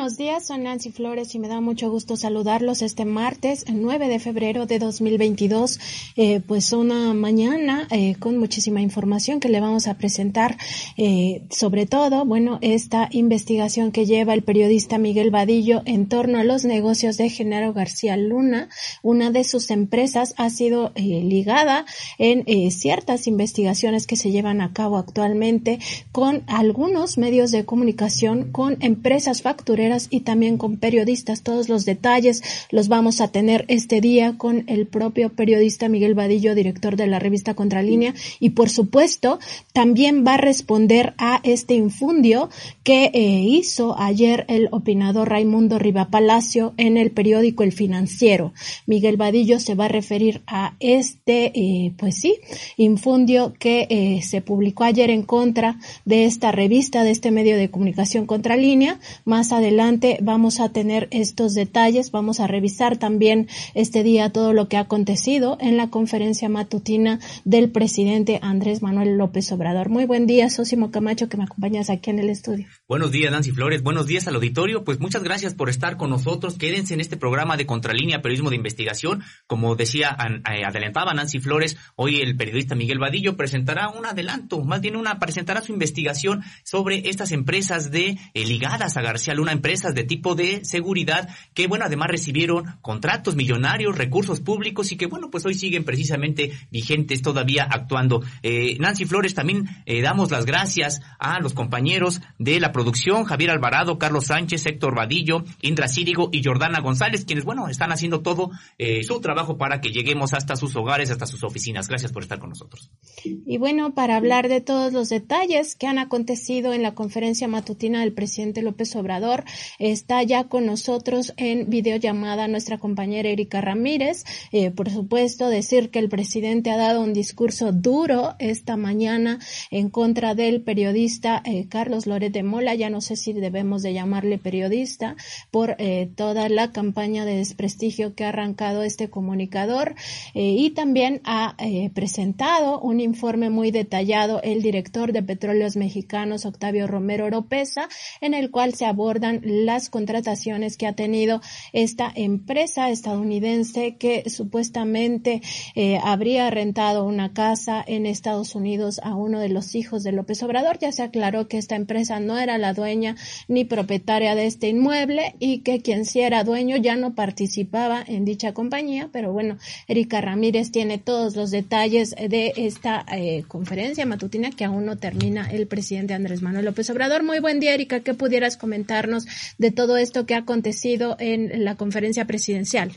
Buenos días, soy Nancy Flores y me da mucho gusto saludarlos este martes, el 9 de febrero de 2022. Eh, pues una mañana eh, con muchísima información que le vamos a presentar, eh, sobre todo, bueno, esta investigación que lleva el periodista Miguel Vadillo en torno a los negocios de Genaro García Luna. Una de sus empresas ha sido ligada en ciertas investigaciones que se llevan a cabo actualmente con algunos medios de comunicación, con empresas factureras y también con periodistas. Todos los detalles los vamos a tener este día con el propio periodista Miguel Vadillo, director de la revista Contralínea, y por supuesto también va a responder a este infundio que eh, hizo ayer el opinador Raimundo Riva Palacio en el periódico El Financiero. Miguel Vadillo se va a referir a este, eh, pues sí, infundio que eh, se publicó ayer en contra de esta revista, de este medio de comunicación Contralínea. Más adelante adelante vamos a tener estos detalles, vamos a revisar también este día todo lo que ha acontecido en la conferencia matutina del presidente Andrés Manuel López Obrador. Muy buen día, Sosimo Camacho, que me acompañas aquí en el estudio. Buenos días, Nancy Flores. Buenos días al auditorio. Pues muchas gracias por estar con nosotros. Quédense en este programa de Contralínea Periodismo de Investigación. Como decía, eh, adelantaba Nancy Flores, hoy el periodista Miguel Vadillo presentará un adelanto, más bien una, presentará su investigación sobre estas empresas de eh, ligadas a García Luna, empresas de tipo de seguridad que, bueno, además recibieron contratos millonarios, recursos públicos y que, bueno, pues hoy siguen precisamente vigentes todavía actuando. Eh, Nancy Flores, también eh, damos las gracias a los compañeros de la producción, Javier Alvarado, Carlos Sánchez, Héctor Vadillo, Indra Círigo y Jordana González, quienes, bueno, están haciendo todo eh, su trabajo para que lleguemos hasta sus hogares, hasta sus oficinas. Gracias por estar con nosotros. Y bueno, para hablar de todos los detalles que han acontecido en la conferencia matutina del presidente López Obrador, Está ya con nosotros en videollamada nuestra compañera Erika Ramírez. Eh, por supuesto, decir que el presidente ha dado un discurso duro esta mañana en contra del periodista eh, Carlos Loret de Mola. Ya no sé si debemos de llamarle periodista por eh, toda la campaña de desprestigio que ha arrancado este comunicador y también ha presentado un informe muy detallado el director de Petróleos Mexicanos, Octavio Romero Oropesa, en el cual se abordan las contrataciones que ha tenido esta empresa estadounidense que supuestamente eh, habría rentado una casa en Estados Unidos a uno de los hijos de López Obrador. Ya se aclaró que esta empresa no era la dueña ni propietaria de este inmueble y que quien sí era dueño ya no participaba en dicha compañía. Pero bueno, Erika Ramírez tiene todos los detalles de esta eh, conferencia matutina que aún no termina el presidente Andrés Manuel López Obrador. Muy buen día, Erika. ¿Qué pudieras comentarnos de todo esto que ha acontecido en la conferencia presidencial.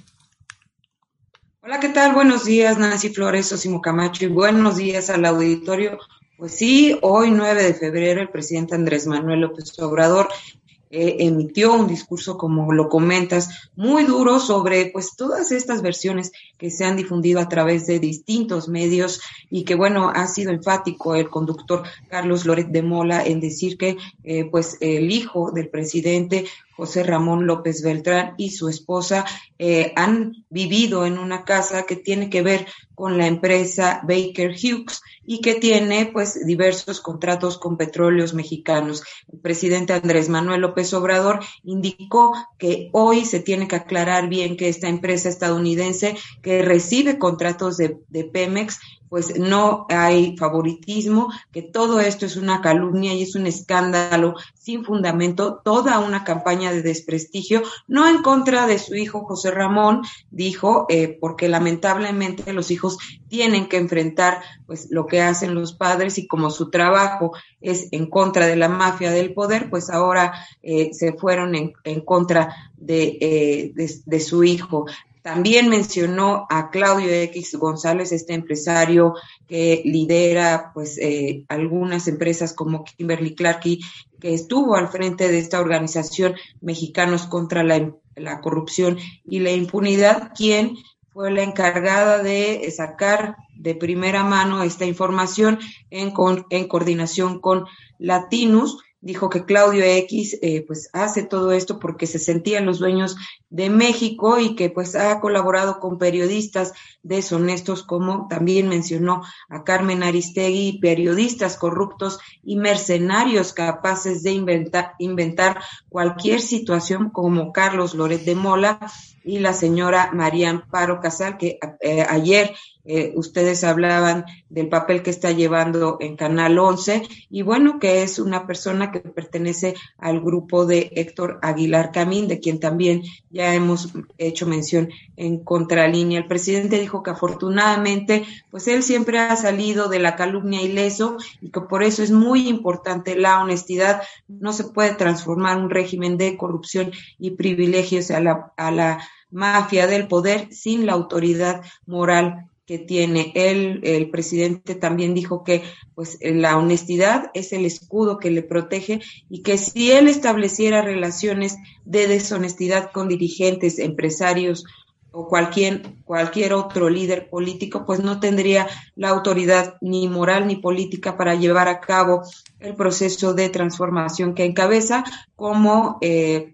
Hola, ¿qué tal? Buenos días, Nancy Flores, Osimo Camacho, y buenos días al auditorio. Pues sí, hoy 9 de febrero el presidente Andrés Manuel López Obrador eh, emitió un discurso, como lo comentas, muy duro sobre pues todas estas versiones que se han difundido a través de distintos medios y que bueno, ha sido enfático el conductor Carlos Loret de Mola en decir que eh, pues el hijo del presidente José Ramón López Beltrán y su esposa eh, han vivido en una casa que tiene que ver con la empresa Baker Hughes y que tiene pues diversos contratos con petróleos mexicanos. El presidente Andrés Manuel López Obrador indicó que hoy se tiene que aclarar bien que esta empresa estadounidense que recibe contratos de, de Pemex pues no hay favoritismo, que todo esto es una calumnia y es un escándalo sin fundamento, toda una campaña de desprestigio, no en contra de su hijo José Ramón, dijo, eh, porque lamentablemente los hijos tienen que enfrentar pues lo que hacen los padres y como su trabajo es en contra de la mafia del poder, pues ahora eh, se fueron en, contra de, eh, de su hijo. También mencionó a Claudio X González, este empresario que lidera pues eh, algunas empresas como Kimberly Clark, que estuvo al frente de esta organización Mexicanos contra la, la Corrupción y la Impunidad, quien fue la encargada de sacar de primera mano esta información en, en coordinación con Latinus. Dijo que Claudio X eh, pues hace todo esto porque se sentían los dueños de México y que pues ha colaborado con periodistas deshonestos como también mencionó a Carmen Aristegui, periodistas corruptos y mercenarios capaces de inventar, inventar cualquier situación como Carlos Loret de Mola y la señora María Amparo Casal, que eh, ayer eh, ustedes hablaban del papel que está llevando en Canal 11 y bueno, que es una persona que pertenece al grupo de Héctor Aguilar Camín, de quien también ya hemos hecho mención en Contralínea. El presidente dijo que afortunadamente, pues él siempre ha salido de la calumnia ileso y que por eso es muy importante la honestidad. No se puede transformar un régimen de corrupción y privilegios a la, a la mafia del poder sin la autoridad moral que tiene. Él, el presidente también dijo que pues la honestidad es el escudo que le protege y que si él estableciera relaciones de deshonestidad con dirigentes, empresarios o cualquier, cualquier otro líder político, pues no tendría la autoridad ni moral ni política para llevar a cabo el proceso de transformación que encabeza como eh,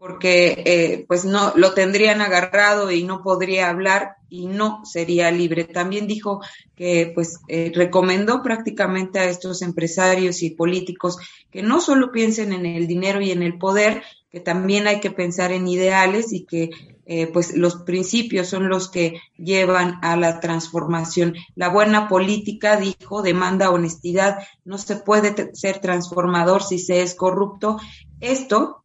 porque eh, pues no lo tendrían agarrado y no podría hablar y no sería libre. También dijo que pues eh, recomendó prácticamente a estos empresarios y políticos que no solo piensen en el dinero y en el poder, que también hay que pensar en ideales y que eh, pues los principios son los que llevan a la transformación. La buena política, dijo, demanda honestidad. No se puede ser transformador si se es corrupto. Esto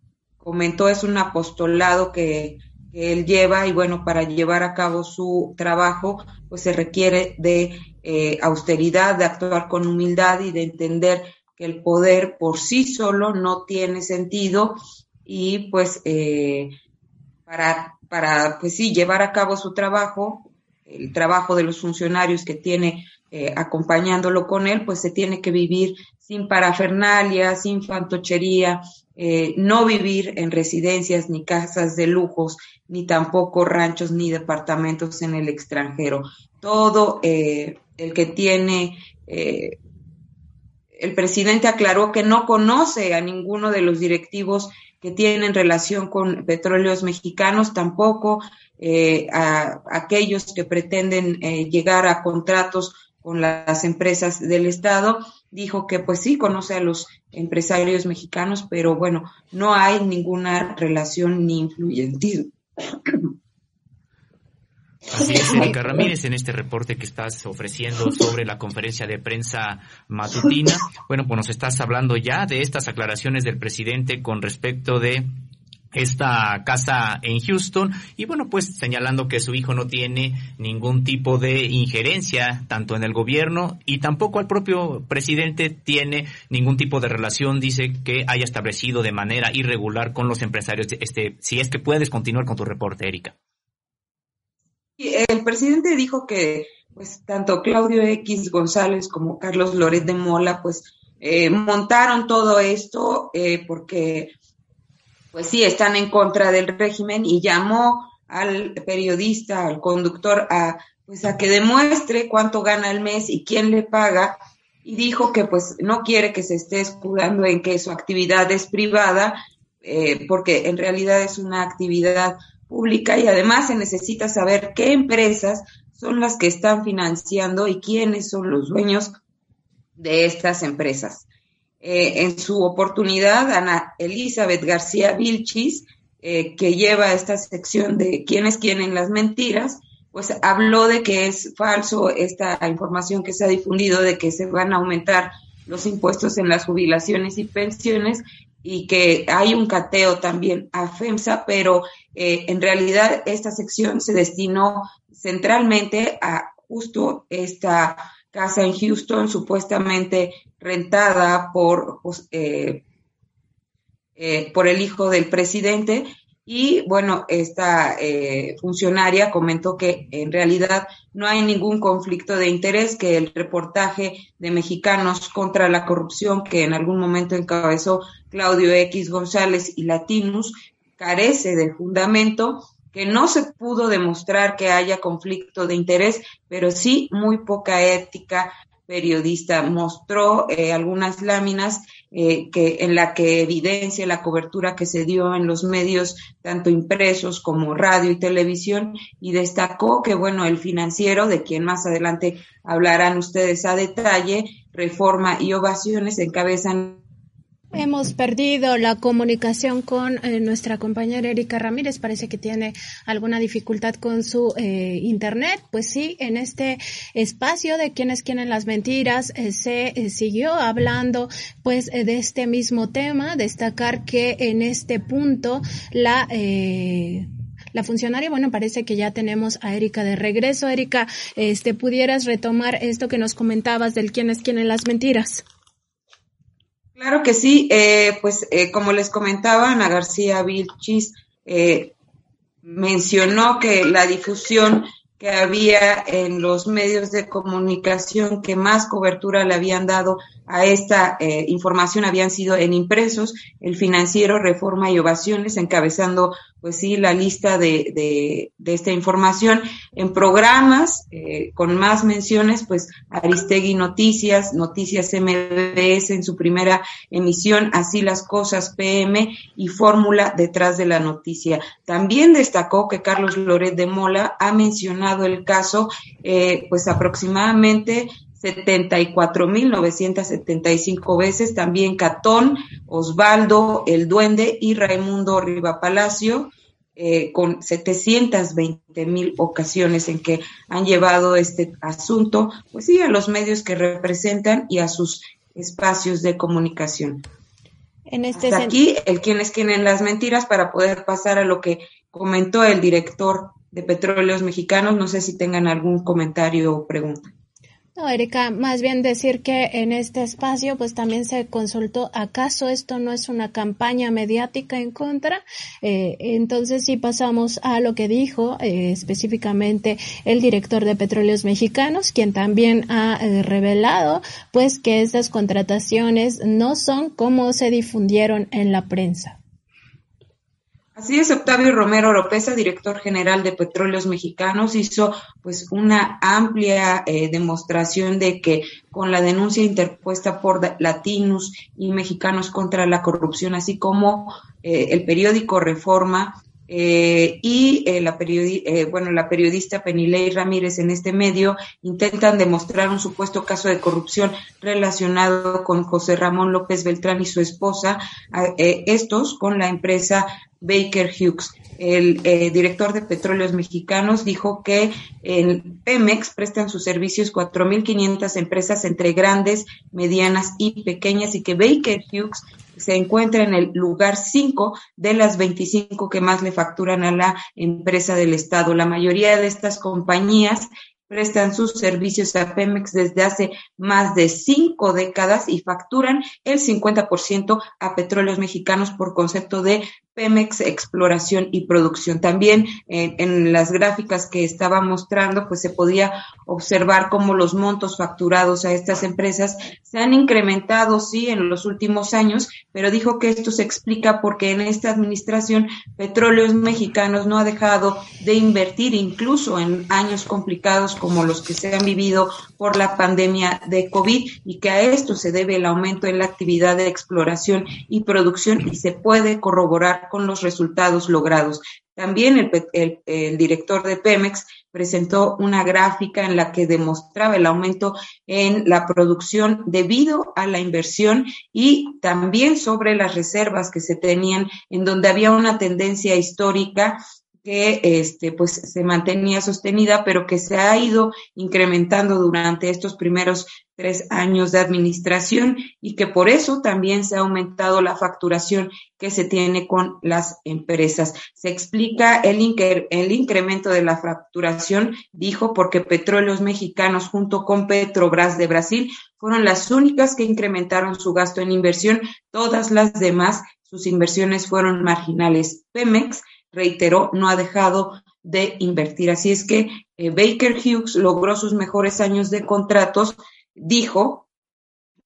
comentó, es un apostolado que, él lleva y bueno, para llevar a cabo su trabajo, pues se requiere de eh, austeridad, de actuar con humildad y de entender que el poder por sí solo no tiene sentido y pues eh, para, para, pues sí, llevar a cabo su trabajo, el trabajo de los funcionarios que tiene eh, acompañándolo con él, pues se tiene que vivir sin parafernalia, sin fantochería, eh, no vivir en residencias ni casas de lujos, ni tampoco ranchos ni departamentos en el extranjero. Todo eh, el que tiene, eh, el presidente aclaró que no conoce a ninguno de los directivos que tienen relación con petróleos mexicanos, tampoco a, aquellos que pretenden llegar a contratos con las empresas del Estado, dijo que pues sí conoce a los empresarios mexicanos, pero bueno, no hay ninguna relación ni influyentismo. Así es, Erika Ramírez, en este reporte que estás ofreciendo sobre la conferencia de prensa matutina, bueno, pues nos estás hablando ya de estas aclaraciones del presidente con respecto de esta casa en Houston. Y bueno pues señalando que su hijo no tiene ningún tipo de injerencia tanto en el gobierno y tampoco al propio presidente tiene ningún tipo de relación. Dice que haya establecido de manera irregular con los empresarios. Este si es que puedes continuar con tu reporte Erika. El presidente dijo que pues tanto Claudio X González como Carlos Loret de Mola pues eh, montaron todo esto eh, porque pues sí, están en contra del régimen y llamó al periodista, al conductor, a, pues a que demuestre cuánto gana al mes y quién le paga y dijo que pues no quiere que se esté escudando en que su actividad es privada, eh, porque en realidad es una actividad pública y además se necesita saber qué empresas son las que están financiando y quiénes son los dueños de estas empresas. Eh, en su oportunidad, Ana Elizabeth García Vilchis, eh, que lleva esta sección de quiénes quieren las mentiras, pues habló de que es falso esta información que se ha difundido de que se van a aumentar los impuestos en las jubilaciones y pensiones y que hay un cateo también a FEMSA, pero eh, en realidad esta sección se destinó centralmente a justo esta casa en Houston supuestamente rentada por, pues, eh, eh, por el hijo del presidente. Y bueno, esta eh, funcionaria comentó que en realidad no hay ningún conflicto de interés, que el reportaje de mexicanos contra la corrupción que en algún momento encabezó Claudio X González y Latinus carece de fundamento que no se pudo demostrar que haya conflicto de interés, pero sí muy poca ética periodista. Mostró eh, algunas láminas eh, que, en la que evidencia la cobertura que se dio en los medios, tanto impresos como radio y televisión, y destacó que, bueno, el financiero, de quien más adelante hablarán ustedes a detalle, Reforma y Ovaciones encabezan Hemos perdido la comunicación con eh, nuestra compañera Erika Ramírez. Parece que tiene alguna dificultad con su eh, internet. Pues sí, en este espacio de quienes quieren las mentiras eh, se siguió hablando pues de este mismo tema. Destacar que en este punto la la funcionaria, bueno, parece que ya tenemos a Erika de regreso. Erika, este, ¿pudieras retomar esto que nos comentabas del quiénes quieren las mentiras? Claro que sí, eh, pues eh, como les comentaba, Ana García Vilchis eh, mencionó que la difusión que había en los medios de comunicación que más cobertura le habían dado a esta eh, información habían sido en impresos, el financiero, reforma y ovaciones, encabezando, pues sí, la lista de, de, de esta información. En programas eh, con más menciones, pues Aristegui Noticias, Noticias MBS en su primera emisión, así las cosas PM y Fórmula detrás de la noticia. También destacó que Carlos Loret de Mola ha mencionado el caso, eh, pues aproximadamente 74.975 veces, también Catón, Osvaldo, El Duende y Raimundo Riva Palacio, eh, con 720 mil ocasiones en que han llevado este asunto, pues sí, a los medios que representan y a sus espacios de comunicación. En este Hasta aquí, el quienes tienen las mentiras para poder pasar a lo que comentó el director de Petróleos Mexicanos. No sé si tengan algún comentario o pregunta. No, Erika, más bien decir que en este espacio pues también se consultó, ¿acaso esto no es una campaña mediática en contra? Eh, entonces si pasamos a lo que dijo eh, específicamente el director de Petróleos Mexicanos, quien también ha eh, revelado pues que estas contrataciones no son como se difundieron en la prensa. Así es, Octavio Romero Oropesa, director general de Petróleos Mexicanos, hizo pues una amplia eh, demostración de que con la denuncia interpuesta por latinos y mexicanos contra la corrupción, así como eh, el periódico Reforma eh, y la, bueno, la periodista Penilei Ramírez en este medio intentan demostrar un supuesto caso de corrupción relacionado con José Ramón López Beltrán y su esposa, estos con la empresa Baker Hughes. El director de Petróleos Mexicanos dijo que en Pemex prestan sus servicios 4.500 empresas entre grandes, medianas y pequeñas y que Baker Hughes se encuentra en el lugar 5 de las 25 que más le facturan a la empresa del Estado. La mayoría de estas compañías prestan sus servicios a Pemex desde hace más de cinco décadas y facturan el 50% a petróleos mexicanos por concepto de Pemex Exploración y Producción. También eh, en las gráficas que estaba mostrando, pues se podía observar cómo los montos facturados a estas empresas se han incrementado, sí, en los últimos años, pero dijo que esto se explica porque en esta administración Petróleos Mexicanos no ha dejado de invertir incluso en años complicados como los que se han vivido por la pandemia de COVID y que a esto se debe el aumento en la actividad de exploración y producción y se puede corroborar con los resultados logrados. También el, director de Pemex presentó una gráfica en la que demostraba el aumento en la producción debido a la inversión y también sobre las reservas que se tenían, en donde había una tendencia histórica que este, pues, se mantenía sostenida, pero que se ha ido incrementando durante estos primeros tres años de administración y que por eso también se ha aumentado la facturación que se tiene con las empresas. Se explica el, el incremento de la facturación, dijo, porque Petróleos Mexicanos junto con Petrobras de Brasil fueron las únicas que incrementaron su gasto en inversión. Todas las demás, sus inversiones fueron marginales. Pemex reiteró, no ha dejado de invertir. Así es que eh, Baker Hughes logró sus mejores años de contratos, dijo,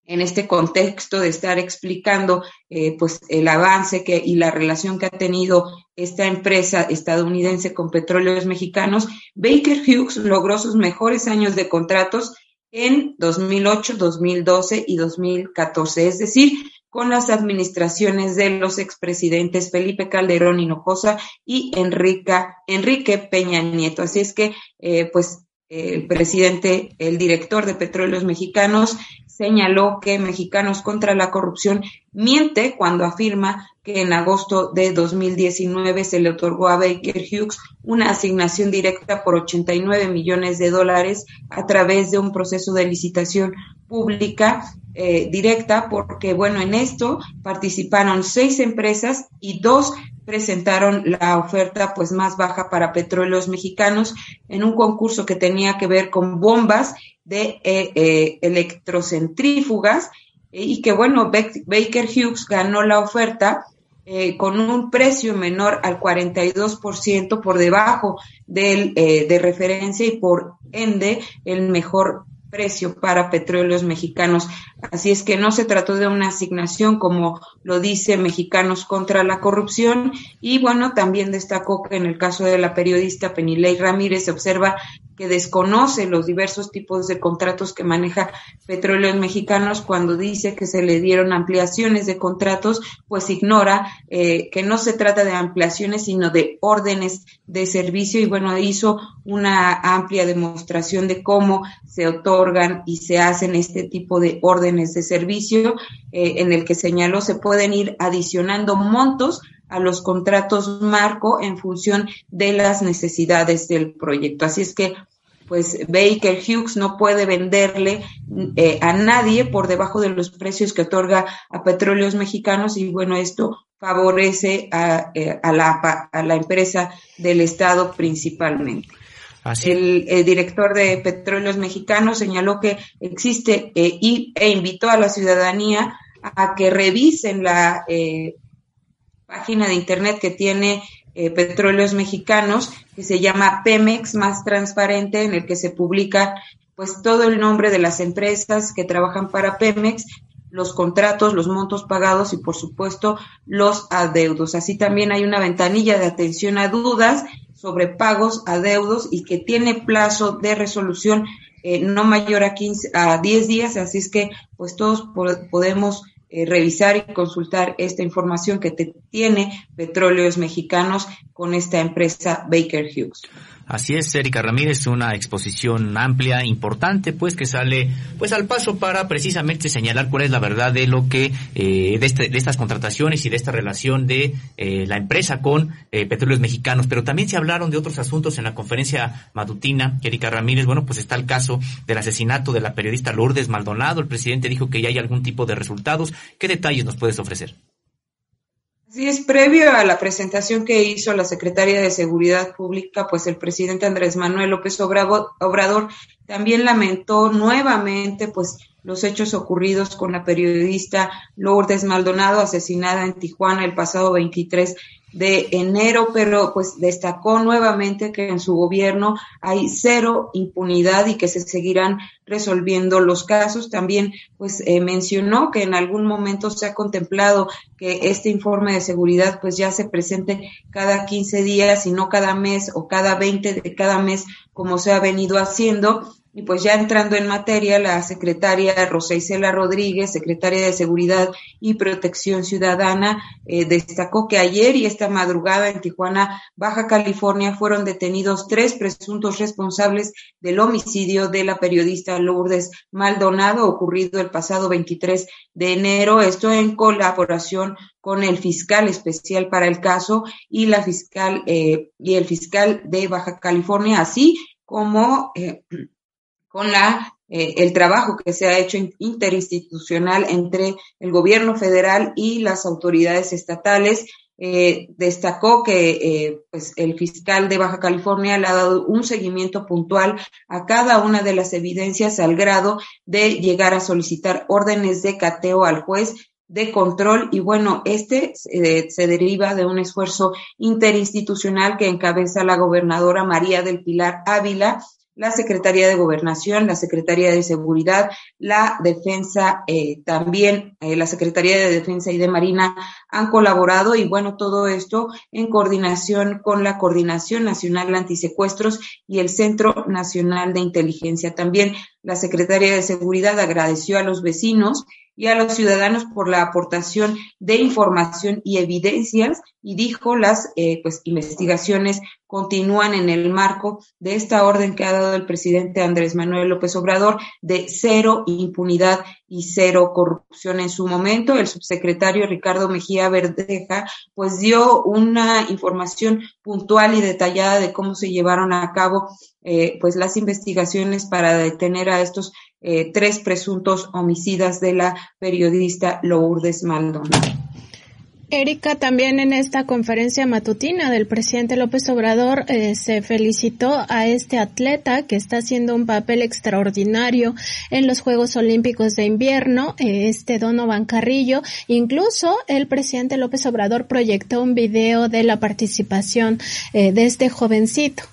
en este contexto de estar explicando eh, pues el avance que, y la relación que ha tenido esta empresa estadounidense con petróleos mexicanos, Baker Hughes logró sus mejores años de contratos en 2008, 2012 y 2014, es decir, con las administraciones de los expresidentes Felipe Calderón Hinojosa y Enrique Peña Nieto. Así es que, eh, pues, el presidente, el director de Petróleos Mexicanos, señaló que Mexicanos contra la Corrupción miente cuando afirma que en agosto de 2019 se le otorgó a Baker Hughes una asignación directa por 89 millones de dólares a través de un proceso de licitación pública eh, directa, porque bueno, en esto participaron seis empresas y dos presentaron la oferta pues más baja para petróleos mexicanos en un concurso que tenía que ver con bombas de eh, eh, electrocentrífugas y que bueno, Baker Hughes ganó la oferta eh, con un precio menor al 42% por debajo del, de referencia y por ende el mejor precio para petróleos mexicanos. Así es que no se trató de una asignación como lo dice Mexicanos contra la Corrupción y bueno, también destacó que en el caso de la periodista Penilei Ramírez se observa que desconoce los diversos tipos de contratos que maneja Petróleos Mexicanos cuando dice que se le dieron ampliaciones de contratos, pues ignora eh, que no se trata de ampliaciones, sino de órdenes de servicio. Y bueno, hizo una amplia demostración de cómo se otorgan y se hacen este tipo de órdenes de servicio, eh, en el que señaló se pueden ir adicionando montos a los contratos marco en función de las necesidades del proyecto. Así es que pues Baker Hughes no puede venderle eh, a nadie por debajo de los precios que otorga a petróleos mexicanos y bueno, esto favorece a, eh, la, a la, empresa del Estado principalmente. Así. El, director de Petróleos Mexicanos señaló que existe eh, y, e invitó a la ciudadanía a que revisen la página de internet que tiene eh, petróleos mexicanos, que se llama Pemex Más Transparente, en el que se publica pues todo el nombre de las empresas que trabajan para Pemex, los contratos, los montos pagados y por supuesto los adeudos. Así también hay una ventanilla de atención a dudas sobre pagos, adeudos y que tiene plazo de resolución eh, no mayor a 15 a 10 días, así es que pues todos podemos eh, revisar y consultar esta información que te tiene Petróleos Mexicanos con esta empresa Baker Hughes. Así es, Erika Ramírez, una exposición amplia, importante, pues que sale pues al paso para precisamente señalar cuál es la verdad de lo que eh, de, este, de estas contrataciones y de esta relación de eh, la empresa con eh, petróleos mexicanos. Pero también se hablaron de otros asuntos en la conferencia matutina. Erika Ramírez, bueno, pues está el caso del asesinato de la periodista Lourdes Maldonado. El presidente dijo que ya hay algún tipo de resultados. ¿Qué detalles nos puedes ofrecer? Sí, es previo a la presentación que hizo la secretaria de Seguridad Pública, pues el presidente Andrés Manuel López Obrador también lamentó nuevamente pues los hechos ocurridos con la periodista Lourdes Maldonado asesinada en Tijuana el pasado 23 de enero, pero pues destacó nuevamente que en su gobierno hay cero impunidad y que se seguirán resolviendo los casos. También pues eh, mencionó que en algún momento se ha contemplado que este informe de seguridad pues ya se presente cada 15 días y no cada mes o cada 20 de cada mes como se ha venido haciendo y pues ya entrando en materia, la secretaria Rosa Isela Rodríguez, secretaria de Seguridad y Protección Ciudadana, eh, destacó que ayer y esta madrugada en Tijuana, Baja California, fueron detenidos tres presuntos responsables del homicidio de la periodista Lourdes Maldonado, ocurrido el pasado 23 de enero. Esto en colaboración con el fiscal especial para el caso y la fiscal eh, y el fiscal de Baja California, así como eh, con la eh, el trabajo que se ha hecho interinstitucional entre el gobierno federal y las autoridades estatales. Eh, destacó que eh, pues el fiscal de Baja California le ha dado un seguimiento puntual a cada una de las evidencias al grado de llegar a solicitar órdenes de cateo al juez de control y bueno, este se deriva de un esfuerzo interinstitucional que encabeza la gobernadora María del Pilar Ávila la Secretaría de Gobernación, la Secretaría de Seguridad, la Defensa, eh, también eh, la Secretaría de Defensa y de Marina han colaborado y bueno, todo esto en coordinación con la Coordinación Nacional Antisecuestros y el Centro Nacional de Inteligencia. También la Secretaría de Seguridad agradeció a los vecinos y a los ciudadanos por la aportación de información y evidencias y dijo las eh, pues investigaciones continúan en el marco de esta orden que ha dado el presidente Andrés Manuel López Obrador de cero impunidad y cero corrupción. En su momento, el subsecretario Ricardo Mejía Verdeja pues dio una información puntual y detallada de cómo se llevaron a cabo eh, pues las investigaciones para detener a estos eh, tres presuntos homicidas de la periodista Lourdes Maldonado. Erika, también en esta conferencia matutina del presidente López Obrador eh, se felicitó a este atleta que está haciendo un papel extraordinario en los Juegos Olímpicos de Invierno, eh, este Donovan Carrillo. Incluso el presidente López Obrador proyectó un video de la participación eh, de este jovencito.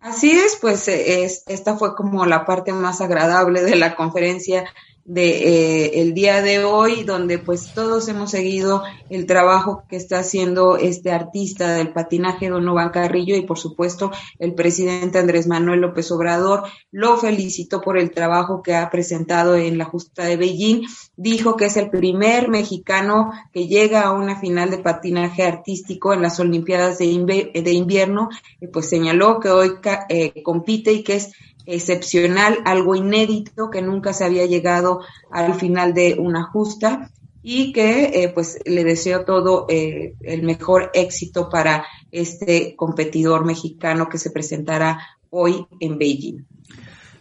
Así es, pues esta fue como la parte más agradable de la conferencia de eh, el día de hoy, donde pues todos hemos seguido el trabajo que está haciendo este artista del patinaje Donovan Carrillo y por supuesto el presidente Andrés Manuel López Obrador lo felicitó por el trabajo que ha presentado en la justa de Beijing. Dijo que es el primer mexicano que llega a una final de patinaje artístico en las Olimpiadas de, de invierno, y pues señaló que hoy eh, compite y que es excepcional, algo inédito que nunca se había llegado al final de una justa y que eh, pues le deseo todo eh, el mejor éxito para este competidor mexicano que se presentará hoy en Beijing.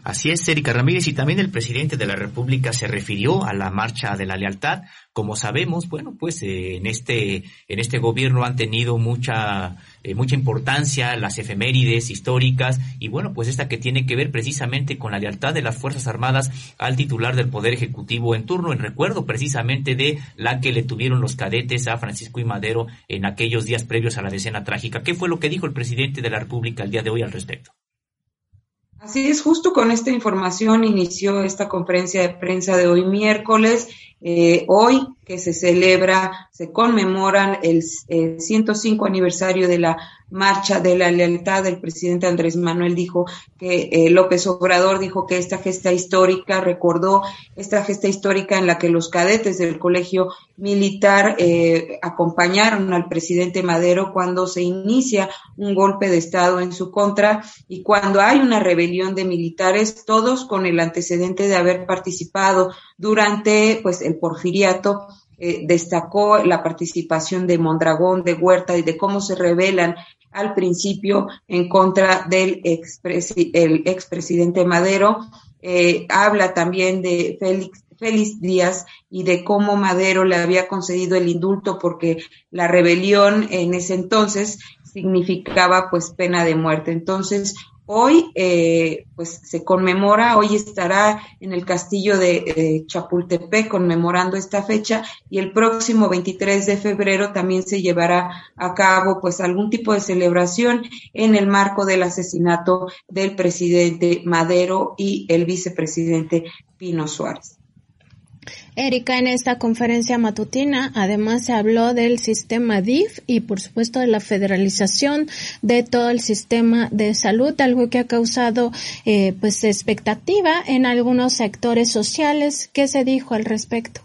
Así es, Erika Ramírez, y también el presidente de la República se refirió a la marcha de la lealtad. Como sabemos, bueno, pues eh, en este en este gobierno han tenido mucha eh, mucha importancia las efemérides históricas y bueno, pues esta que tiene que ver precisamente con la lealtad de las Fuerzas Armadas al titular del Poder Ejecutivo en turno, en recuerdo precisamente de la que le tuvieron los cadetes a Francisco y Madero en aquellos días previos a la decena trágica. ¿Qué fue lo que dijo el presidente de la República el día de hoy al respecto? Así es, justo con esta información inició esta conferencia de prensa de hoy miércoles. Eh, hoy que se celebra, se conmemoran el, 105 aniversario de la marcha de la lealtad. El presidente Andrés Manuel dijo que eh, López Obrador dijo que esta gesta histórica recordó esta gesta histórica en la que los cadetes del colegio militar eh, acompañaron al presidente Madero cuando se inicia un golpe de Estado en su contra y cuando hay una rebelión de militares, todos con el antecedente de haber participado durante pues porfiriato eh, destacó la participación de Mondragón, de Huerta y de cómo se rebelan al principio en contra del el expresidente Madero. Eh, habla también de Félix, Félix Díaz y de cómo Madero le había concedido el indulto porque la rebelión en ese entonces significaba pues pena de muerte. Entonces, Hoy, eh, pues se conmemora, hoy estará en el castillo de Chapultepec conmemorando esta fecha y el próximo 23 de febrero también se llevará a cabo pues algún tipo de celebración en el marco del asesinato del presidente Madero y el vicepresidente Pino Suárez. Erika, en esta conferencia matutina además se habló del sistema DIF y por supuesto de la federalización de todo el sistema de salud, algo que ha causado eh, pues expectativa en algunos sectores sociales. ¿Qué se dijo al respecto?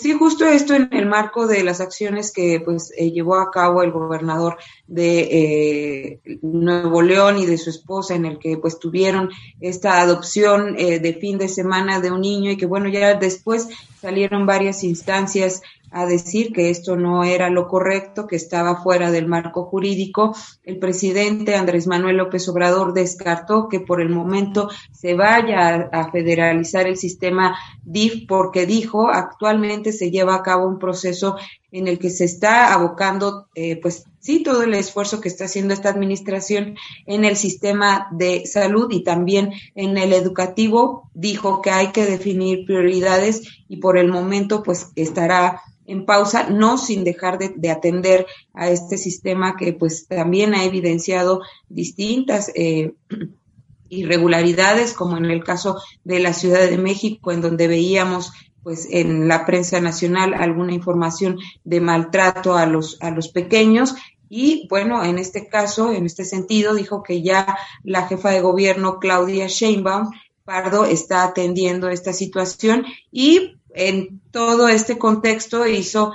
Sí, justo esto en el marco de las acciones que pues eh, llevó a cabo el gobernador de eh, Nuevo León y de su esposa, en el que pues tuvieron esta adopción eh, de fin de semana de un niño y que bueno ya después salieron varias instancias a decir que esto no era lo correcto, que estaba fuera del marco jurídico. El presidente Andrés Manuel López Obrador descartó que por el momento se vaya a, federalizar el sistema DIF porque dijo actualmente se lleva a cabo un proceso en el que se está abocando, eh, pues sí, todo el esfuerzo que está haciendo esta administración en el sistema de salud y también en el educativo, dijo que hay que definir prioridades y por el momento pues estará en pausa, no sin dejar de, atender a este sistema que pues también ha evidenciado distintas eh, irregularidades, como en el caso de la Ciudad de México, en donde veíamos pues en la prensa nacional alguna información de maltrato a los a los pequeños. Y bueno, en este caso, en este sentido, dijo que ya la jefa de gobierno Claudia Sheinbaum Pardo está atendiendo esta situación. Y en todo este contexto hizo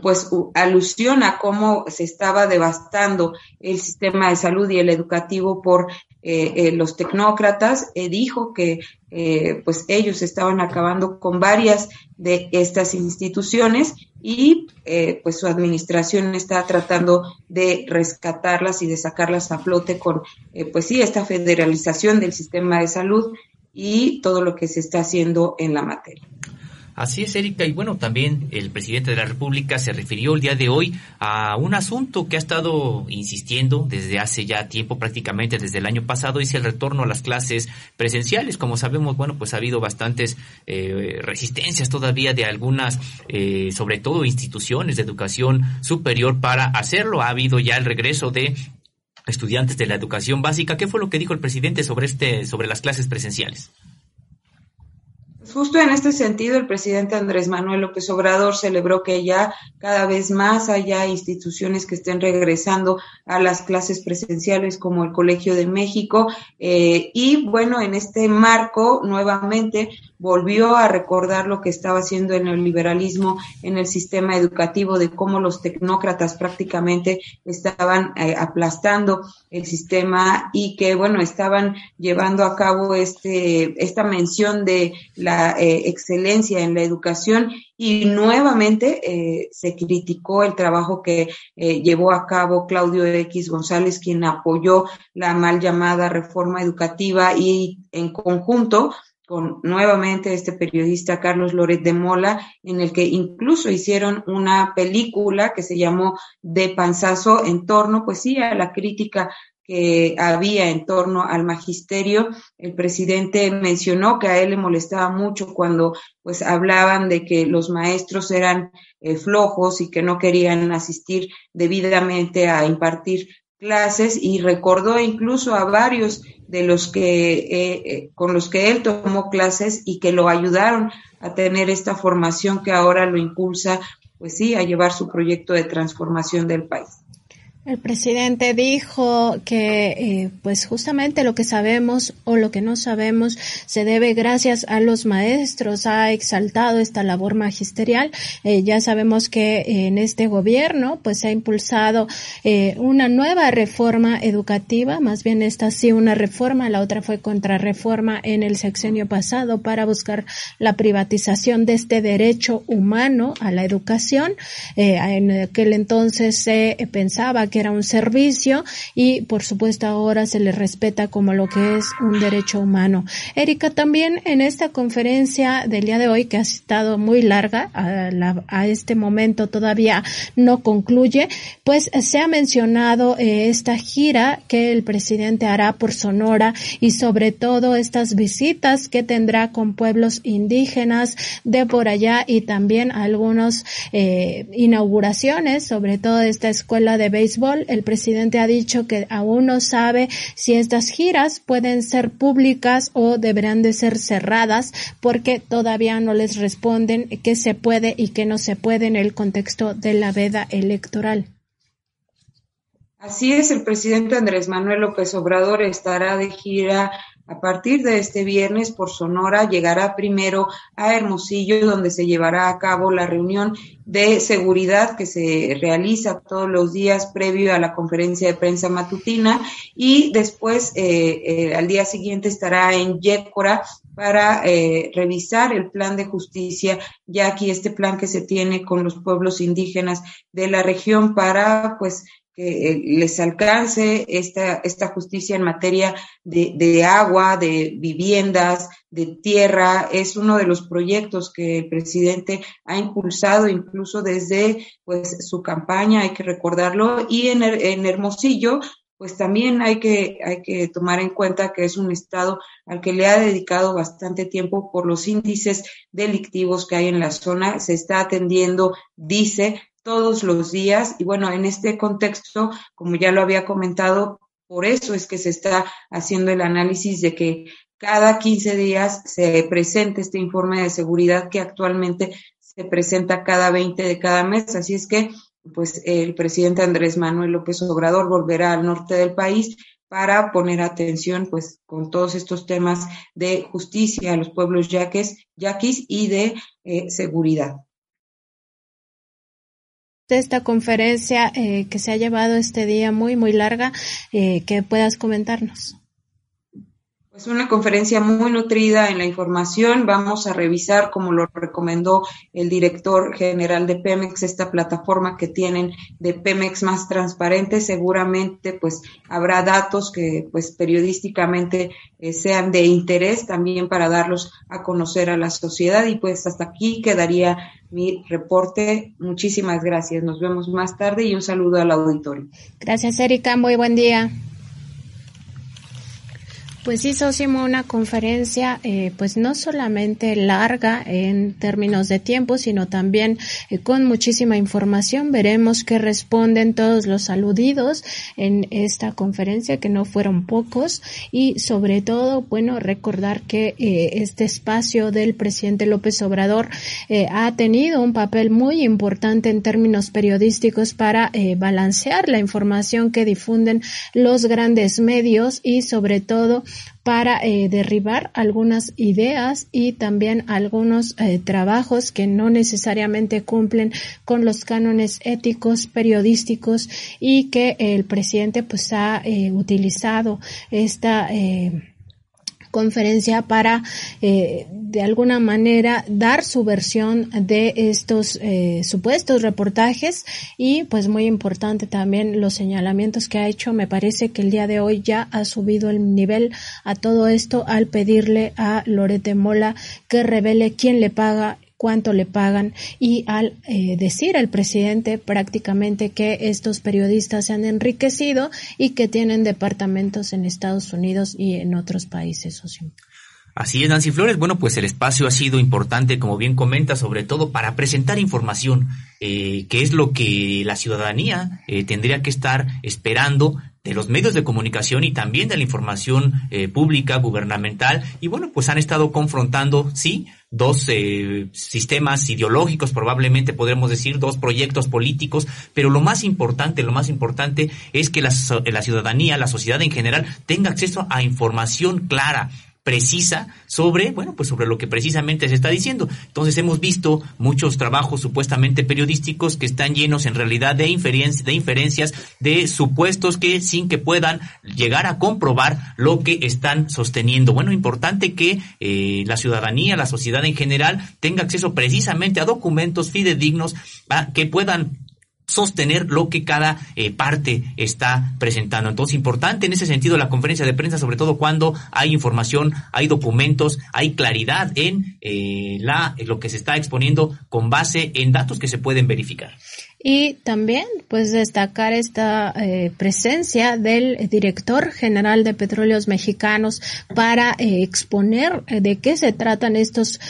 pues alusión a cómo se estaba devastando el sistema de salud y el educativo por eh, eh, los tecnócratas, eh, dijo que pues ellos estaban acabando con varias de estas instituciones y pues su administración está tratando de rescatarlas y de sacarlas a flote con pues sí esta federalización del sistema de salud y todo lo que se está haciendo en la materia. Así es, Erika. Y bueno, también el presidente de la República se refirió el día de hoy a un asunto que ha estado insistiendo desde hace ya tiempo, prácticamente desde el año pasado, y es el retorno a las clases presenciales. Como sabemos, bueno, pues ha habido bastantes eh, resistencias todavía de algunas, eh, sobre todo instituciones de educación superior para hacerlo. Ha habido ya el regreso de estudiantes de la educación básica. ¿Qué fue lo que dijo el presidente sobre este, sobre las clases presenciales? Justo en este sentido, el presidente Andrés Manuel López Obrador celebró que ya cada vez más haya instituciones que estén regresando a las clases presenciales como el Colegio de México. Eh, y bueno, en este marco, nuevamente, volvió a recordar lo que estaba haciendo el neoliberalismo en el sistema educativo, de cómo los tecnócratas prácticamente estaban eh, aplastando el sistema y que, bueno, estaban llevando a cabo este, esta mención de la eh, excelencia en la educación y nuevamente eh, se criticó el trabajo que llevó a cabo Claudio X González, quien apoyó la mal llamada reforma educativa y en conjunto con nuevamente este periodista Carlos Loret de Mola, en el que incluso hicieron una película que se llamó De Panzazo en torno, pues sí, a la crítica que había en torno al magisterio. El presidente mencionó que a él le molestaba mucho cuando pues hablaban de que los maestros eran eh, flojos y que no querían asistir debidamente a impartir clases y recordó incluso a varios de los que eh, eh, con los que él tomó clases y que lo ayudaron a tener esta formación que ahora lo impulsa pues sí a llevar su proyecto de transformación del país. El presidente dijo que, eh, pues justamente lo que sabemos o lo que no sabemos se debe gracias a los maestros. Ha exaltado esta labor magisterial. Eh, ya sabemos que en este gobierno, pues se ha impulsado eh, una nueva reforma educativa. Más bien esta sí una reforma, la otra fue contrarreforma en el sexenio pasado para buscar la privatización de este derecho humano a la educación. en aquel entonces se pensaba que era un servicio y por supuesto ahora se le respeta como lo que es un derecho humano. Erika, también en esta conferencia del día de hoy, que ha estado muy larga, a, este momento todavía no concluye, pues se ha mencionado eh, esta gira que el presidente hará por Sonora y sobre todo estas visitas que tendrá con pueblos indígenas de por allá y también algunas eh, inauguraciones, sobre todo esta escuela de béisbol el presidente ha dicho que aún no sabe si estas giras pueden ser públicas o deberán de ser cerradas porque todavía no les responden qué se puede y qué no se puede en el contexto de la veda electoral. Así es, el presidente Andrés Manuel López Obrador estará de gira a partir de este viernes por Sonora llegará primero a Hermosillo, donde se llevará a cabo la reunión de seguridad que se realiza todos los días previo a la conferencia de prensa matutina. Y después eh, eh, al día siguiente estará en Yécora para eh, revisar el plan de justicia, ya aquí este plan que se tiene con los pueblos indígenas de la región para pues que eh, les alcance esta, esta justicia en materia de, de, agua, de viviendas, de tierra. Es uno de los proyectos que el presidente ha impulsado incluso desde pues, su campaña, hay que recordarlo. Y en, en Hermosillo, pues también hay que, hay que tomar en cuenta que es un estado al que le ha dedicado bastante tiempo por los índices delictivos que hay en la zona. Se está atendiendo, dice, todos los días. Y bueno, en este contexto, como ya lo había comentado, por eso es que se está haciendo el análisis de que cada 15 días se presente este informe de seguridad que actualmente se presenta cada 20 de cada mes. Así es que, pues, el presidente Andrés Manuel López Obrador volverá al norte del país para poner atención, pues, con todos estos temas de justicia a los pueblos yaquis, yaquis y de eh, seguridad de esta conferencia eh, que se ha llevado este día muy, muy larga, eh, que puedas comentarnos. Pues una conferencia muy nutrida en la información. Vamos a revisar, como lo recomendó el director general de Pemex, esta plataforma que tienen de Pemex más transparente. Seguramente, pues, habrá datos que, pues, periodísticamente eh, sean de interés también para darlos a conocer a la sociedad. Y pues, hasta aquí quedaría mi reporte. Muchísimas gracias. Nos vemos más tarde y un saludo al auditorio. Gracias, Erika. Muy buen día. Pues sí, Sosimo, una conferencia eh, pues no solamente larga en términos de tiempo, sino también eh, con muchísima información. Veremos qué responden todos los aludidos en esta conferencia, que no fueron pocos, y sobre todo, bueno, recordar que eh, este espacio del presidente López Obrador ha tenido un papel muy importante en términos periodísticos para balancear la información que difunden los grandes medios y sobre todo para eh, derribar algunas ideas y también algunos eh, trabajos que no necesariamente cumplen con los cánones éticos periodísticos y que el presidente pues ha eh, utilizado esta conferencia para eh, de alguna manera dar su versión de estos eh, supuestos reportajes y pues muy importante también los señalamientos que ha hecho. Me parece que el día de hoy ya ha subido el nivel a todo esto al pedirle a Lorete Mola que revele quién le paga cuánto le pagan y al eh, decir al presidente prácticamente que estos periodistas se han enriquecido y que tienen departamentos en Estados Unidos y en otros países. Así es, Nancy Flores. Bueno, pues el espacio ha sido importante, como bien comenta, sobre todo para presentar información, eh, que es lo que la ciudadanía eh, tendría que estar esperando de los medios de comunicación y también de la información eh, pública, gubernamental. Y bueno, pues han estado confrontando, sí, dos eh, sistemas ideológicos, probablemente podremos decir, dos proyectos políticos, pero lo más importante, lo más importante es que la, la ciudadanía, la sociedad en general, tenga acceso a información clara, precisa sobre, bueno, pues sobre lo que precisamente se está diciendo. Entonces hemos visto muchos trabajos supuestamente periodísticos que están llenos en realidad de, inferencias, de inferencias, de supuestos que sin que puedan llegar a comprobar lo que están sosteniendo. Bueno, importante que eh, la ciudadanía, la sociedad en general tenga acceso precisamente a documentos fidedignos que puedan sostener lo que cada eh, parte está presentando. Entonces, importante en ese sentido la conferencia de prensa, sobre todo cuando hay información, hay documentos, hay claridad en eh, la, en lo que se está exponiendo con base en datos que se pueden verificar. Y también, pues, destacar esta eh, presencia del director general de Petróleos Mexicanos para eh, exponer eh, de qué se tratan estos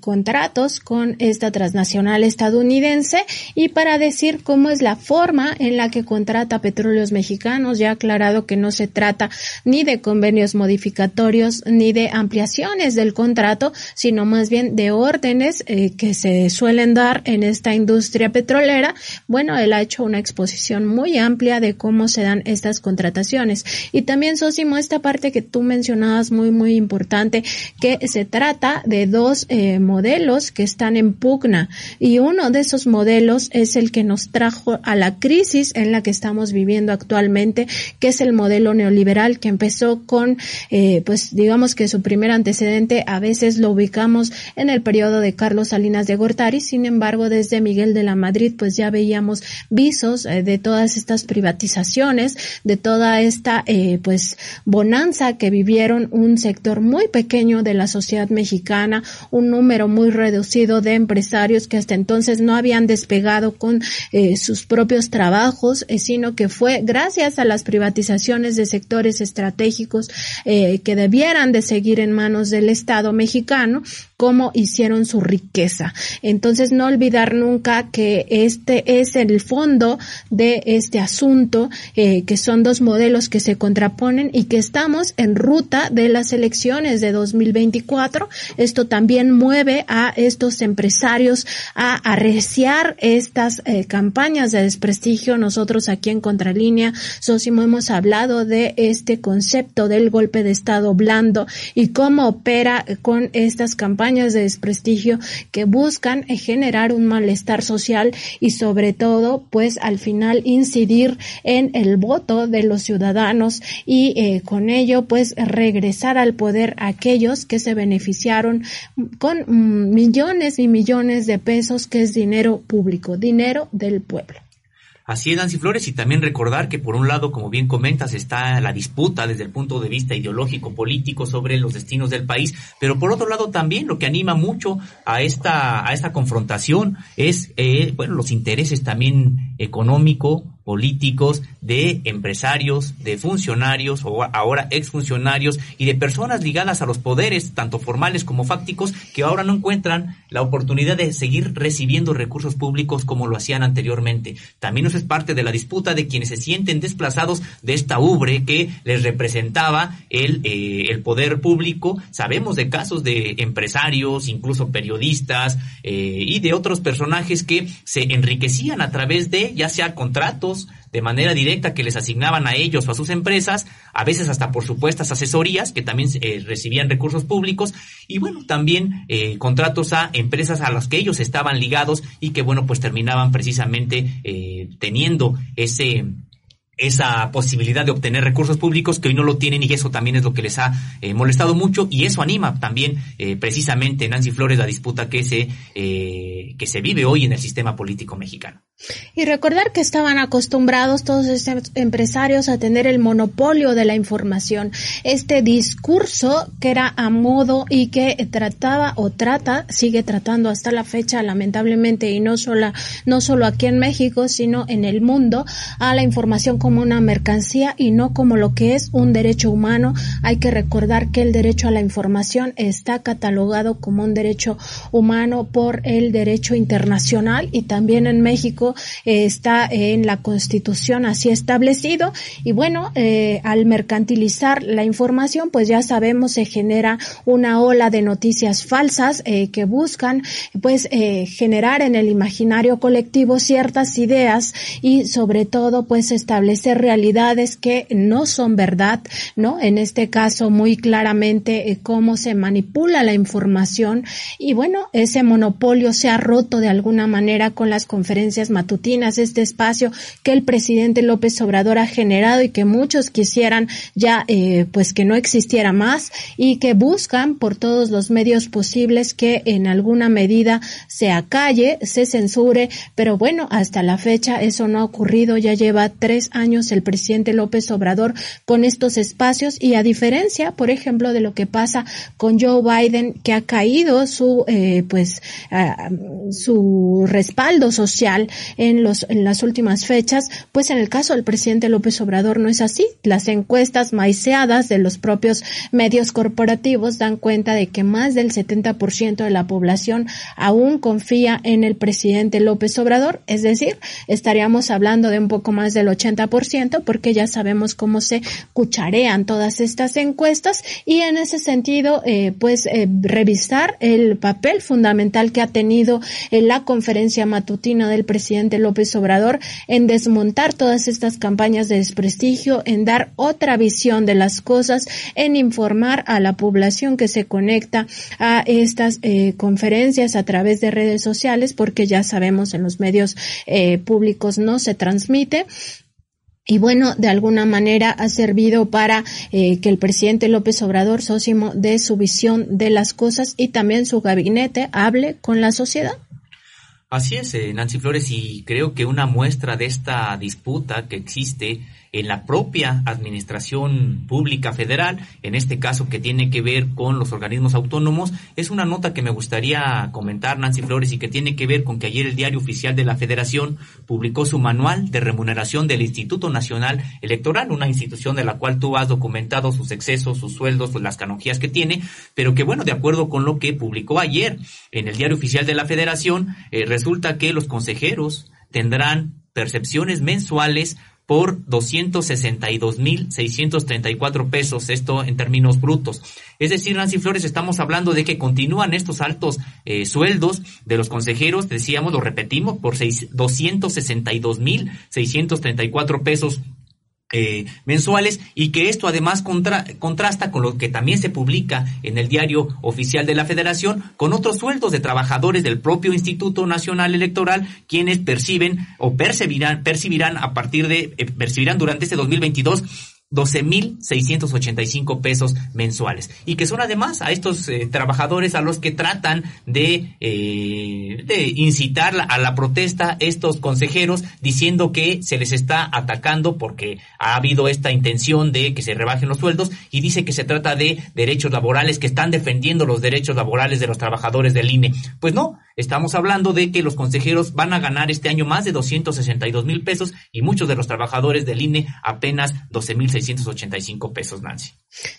contratos con esta transnacional estadounidense y para decir cómo es la forma en la que contrata Petróleos Mexicanos. Ya aclarado que no se trata ni de convenios modificatorios ni de ampliaciones del contrato, sino más bien de órdenes que se suelen dar en esta industria petrolera bueno, él ha hecho una exposición muy amplia de cómo se dan estas contrataciones. Y también, Sosimo, esta parte que tú mencionabas muy, muy importante, que se trata de dos eh, modelos que están en pugna. Y uno de esos modelos es el que nos trajo a la crisis en la que estamos viviendo actualmente, que es el modelo neoliberal que empezó con, eh, pues digamos que su primer antecedente a veces lo ubicamos en el periodo de Carlos Salinas de Gortari, sin embargo desde Miguel de la Madrid pues ya veíamos visos eh, de todas estas privatizaciones, de toda esta eh, pues bonanza que vivieron un sector muy pequeño de la sociedad mexicana, un número muy reducido de empresarios que hasta entonces no habían despegado con eh, sus propios trabajos, eh, sino que fue gracias a las privatizaciones de sectores estratégicos que debieran de seguir en manos del Estado mexicano, como hicieron su riqueza. Entonces, no olvidar nunca que este es el fondo de este asunto, que son dos modelos que se contraponen y que estamos en ruta de las elecciones de 2024. Esto también mueve a estos empresarios a arreciar estas eh, campañas de desprestigio. Nosotros aquí en Contralínea, Sosimo, hemos hablado de este concepto del golpe de Estado blando y cómo opera con estas campañas de desprestigio que buscan generar un malestar social y sobre todo, pues al final incidir en el voto de los ciudadanos y eh, con ello, pues regresar al poder aquellos que se beneficiaron con millones y millones de pesos que es dinero público, dinero del pueblo. Así es, Nancy Flores, y también recordar que por un lado, como bien comentas, está la disputa desde el punto de vista ideológico, político sobre los destinos del país, pero por otro lado también lo que anima mucho a esta, a esta confrontación es, eh, bueno, los intereses también económico, políticos, de empresarios, de funcionarios o ahora exfuncionarios y de personas ligadas a los poderes, tanto formales como fácticos, que ahora no encuentran la oportunidad de seguir recibiendo recursos públicos como lo hacían anteriormente. También eso es parte de la disputa de quienes se sienten desplazados de esta ubre que les representaba el, eh, el poder público. Sabemos de casos de empresarios, incluso periodistas eh, y de otros personajes que se enriquecían a través de ya sea contratos, de manera directa que les asignaban a ellos o a sus empresas, a veces hasta por supuestas asesorías que también eh, recibían recursos públicos y bueno, también eh, contratos a empresas a las que ellos estaban ligados y que bueno, pues terminaban precisamente eh, teniendo ese esa posibilidad de obtener recursos públicos que hoy no lo tienen y eso también es lo que les ha eh, molestado mucho y eso anima también eh, precisamente Nancy Flores la disputa que se eh, que se vive hoy en el sistema político mexicano. Y recordar que estaban acostumbrados todos estos empresarios a tener el monopolio de la información, este discurso que era a modo y que trataba o trata, sigue tratando hasta la fecha lamentablemente y no solo no solo aquí en México, sino en el mundo a la información como una mercancía y no como lo que es un derecho humano. Hay que recordar que el derecho a la información está catalogado como un derecho humano por el derecho internacional y también en México eh, está en la Constitución así establecido. Y bueno, eh, al mercantilizar la información, pues ya sabemos se genera una ola de noticias falsas eh, que buscan pues generar en el imaginario colectivo ciertas ideas y sobre todo pues establecer realidades que no son verdad, ¿no? En este caso muy claramente eh, cómo se manipula la información. Y bueno, ese monopolio se ha roto de alguna manera con las conferencias matutinas, este espacio que el presidente López Obrador ha generado y que muchos quisieran ya eh, pues que no existiera más y que buscan por todos los medios posibles que en alguna medida se acalle, se censure, pero bueno, hasta la fecha eso no ha ocurrido, ya lleva tres años el presidente López Obrador con estos espacios y a diferencia, por ejemplo, de lo que pasa con Joe Biden, que ha caído su, eh, pues, ah, su respaldo social en los, en las últimas fechas, pues en el caso del presidente López Obrador no es así. Las encuestas maiceadas de los propios medios corporativos dan cuenta de que más del 70% de la población aún confía en el presidente López Obrador, es decir, estaríamos hablando de un poco más del 80% porque ya sabemos cómo se cucharean todas estas encuestas y en ese sentido, eh, pues eh, revisar el papel fundamental que ha tenido en la conferencia matutina del presidente López Obrador en desmontar todas estas campañas de desprestigio, en dar otra visión de las cosas, en informar a la población que se conecta a estas eh, conferencias a través de redes sociales, porque ya sabemos en los medios eh, públicos no se transmite y bueno, de alguna manera ha servido para eh, que el presidente López Obrador, Sósimo, dé su visión de las cosas y también su gabinete hable con la sociedad. Así es, eh, Nancy Flores, y creo que una muestra de esta disputa que existe en la propia administración pública federal, en este caso que tiene que ver con los organismos autónomos, es una nota que me gustaría comentar, Nancy Flores, y que tiene que ver con que ayer el Diario Oficial de la Federación publicó su manual de remuneración del Instituto Nacional Electoral, una institución de la cual tú has documentado sus excesos, sus sueldos, las canonjías que tiene, pero que bueno, de acuerdo con lo que publicó ayer en el Diario Oficial de la Federación, eh, resulta que los consejeros tendrán percepciones mensuales por 262.634 pesos, esto en términos brutos. Es decir, Nancy Flores, estamos hablando de que continúan estos altos eh, sueldos de los consejeros, decíamos, lo repetimos, por 262.634 pesos eh, mensuales y que esto además contrasta con lo que también se publica en el diario oficial de la Federación con otros sueldos de trabajadores del propio Instituto Nacional Electoral quienes perciben o percibirán percibirán a partir de eh, percibirán durante este 2022 12.685 pesos mensuales y que son además a estos eh, trabajadores a los que tratan de, eh, de incitar a la protesta estos consejeros diciendo que se les está atacando porque ha habido esta intención de que se rebajen los sueldos y dice que se trata de derechos laborales que están defendiendo los derechos laborales de los trabajadores del INE. Pues no, estamos hablando de que los consejeros van a ganar este año más de 262 mil pesos y muchos de los trabajadores del INE apenas 12 mil 685 pesos, Nancy.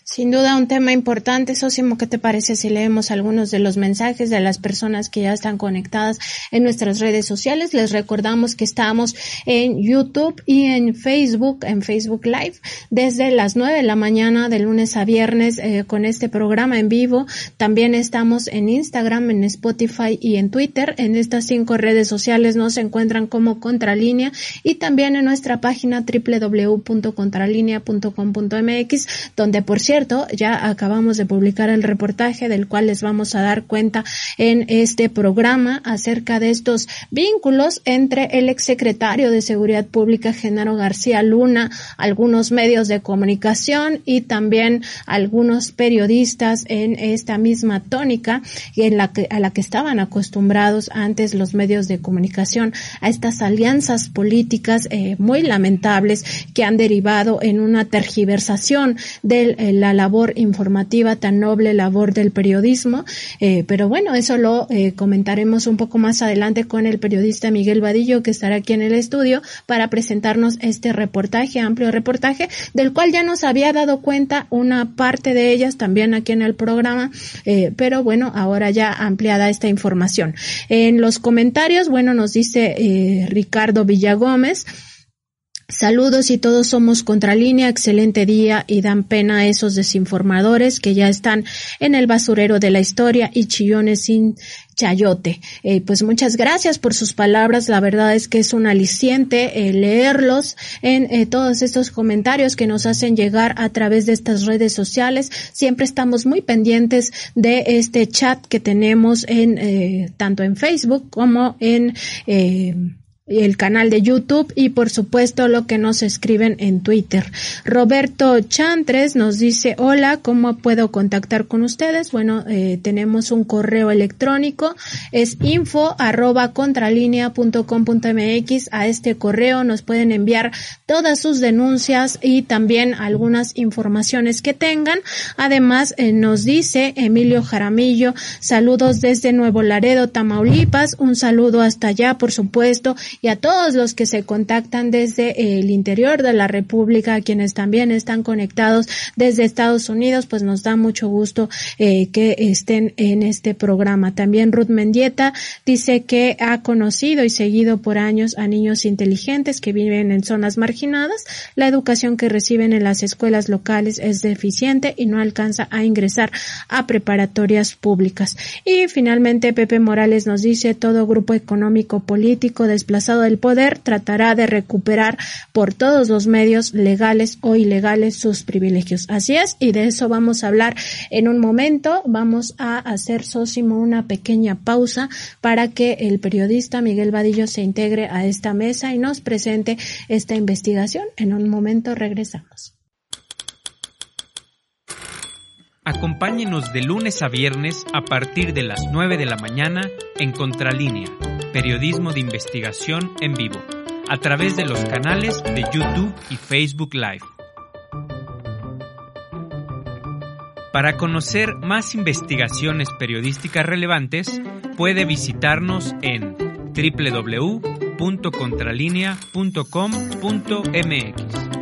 Sin duda un tema importante. Sosimo, ¿qué te parece si leemos algunos de los mensajes de las personas que ya están conectadas en nuestras redes sociales? Les recordamos que estamos en YouTube y en Facebook, en Facebook Live, desde las 9 de la mañana de lunes a viernes eh, con este programa en vivo. También estamos en Instagram, en Spotify y en Twitter. En estas cinco redes sociales nos encuentran como Contralínea y también en nuestra página www.contralinea.com .com.mx, donde por cierto ya acabamos de publicar el reportaje del cual les vamos a dar cuenta en este programa acerca de estos vínculos entre el exsecretario de Seguridad Pública Genaro García Luna, algunos medios de comunicación y también algunos periodistas en esta misma tónica en la que, a la que estaban acostumbrados antes los medios de comunicación a estas alianzas políticas eh, muy lamentables que han derivado en una tergiversación de eh, la labor informativa, tan noble labor del periodismo. Eh, pero bueno, eso lo eh, comentaremos un poco más adelante con el periodista Miguel Vadillo, que estará aquí en el estudio para presentarnos este reportaje, amplio reportaje, del cual ya nos había dado cuenta una parte de ellas también aquí en el programa, pero bueno, ahora ya ampliada esta información. En los comentarios, bueno, nos dice Ricardo Villagómez, Saludos y todos somos Contralínea, excelente día y dan pena a esos desinformadores que ya están en el basurero de la historia y chillones sin chayote. Eh, pues muchas gracias por sus palabras, la verdad es que es un aliciente eh, leerlos en eh, todos estos comentarios que nos hacen llegar a través de estas redes sociales. Siempre estamos muy pendientes de este chat que tenemos en tanto en Facebook como en el canal de YouTube y por supuesto lo que nos escriben en Twitter. Roberto Chantres nos dice, hola, ¿cómo puedo contactar con ustedes? Bueno, eh, tenemos un correo electrónico, es info arroba contralinea.com.mx. A este correo nos pueden enviar todas sus denuncias y también algunas informaciones que tengan. Además, eh, nos dice Emilio Jaramillo, saludos desde Nuevo Laredo, Tamaulipas, un saludo hasta allá, por supuesto, y a todos los que se contactan desde el interior de la República, quienes también están conectados desde Estados Unidos, pues nos da mucho gusto eh, que estén en este programa. También Ruth Mendieta dice que ha conocido y seguido por años a niños inteligentes que viven en zonas marginadas. La educación que reciben en las escuelas locales es deficiente y no alcanza a ingresar a preparatorias públicas. Y finalmente Pepe Morales nos dice todo grupo económico político desplazado traspasado el poder, tratará de recuperar por todos los medios legales o ilegales sus privilegios. Así es, y de eso vamos a hablar en un momento. Vamos a hacer, Sósimo, una pequeña pausa para que el periodista Miguel Vadillo se integre a esta mesa y nos presente esta investigación. En un momento regresamos. Acompáñenos de lunes a viernes a partir de las 9 de la mañana en Contralínea, periodismo de investigación en vivo, a través de los canales de YouTube y Facebook Live. Para conocer más investigaciones periodísticas relevantes, puede visitarnos en www.contralinea.com.mx.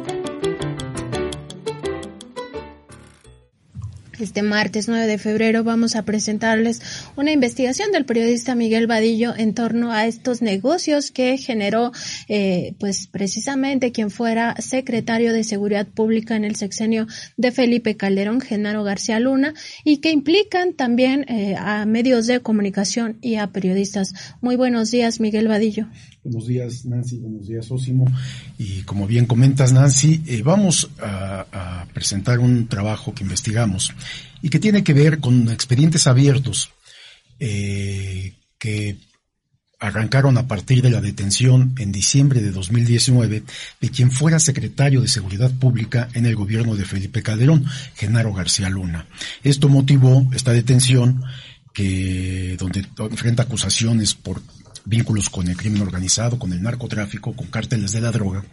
Este martes 9 de febrero vamos a presentarles una investigación del periodista Miguel Vadillo en torno a estos negocios que generó, eh, pues precisamente quien fuera secretario de Seguridad Pública en el sexenio de Felipe Calderón, Genaro García Luna, y que implican también eh, a medios de comunicación y a periodistas. Muy buenos días, Miguel Vadillo. Buenos días, Nancy. Buenos días, Osimo. Y como bien comentas, Nancy, eh, vamos a, presentar un trabajo que investigamos y que tiene que ver con expedientes abiertos eh, que arrancaron a partir de la detención en diciembre de 2019 de quien fuera secretario de Seguridad Pública en el gobierno de Felipe Calderón, Genaro García Luna. Esto motivó esta detención que donde enfrenta acusaciones por vínculos con el crimen organizado, con el narcotráfico, con cárteles de la droga,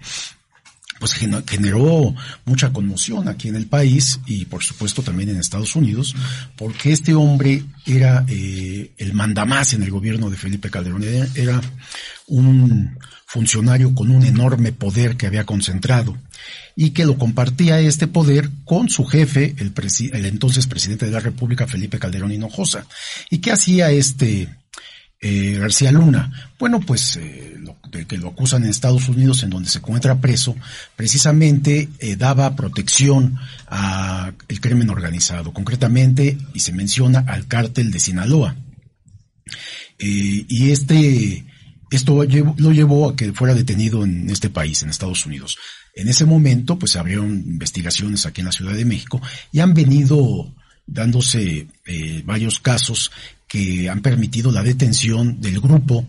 pues generó mucha conmoción aquí en el país y por supuesto también en Estados Unidos, porque este hombre era eh, el mandamás en el gobierno de Felipe Calderón, era un funcionario con un enorme poder que había concentrado y que lo compartía este poder con su jefe, el, el entonces presidente de la República, Felipe Calderón Hinojosa. ¿Y qué hacía este eh, García Luna. Bueno, pues eh, de que lo acusan en Estados Unidos, en donde se encuentra preso, precisamente eh, daba protección al crimen organizado, concretamente, y se menciona al cártel de Sinaloa. Eh, y este, esto lo llevó a que fuera detenido en este país, en Estados Unidos. En ese momento, pues abrieron investigaciones aquí en la Ciudad de México y han venido dándose eh, varios casos que han permitido la detención del grupo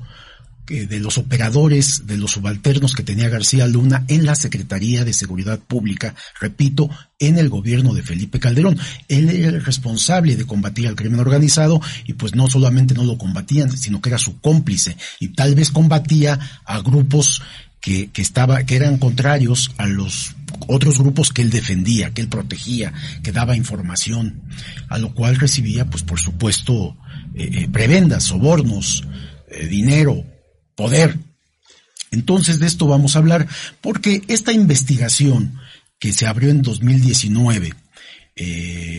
de los operadores, de los subalternos que tenía García Luna en la Secretaría de Seguridad Pública, repito, en el gobierno de Felipe Calderón. Él era el responsable de combatir al crimen organizado y pues no solamente no lo combatían, sino que era su cómplice y tal vez combatía a grupos que, que estaba, que eran contrarios a los otros grupos que él defendía, que él protegía, que daba información, a lo cual recibía, pues por supuesto, eh, eh, prebendas, sobornos, eh, dinero, poder. Entonces de esto vamos a hablar porque esta investigación que se abrió en 2019,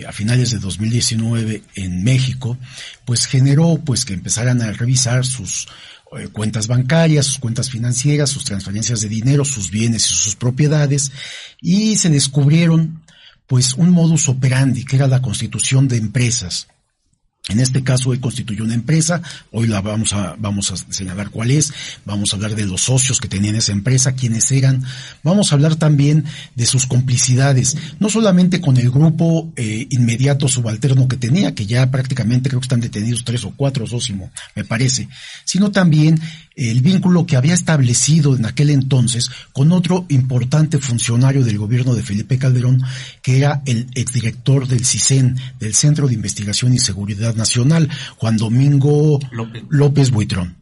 a finales de 2019 en México, pues generó pues que empezaran a revisar sus cuentas bancarias, sus cuentas financieras, sus transferencias de dinero, sus bienes y sus propiedades, y se descubrieron pues un modus operandi que era la constitución de empresas en este caso, hoy constituyó una empresa, hoy la vamos a, vamos a señalar cuál es, vamos a hablar de los socios que tenían esa empresa, quiénes eran, vamos a hablar también de sus complicidades, no solamente con el grupo eh, inmediato subalterno que tenía, que ya prácticamente creo que están detenidos tres o cuatro, Sósimo, me parece, sino también el vínculo que había establecido en aquel entonces con otro importante funcionario del gobierno de Felipe Calderón, que era el exdirector del CISEN, del Centro de Investigación y Seguridad Nacional, Juan Domingo López, Buitrón.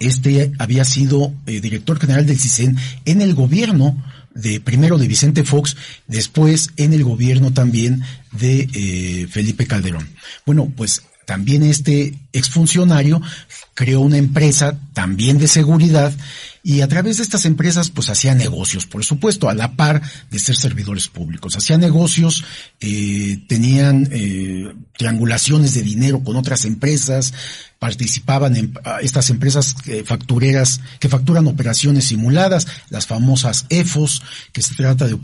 Este había sido eh, director general del CISEN en el gobierno de primero de Vicente Fox, después en el gobierno también de eh, Felipe Calderón. Bueno, pues también este exfuncionario creó una empresa también de seguridad y a través de estas empresas pues hacía negocios, por supuesto, a la par de ser servidores públicos. Hacía negocios, eh, tenían eh, triangulaciones de dinero con otras empresas, participaban en ah, estas empresas eh, factureras que facturan operaciones simuladas, las famosas EFOS, que se trata de,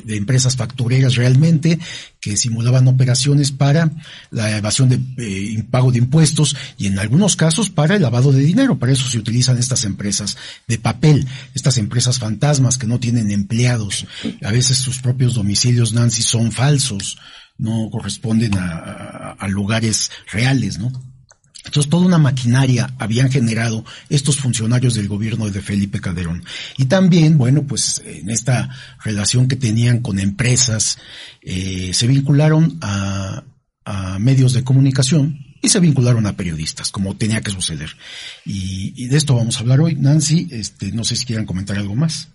de, empresas factureras realmente, que simulaban operaciones para la evasión de pago de impuestos y en algunos casos para el lavado de dinero. Para eso se utilizan estas empresas de papel, estas empresas fantasmas que no tienen empleados. A veces sus propios domicilios, Nancy, son falsos, no corresponden a, a lugares reales, ¿no? Entonces, toda una maquinaria habían generado estos funcionarios del gobierno de Felipe Calderón. Y también, bueno, pues en esta relación que tenían con empresas, eh, se vincularon a, a, medios de comunicación y se vincularon a periodistas, como tenía que suceder. Y, y de esto vamos a hablar hoy. Nancy, este, no sé si quieran comentar algo más.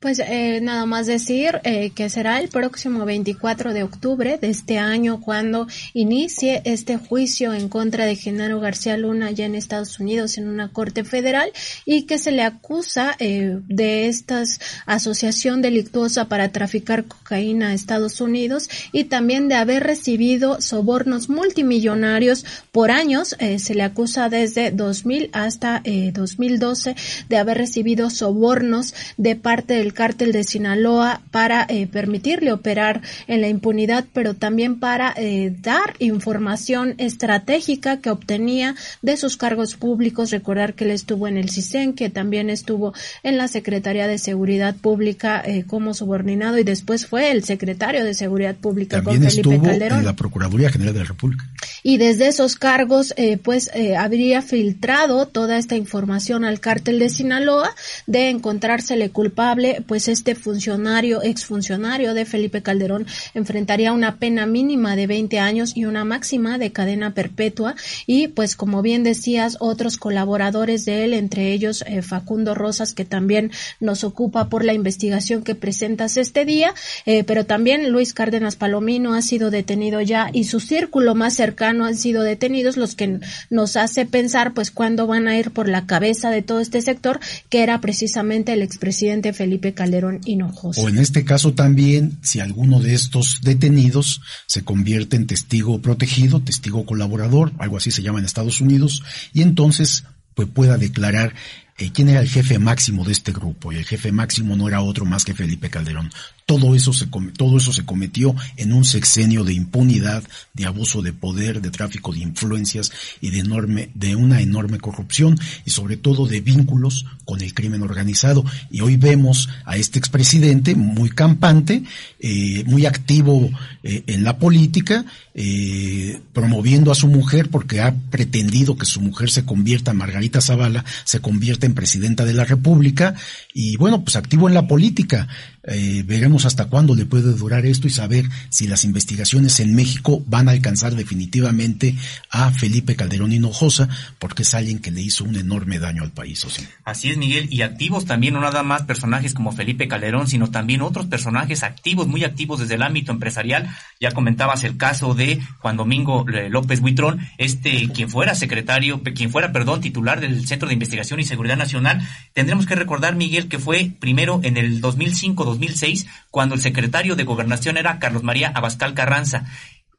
Pues eh, nada más decir eh, que será el próximo 24 de octubre de este año cuando inicie este juicio en contra de Genaro García Luna allá en Estados Unidos en una corte federal y que se le acusa eh, de esta asociación delictuosa para traficar cocaína a Estados Unidos y también de haber recibido sobornos multimillonarios por años. Eh, se le acusa desde 2000 hasta 2012 de haber recibido sobornos de parte del cártel de Sinaloa para eh, permitirle operar en la impunidad, pero también para eh, dar información estratégica que obtenía de sus cargos públicos. Recordar que él estuvo en el CISEN, que también estuvo en la Secretaría de Seguridad Pública eh, como subordinado y después fue el secretario de Seguridad Pública también con Felipe estuvo Calderón. en la Procuraduría General de la República. Y desde esos cargos, pues habría filtrado toda esta información al cártel de Sinaloa de encontrársele culpable pues este funcionario, exfuncionario de Felipe Calderón, enfrentaría una pena mínima de 20 años y una máxima de cadena perpetua. Y pues como bien decías, otros colaboradores de él, entre ellos eh, Facundo Rosas, que también nos ocupa por la investigación que presentas este día, eh, pero también Luis Cárdenas Palomino ha sido detenido ya y su círculo más cercano han sido detenidos, los que nos hace pensar pues cuándo van a ir por la cabeza de todo este sector, que era precisamente el expresidente Felipe Calderón Hinojosa. O en este caso también, si alguno de estos detenidos se convierte en testigo protegido, testigo colaborador, algo así se llama en Estados Unidos, y entonces pues pueda declarar eh, quién era el jefe máximo de este grupo, y el jefe máximo no era otro más que Felipe Calderón. Todo eso se, todo eso se cometió en un sexenio de impunidad, de abuso de poder, de tráfico de influencias y de enorme, de una enorme corrupción y sobre todo de vínculos con el crimen organizado. Y hoy vemos a este expresidente muy campante, eh, muy activo eh, en la política, eh, promoviendo a su mujer porque ha pretendido que su mujer se convierta, Margarita Zavala, se convierta en presidenta de la República y bueno, pues activo en la política. Eh, veremos hasta cuándo le puede durar esto y saber si las investigaciones en México van a alcanzar definitivamente a Felipe Calderón Hinojosa, porque es alguien que le hizo un enorme daño al país. Así es, Miguel, y activos también, no nada más personajes como Felipe Calderón, sino también otros personajes activos, muy activos desde el ámbito empresarial. Ya comentabas el caso de Juan Domingo eh, López Buitrón, este quien fuera secretario, quien fuera, perdón, titular del Centro de Investigación y Seguridad Nacional. Tendremos que recordar, Miguel, que fue primero en el 2005 2006, cuando el secretario de Gobernación era Carlos María Abascal Carranza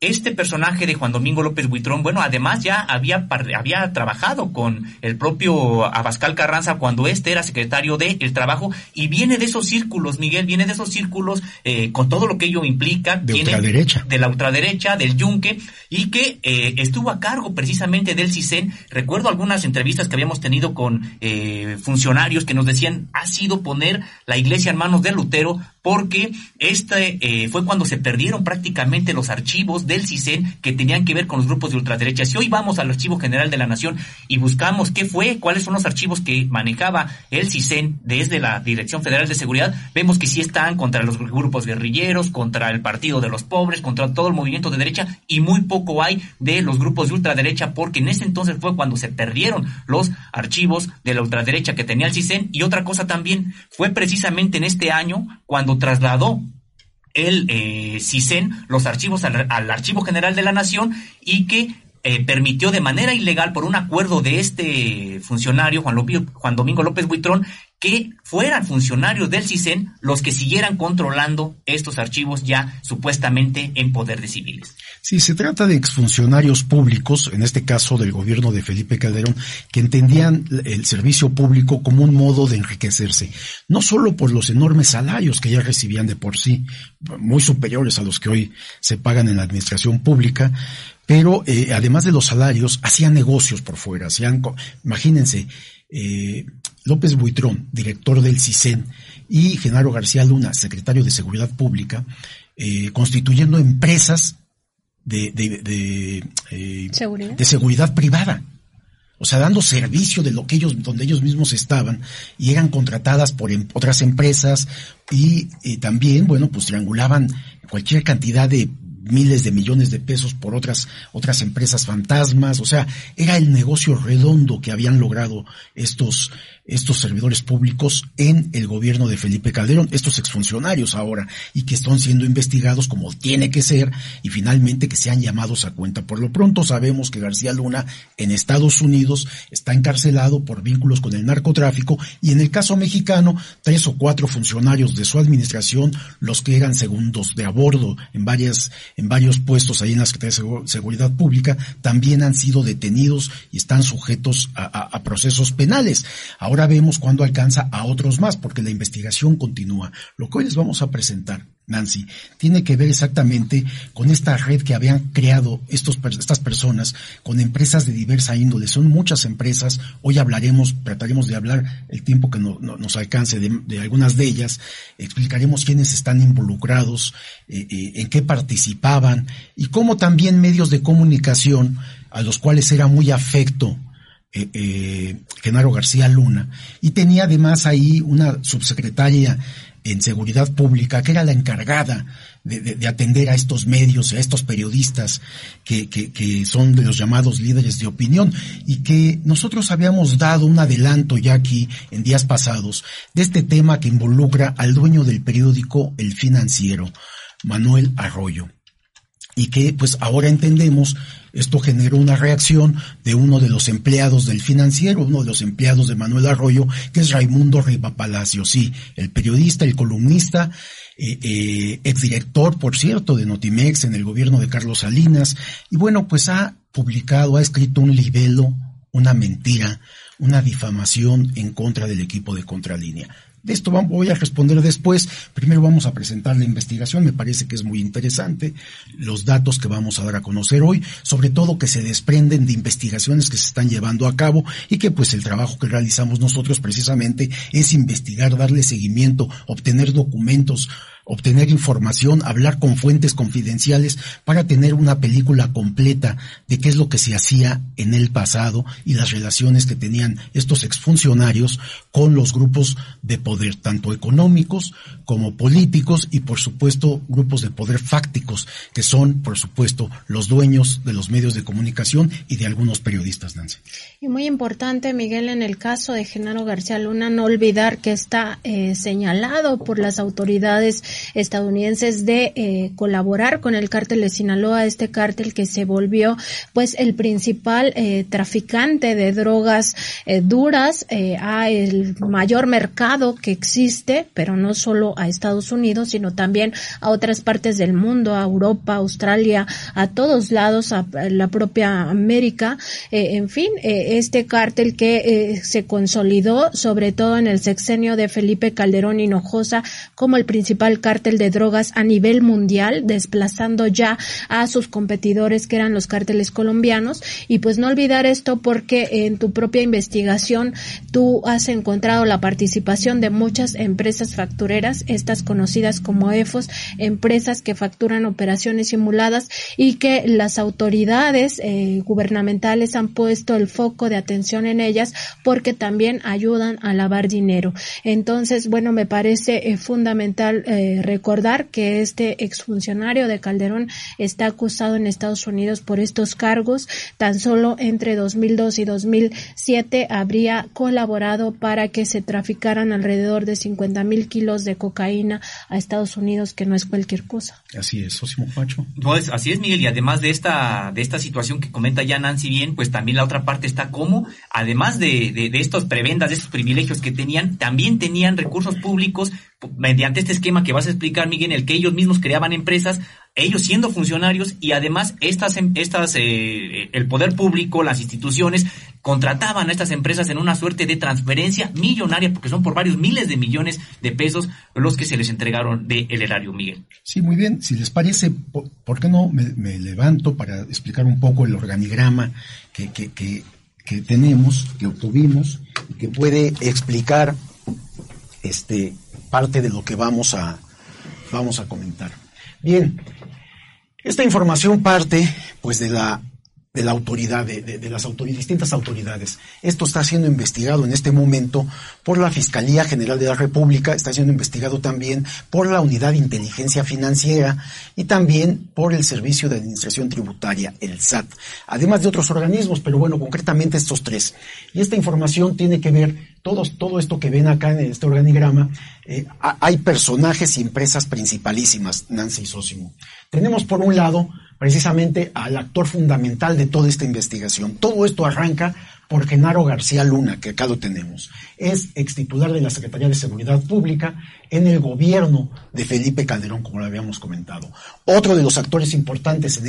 este personaje de Juan Domingo López Buitrón, bueno, además ya había, había trabajado con el propio Abascal Carranza cuando este era secretario de el Trabajo y viene de esos círculos, Miguel, viene de esos círculos eh, con todo lo que ello implica. De ultraderecha. De la ultraderecha, del yunque, y que eh, estuvo a cargo precisamente del CISEN. Recuerdo algunas entrevistas que habíamos tenido con eh, funcionarios que nos decían, ha sido poner la iglesia en manos de Lutero porque este eh, fue cuando se perdieron prácticamente los archivos del CISEN que tenían que ver con los grupos de ultraderecha. Si hoy vamos al Archivo General de la Nación y buscamos qué fue, cuáles son los archivos que manejaba el CISEN desde la Dirección Federal de Seguridad, vemos que sí están contra los grupos guerrilleros, contra el Partido de los Pobres, contra todo el movimiento de derecha y muy poco hay de los grupos de ultraderecha porque en ese entonces fue cuando se perdieron los archivos de la ultraderecha que tenía el CISEN y otra cosa también fue precisamente en este año cuando trasladó el eh, CISEN los archivos al, Archivo General de la Nación y que eh, permitió de manera ilegal, por un acuerdo de este funcionario, Juan, Juan Domingo López Buitrón, que fueran funcionarios del CISEN los que siguieran controlando estos archivos ya supuestamente en poder de civiles. Sí, se trata de exfuncionarios públicos, en este caso del gobierno de Felipe Calderón, que entendían el servicio público como un modo de enriquecerse, no solo por los enormes salarios que ya recibían de por sí, muy superiores a los que hoy se pagan en la administración pública, pero eh, además de los salarios, hacían negocios por fuera, hacían, imagínense, eh, López Buitrón, director del CISEN, y Genaro García Luna, secretario de Seguridad Pública, eh, constituyendo empresas de, de, eh, de seguridad privada. O sea, dando servicio de lo que ellos, donde ellos mismos estaban, y eran contratadas por em, otras empresas, y, y también, bueno, pues triangulaban cualquier cantidad de miles de millones de pesos por otras, otras empresas fantasmas, o sea, era el negocio redondo que habían logrado estos, estos servidores públicos en el gobierno de Felipe Calderón, estos exfuncionarios ahora, y que están siendo investigados como tiene que ser, y finalmente que sean llamados a cuenta. Por lo pronto sabemos que García Luna en Estados Unidos está encarcelado por vínculos con el narcotráfico, y en el caso mexicano, tres o cuatro funcionarios de su administración, los que eran segundos de a bordo en varias, en varios puestos ahí en la Secretaría de Seguridad Pública, también han sido detenidos y están sujetos a, a procesos penales. Ahora Ahora vemos cuándo alcanza a otros más, porque la investigación continúa. Lo que hoy les vamos a presentar, Nancy, tiene que ver exactamente con esta red que habían creado estos, estas personas con empresas de diversa índole. Son muchas empresas. Hoy hablaremos, trataremos de hablar el tiempo que nos alcance de, algunas de ellas. Explicaremos quiénes están involucrados, eh, eh, en qué participaban y cómo también medios de comunicación a los cuales era muy afecto eh, eh, Genaro García Luna, y tenía además ahí una subsecretaria en seguridad pública que era la encargada de, atender a estos medios, a estos periodistas que, que, son de los llamados líderes de opinión. Y que nosotros habíamos dado un adelanto ya aquí en días pasados de este tema que involucra al dueño del periódico El Financiero, Manuel Arroyo y que pues ahora entendemos esto generó una reacción de uno de los empleados del financiero, uno de los empleados de Manuel Arroyo, que es Raimundo Riva Palacio, sí, el periodista, el columnista, eh, eh, exdirector, por cierto, de Notimex en el gobierno de Carlos Salinas, y bueno, pues ha publicado, ha escrito un libelo, una mentira, una difamación en contra del equipo de Contralínea. De esto voy a responder después. Primero vamos a presentar la investigación, me parece que es muy interesante, los datos que vamos a dar a conocer hoy, sobre todo que se desprenden de investigaciones que se están llevando a cabo y que pues el trabajo que realizamos nosotros precisamente es investigar, darle seguimiento, obtener documentos, obtener información, hablar con fuentes confidenciales para tener una película completa de qué es lo que se hacía en el pasado y las relaciones que tenían estos exfuncionarios con los grupos de poder, tanto económicos como políticos y por supuesto grupos de poder fácticos, que son por supuesto los dueños de los medios de comunicación y de algunos periodistas, Nancy. Y muy importante, Miguel, en el caso de Genaro García Luna, no olvidar que está eh, señalado por las autoridades estadounidenses de eh, colaborar con el cártel de Sinaloa, este cártel que se volvió pues el principal eh, traficante de drogas eh, duras a el mayor mercado que existe, pero no solo a Estados Unidos, sino también a otras partes del mundo, a Europa, Australia, a todos lados, a, la propia América, en fin, este cártel que se consolidó sobre todo en el sexenio de Felipe Calderón Hinojosa como el principal de drogas a nivel mundial, desplazando ya a sus competidores que eran los cárteles colombianos. Y pues no olvidar esto porque en tu propia investigación tú has encontrado la participación de muchas empresas factureras, estas conocidas como EFOS, empresas que facturan operaciones simuladas y que las autoridades eh, gubernamentales han puesto el foco de atención en ellas porque también ayudan a lavar dinero. Entonces, bueno, me parece eh, fundamental eh, recordar que este exfuncionario de Calderón está acusado en Estados Unidos por estos cargos. Tan solo entre 2002 y 2007 habría colaborado para que se traficaran alrededor de 50 mil kilos de cocaína a Estados Unidos, que no es cualquier cosa. Así es, Osimo Pacho. Pues así es, Miguel, y además de esta, de esta situación que comenta ya Nancy bien, pues también la otra parte está como, además de, de, de estos prebendas, de estos privilegios que tenían, también tenían recursos públicos mediante este esquema que vas a explicar, Miguel, en el que ellos mismos creaban empresas, ellos siendo funcionarios y además estas, em, estas, eh, el poder público, las instituciones, contrataban a estas empresas en una suerte de transferencia millonaria, porque son por varios miles de millones de pesos los que se les entregaron del erario, Miguel. Sí, muy bien. Si les parece, ¿por, qué no me, levanto para explicar un poco el organigrama que, que, que, que tenemos, que obtuvimos, y que puede explicar este, parte de lo que vamos a, vamos a comentar. Bien, esta información parte pues de la de la autoridad, de, las distintas autoridades. Esto está siendo investigado en este momento por la Fiscalía General de la República, está siendo investigado también por la Unidad de Inteligencia Financiera y también por el Servicio de Administración Tributaria, el SAT, además de otros organismos, pero bueno, concretamente estos tres. Y esta información tiene que ver, todos, todo esto que ven acá en este organigrama, eh, hay personajes y empresas principalísimas, Nancy y Sósimo. Tenemos por un lado precisamente al actor fundamental de toda esta investigación. Todo esto arranca por Genaro García Luna, que acá lo tenemos. Es ex titular de la Secretaría de Seguridad Pública en el gobierno de Felipe Calderón, como lo habíamos comentado. Otro de los actores importantes en,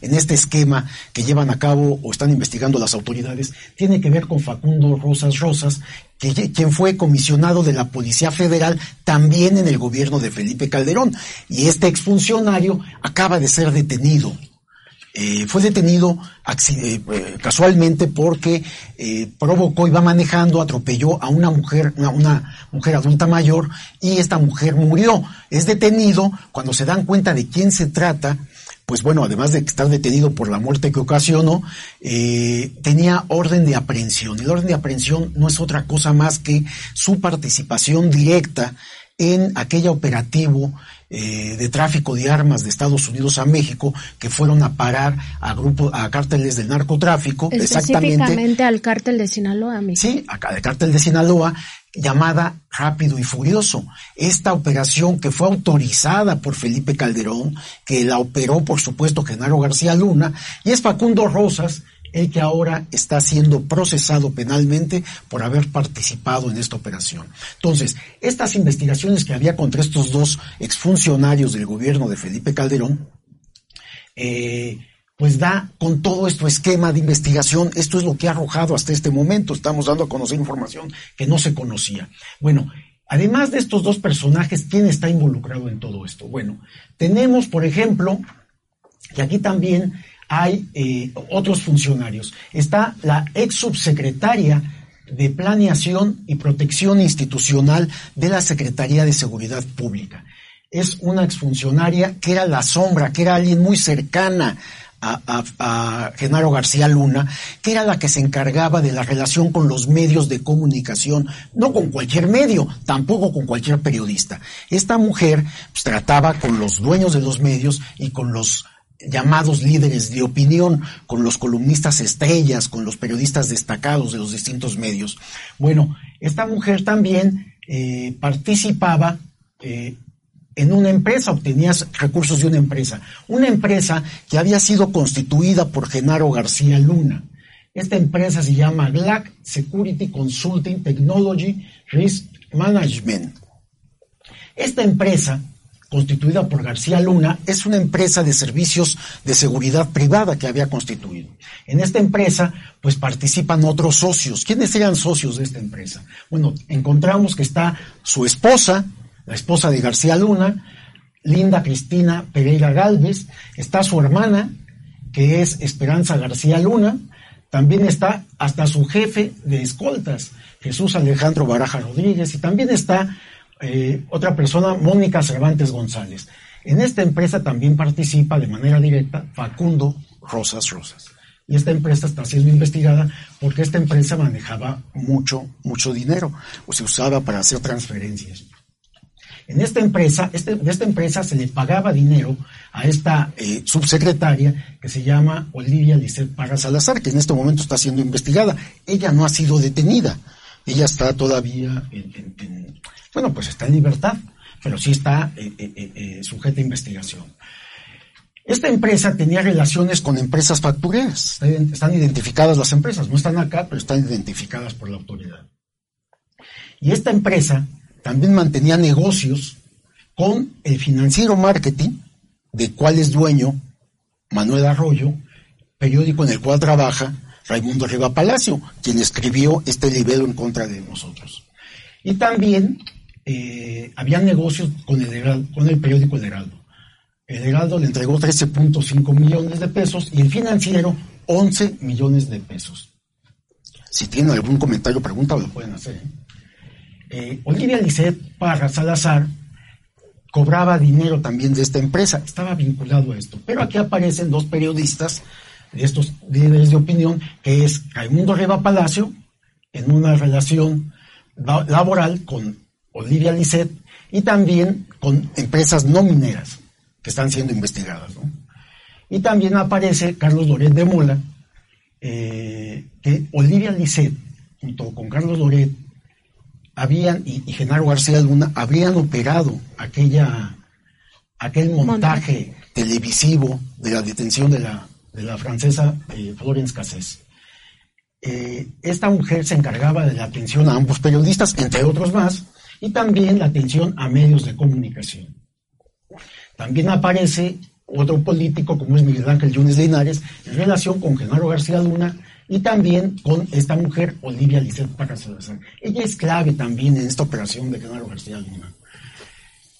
en este esquema que llevan a cabo o están investigando las autoridades tiene que ver con Facundo Rosas Rosas, quien fue comisionado de la Policía Federal también en el gobierno de Felipe Calderón. Y este exfuncionario acaba de ser detenido eh, fue detenido eh, eh, casualmente porque provocó, iba manejando, atropelló a una mujer, una, mujer adulta mayor y esta mujer murió. Es detenido cuando se dan cuenta de quién se trata. Pues bueno, además de estar detenido por la muerte que ocasionó, tenía orden de aprehensión. El orden de aprehensión no es otra cosa más que su participación directa en aquella operativo eh, de tráfico de armas de Estados Unidos a México que fueron a parar a grupos, a cárteles del narcotráfico, exactamente al cártel de Sinaloa. Sí, al cártel de Sinaloa llamada Rápido y Furioso. Esta operación que fue autorizada por Felipe Calderón, que la operó por supuesto Genaro García Luna, y es Facundo Rosas, el que ahora está siendo procesado penalmente por haber participado en esta operación. Entonces, estas investigaciones que había contra estos dos exfuncionarios del gobierno de Felipe Calderón, eh, pues da con todo este esquema de investigación, esto es lo que ha arrojado hasta este momento, estamos dando a conocer información que no se conocía. Bueno, además de estos dos personajes, ¿quién está involucrado en todo esto? Bueno, tenemos, por ejemplo, que aquí también hay eh, otros funcionarios. Está la ex subsecretaria de Planeación y Protección Institucional de la Secretaría de Seguridad Pública. Es una exfuncionaria que era la sombra, que era alguien muy cercana a, a, Genaro García Luna, que era la que se encargaba de la relación con los medios de comunicación, no con cualquier medio, tampoco con cualquier periodista. Esta mujer pues, trataba con los dueños de los medios y con los llamados líderes de opinión, con los columnistas estrellas, con los periodistas destacados de los distintos medios. Bueno, esta mujer también eh, participaba eh, en una empresa, obtenía recursos de una empresa, una empresa que había sido constituida por Genaro García Luna. Esta empresa se llama GLAC Security Consulting Technology Risk Management. Esta empresa constituida por García Luna, es una empresa de servicios de seguridad privada que había constituido. En esta empresa, pues participan otros socios. ¿Quiénes eran socios de esta empresa? Bueno, encontramos que está su esposa, la esposa de García Luna, Linda Cristina Pereira Galvez, está su hermana, que es Esperanza García Luna, también está hasta su jefe de escoltas, Jesús Alejandro Baraja Rodríguez, y también está eh, otra persona, Mónica Cervantes González. En esta empresa también participa de manera directa Facundo Rosas Rosas. Y esta empresa está siendo investigada porque esta empresa manejaba mucho, mucho dinero o se usaba para hacer transferencias. En esta empresa, este, esta empresa se le pagaba dinero a esta eh, subsecretaria que se llama Olivia Lisset Parra Salazar, que en este momento está siendo investigada. Ella no ha sido detenida. Ella está todavía en bueno, pues está en libertad, pero sí está eh, eh, eh, sujeta a investigación. Esta empresa tenía relaciones con empresas factureras. Están identificadas las empresas, no están acá, pero están identificadas por la autoridad. Y esta empresa también mantenía negocios con el financiero marketing, de cual es dueño Manuel Arroyo, periódico en el cual trabaja Raimundo Riva Palacio, quien escribió este libelo en contra de nosotros. Y también eh, había negocios con el, periódico El Heraldo. El Heraldo le entregó 13.5 millones de pesos y el financiero 11 millones de pesos. Si tienen algún comentario o pregunta, lo pueden hacer. ¿eh? Eh, Olivia Lisset Parra Salazar cobraba dinero también de esta empresa, estaba vinculado a esto. Pero aquí aparecen dos periodistas de estos líderes de opinión, que es Raimundo Riva Palacio, en una relación laboral con Olivia Lisset y también con empresas no mineras que están siendo investigadas. Y también aparece Carlos Loret de Mola, eh, que Olivia Lisset, junto con Carlos Loret, habían, y, Genaro García Luna, habrían operado aquella, aquel montaje televisivo de la detención de la, de la francesa eh, Florence Cassés. Eh, esta mujer se encargaba de la atención a ambos periodistas, entre otros más, y también la atención a medios de comunicación. También aparece otro político como es Miguel Ángel Yunes Linares en relación con Genaro García Luna y también con esta mujer Olivia Lisset Parra Salazar. Ella es clave también en esta operación de Genaro García Luna.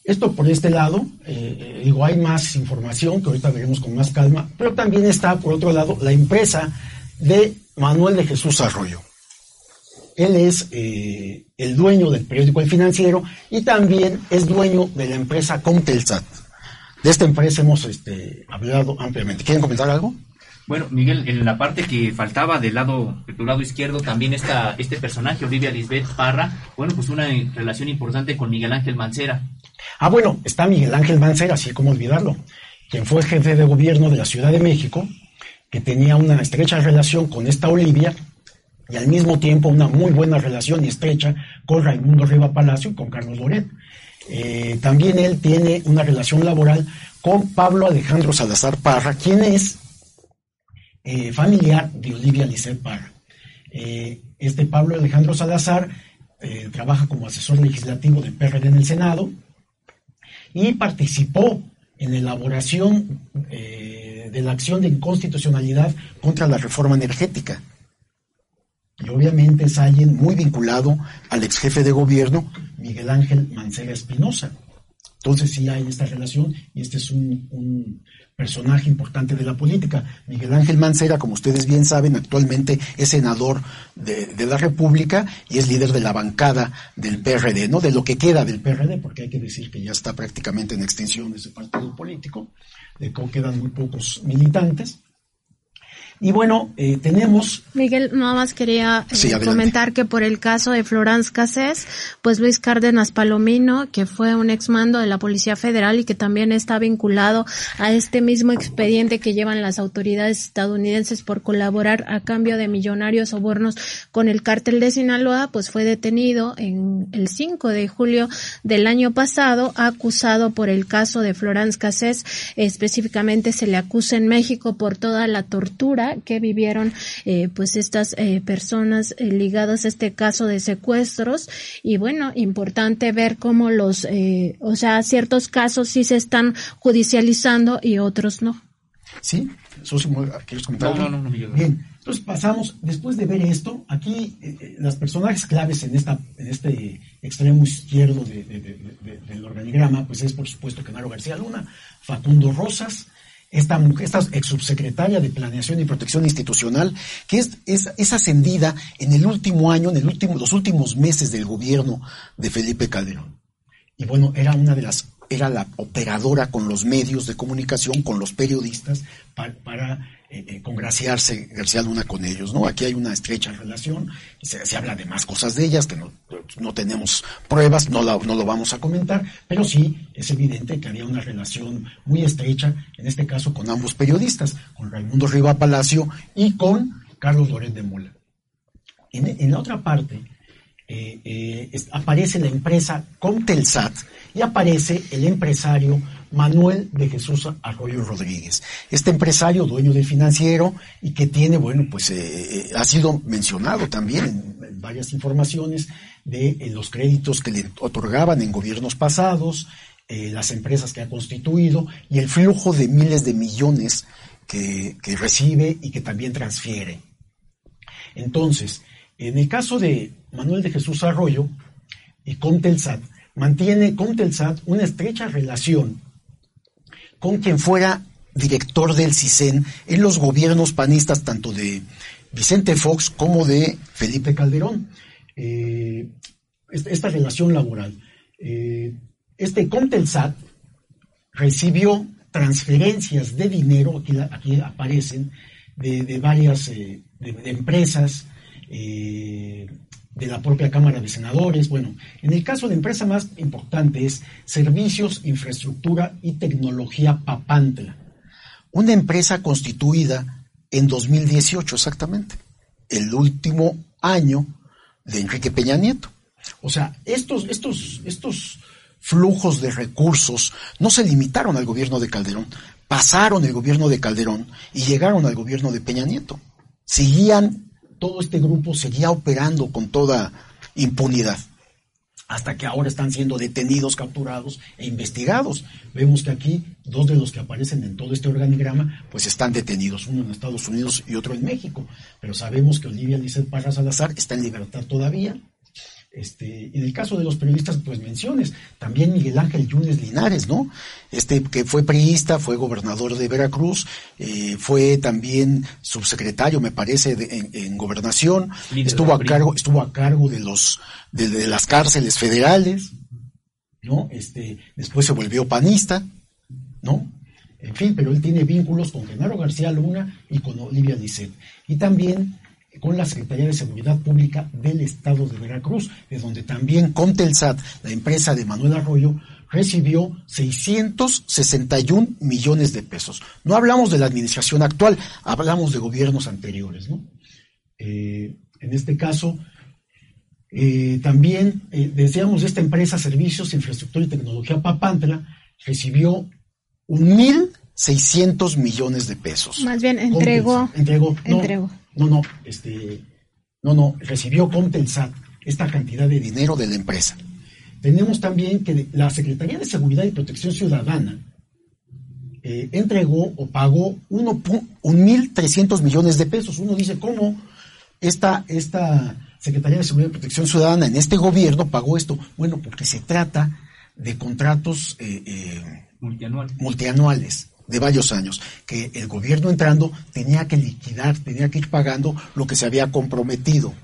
Esto por este lado, eh, eh, digo, hay más información que ahorita veremos con más calma, pero también está por otro lado la empresa de Manuel de Jesús Arroyo. Él es eh, el dueño del periódico El Financiero y también es dueño de la empresa Comtelsat. De esta empresa hemos este, hablado ampliamente. ¿Quieren comentar algo? Bueno, Miguel, en la parte que faltaba del lado, de tu lado izquierdo, también está este personaje, Olivia Lisbeth Parra, bueno, pues una relación importante con Miguel Ángel Mancera. Ah, bueno, está Miguel Ángel Mancera, así como olvidarlo, quien fue jefe de gobierno de la Ciudad de México, que tenía una estrecha relación con esta Olivia, y al mismo tiempo una muy buena relación y estrecha con Raimundo Riva Palacio y con Carlos Loret. Eh, también él tiene una relación laboral con Pablo Alejandro Salazar Parra, quien es eh, familiar de Olivia Lisset Parra. Eh, este Pablo Alejandro Salazar trabaja como asesor legislativo del PRD en el Senado y participó en la elaboración de la acción de inconstitucionalidad contra la reforma energética y obviamente es alguien muy vinculado al ex jefe de gobierno, Miguel Ángel Mancera Espinosa. Entonces sí hay esta relación y este es un, personaje importante de la política. Miguel Ángel Mancera, como ustedes bien saben, actualmente es senador de, la República y es líder de la bancada del PRD, ¿no? De lo que queda del PRD, porque hay que decir que ya está prácticamente en extinción ese partido político, de cómo quedan muy pocos militantes. Y bueno, eh, tenemos... Miguel, nada más quería eh, comentar que por el caso de Florence Cassés, pues Luis Cárdenas Palomino, que fue un exmando de la Policía Federal y que también está vinculado a este mismo expediente que llevan las autoridades estadounidenses por colaborar a cambio de millonarios sobornos con el cártel de Sinaloa, pues fue detenido en el 5 de julio del año pasado, acusado por el caso de Florence Cassés. Específicamente se le acusa en México por toda la tortura que vivieron eh, pues estas eh, personas eh, ligadas a este caso de secuestros y bueno, importante ver cómo los, o sea, ciertos casos sí se están judicializando y otros no. Sí, ¿quieres comentar? No, no, no, Bien, entonces pasamos, después de ver esto, aquí las personajes claves en esta en este extremo izquierdo del organigrama, pues es por supuesto Canaro García Luna, Facundo Rosas, esta mujer, esta ex subsecretaria de Planeación y Protección Institucional, que es, es, ascendida en el último año, en el último, los últimos meses del gobierno de Felipe Calderón. Y bueno, era una de las, era la operadora con los medios de comunicación, con los periodistas, para eh, eh, congraciarse García Luna con ellos, ¿no? Aquí hay una estrecha relación, se, habla de más cosas de ellas, que no, no tenemos pruebas, no, no lo vamos a comentar, pero sí es evidente que había una relación muy estrecha, en este caso con ambos periodistas, con Raimundo Riva Palacio y con Carlos Loret de Mola. En, la otra parte, eh, aparece la empresa Comtelsat y aparece el empresario Manuel de Jesús Arroyo Rodríguez. Este empresario, dueño del financiero y que tiene, bueno, pues eh, eh, ha sido mencionado también en, varias informaciones de eh, los créditos que le otorgaban en gobiernos pasados, las empresas que ha constituido y el flujo de miles de millones que, que recibe y que también transfiere. Entonces, en el caso de Manuel de Jesús Arroyo y Comtelsat, mantiene Comtelsat una estrecha relación con quien fuera director del CISEN en los gobiernos panistas tanto de Vicente Fox como de Felipe Calderón. Eh, esta, relación laboral. Eh, este Comtelsat recibió transferencias de dinero, aquí, aquí aparecen, de, varias eh, empresas, de la propia Cámara de Senadores. Bueno, en el caso de empresa más importante es Servicios, Infraestructura y Tecnología Papantla. Una empresa constituida en 2018 exactamente, el último año de Enrique Peña Nieto. O sea, estos, estos, estos flujos de recursos no se limitaron al gobierno de Calderón, pasaron el gobierno de Calderón y llegaron al gobierno de Peña Nieto. Seguían, todo este grupo seguía operando con toda impunidad hasta que ahora están siendo detenidos, capturados e investigados. Vemos que aquí dos de los que aparecen en todo este organigrama pues están detenidos, uno en Estados Unidos y otro en México, pero sabemos que Olivia Lizeth Parra Salazar está en libertad todavía, este, en el caso de los periodistas, pues menciones, también Miguel Ángel Yunes Linares, ¿no? Este que fue priista, fue gobernador de Veracruz, eh, fue también subsecretario, me parece, en, gobernación, estuvo a cargo, estuvo a cargo de los, de, las cárceles federales, ¿no? Este, después se volvió panista, ¿no? En fin, pero él tiene vínculos con Genaro García Luna y con Olivia Lisset. Y también con la Secretaría de Seguridad Pública del Estado de Veracruz, de donde también Contelsat, la empresa de Manuel Arroyo, recibió 661 millones de pesos. No hablamos de la administración actual, hablamos de gobiernos anteriores. ¿no? Eh, en este caso, eh, también eh, decíamos esta empresa Servicios, Infraestructura y Tecnología Papantla recibió un 1.600 millones de pesos. Más bien entregó. entregó. entregó no, no, este, no, no, recibió Comtelsat esta cantidad de dinero de la empresa. Tenemos también que la Secretaría de Seguridad y Protección Ciudadana eh, entregó o pagó 1.300 millones de pesos. Uno dice, ¿cómo esta, esta Secretaría de Seguridad y Protección Ciudadana en este gobierno pagó esto? Bueno, porque se trata de contratos eh, eh, multianuales de varios años, que el gobierno entrando tenía que liquidar, tenía que ir pagando lo que se había comprometido.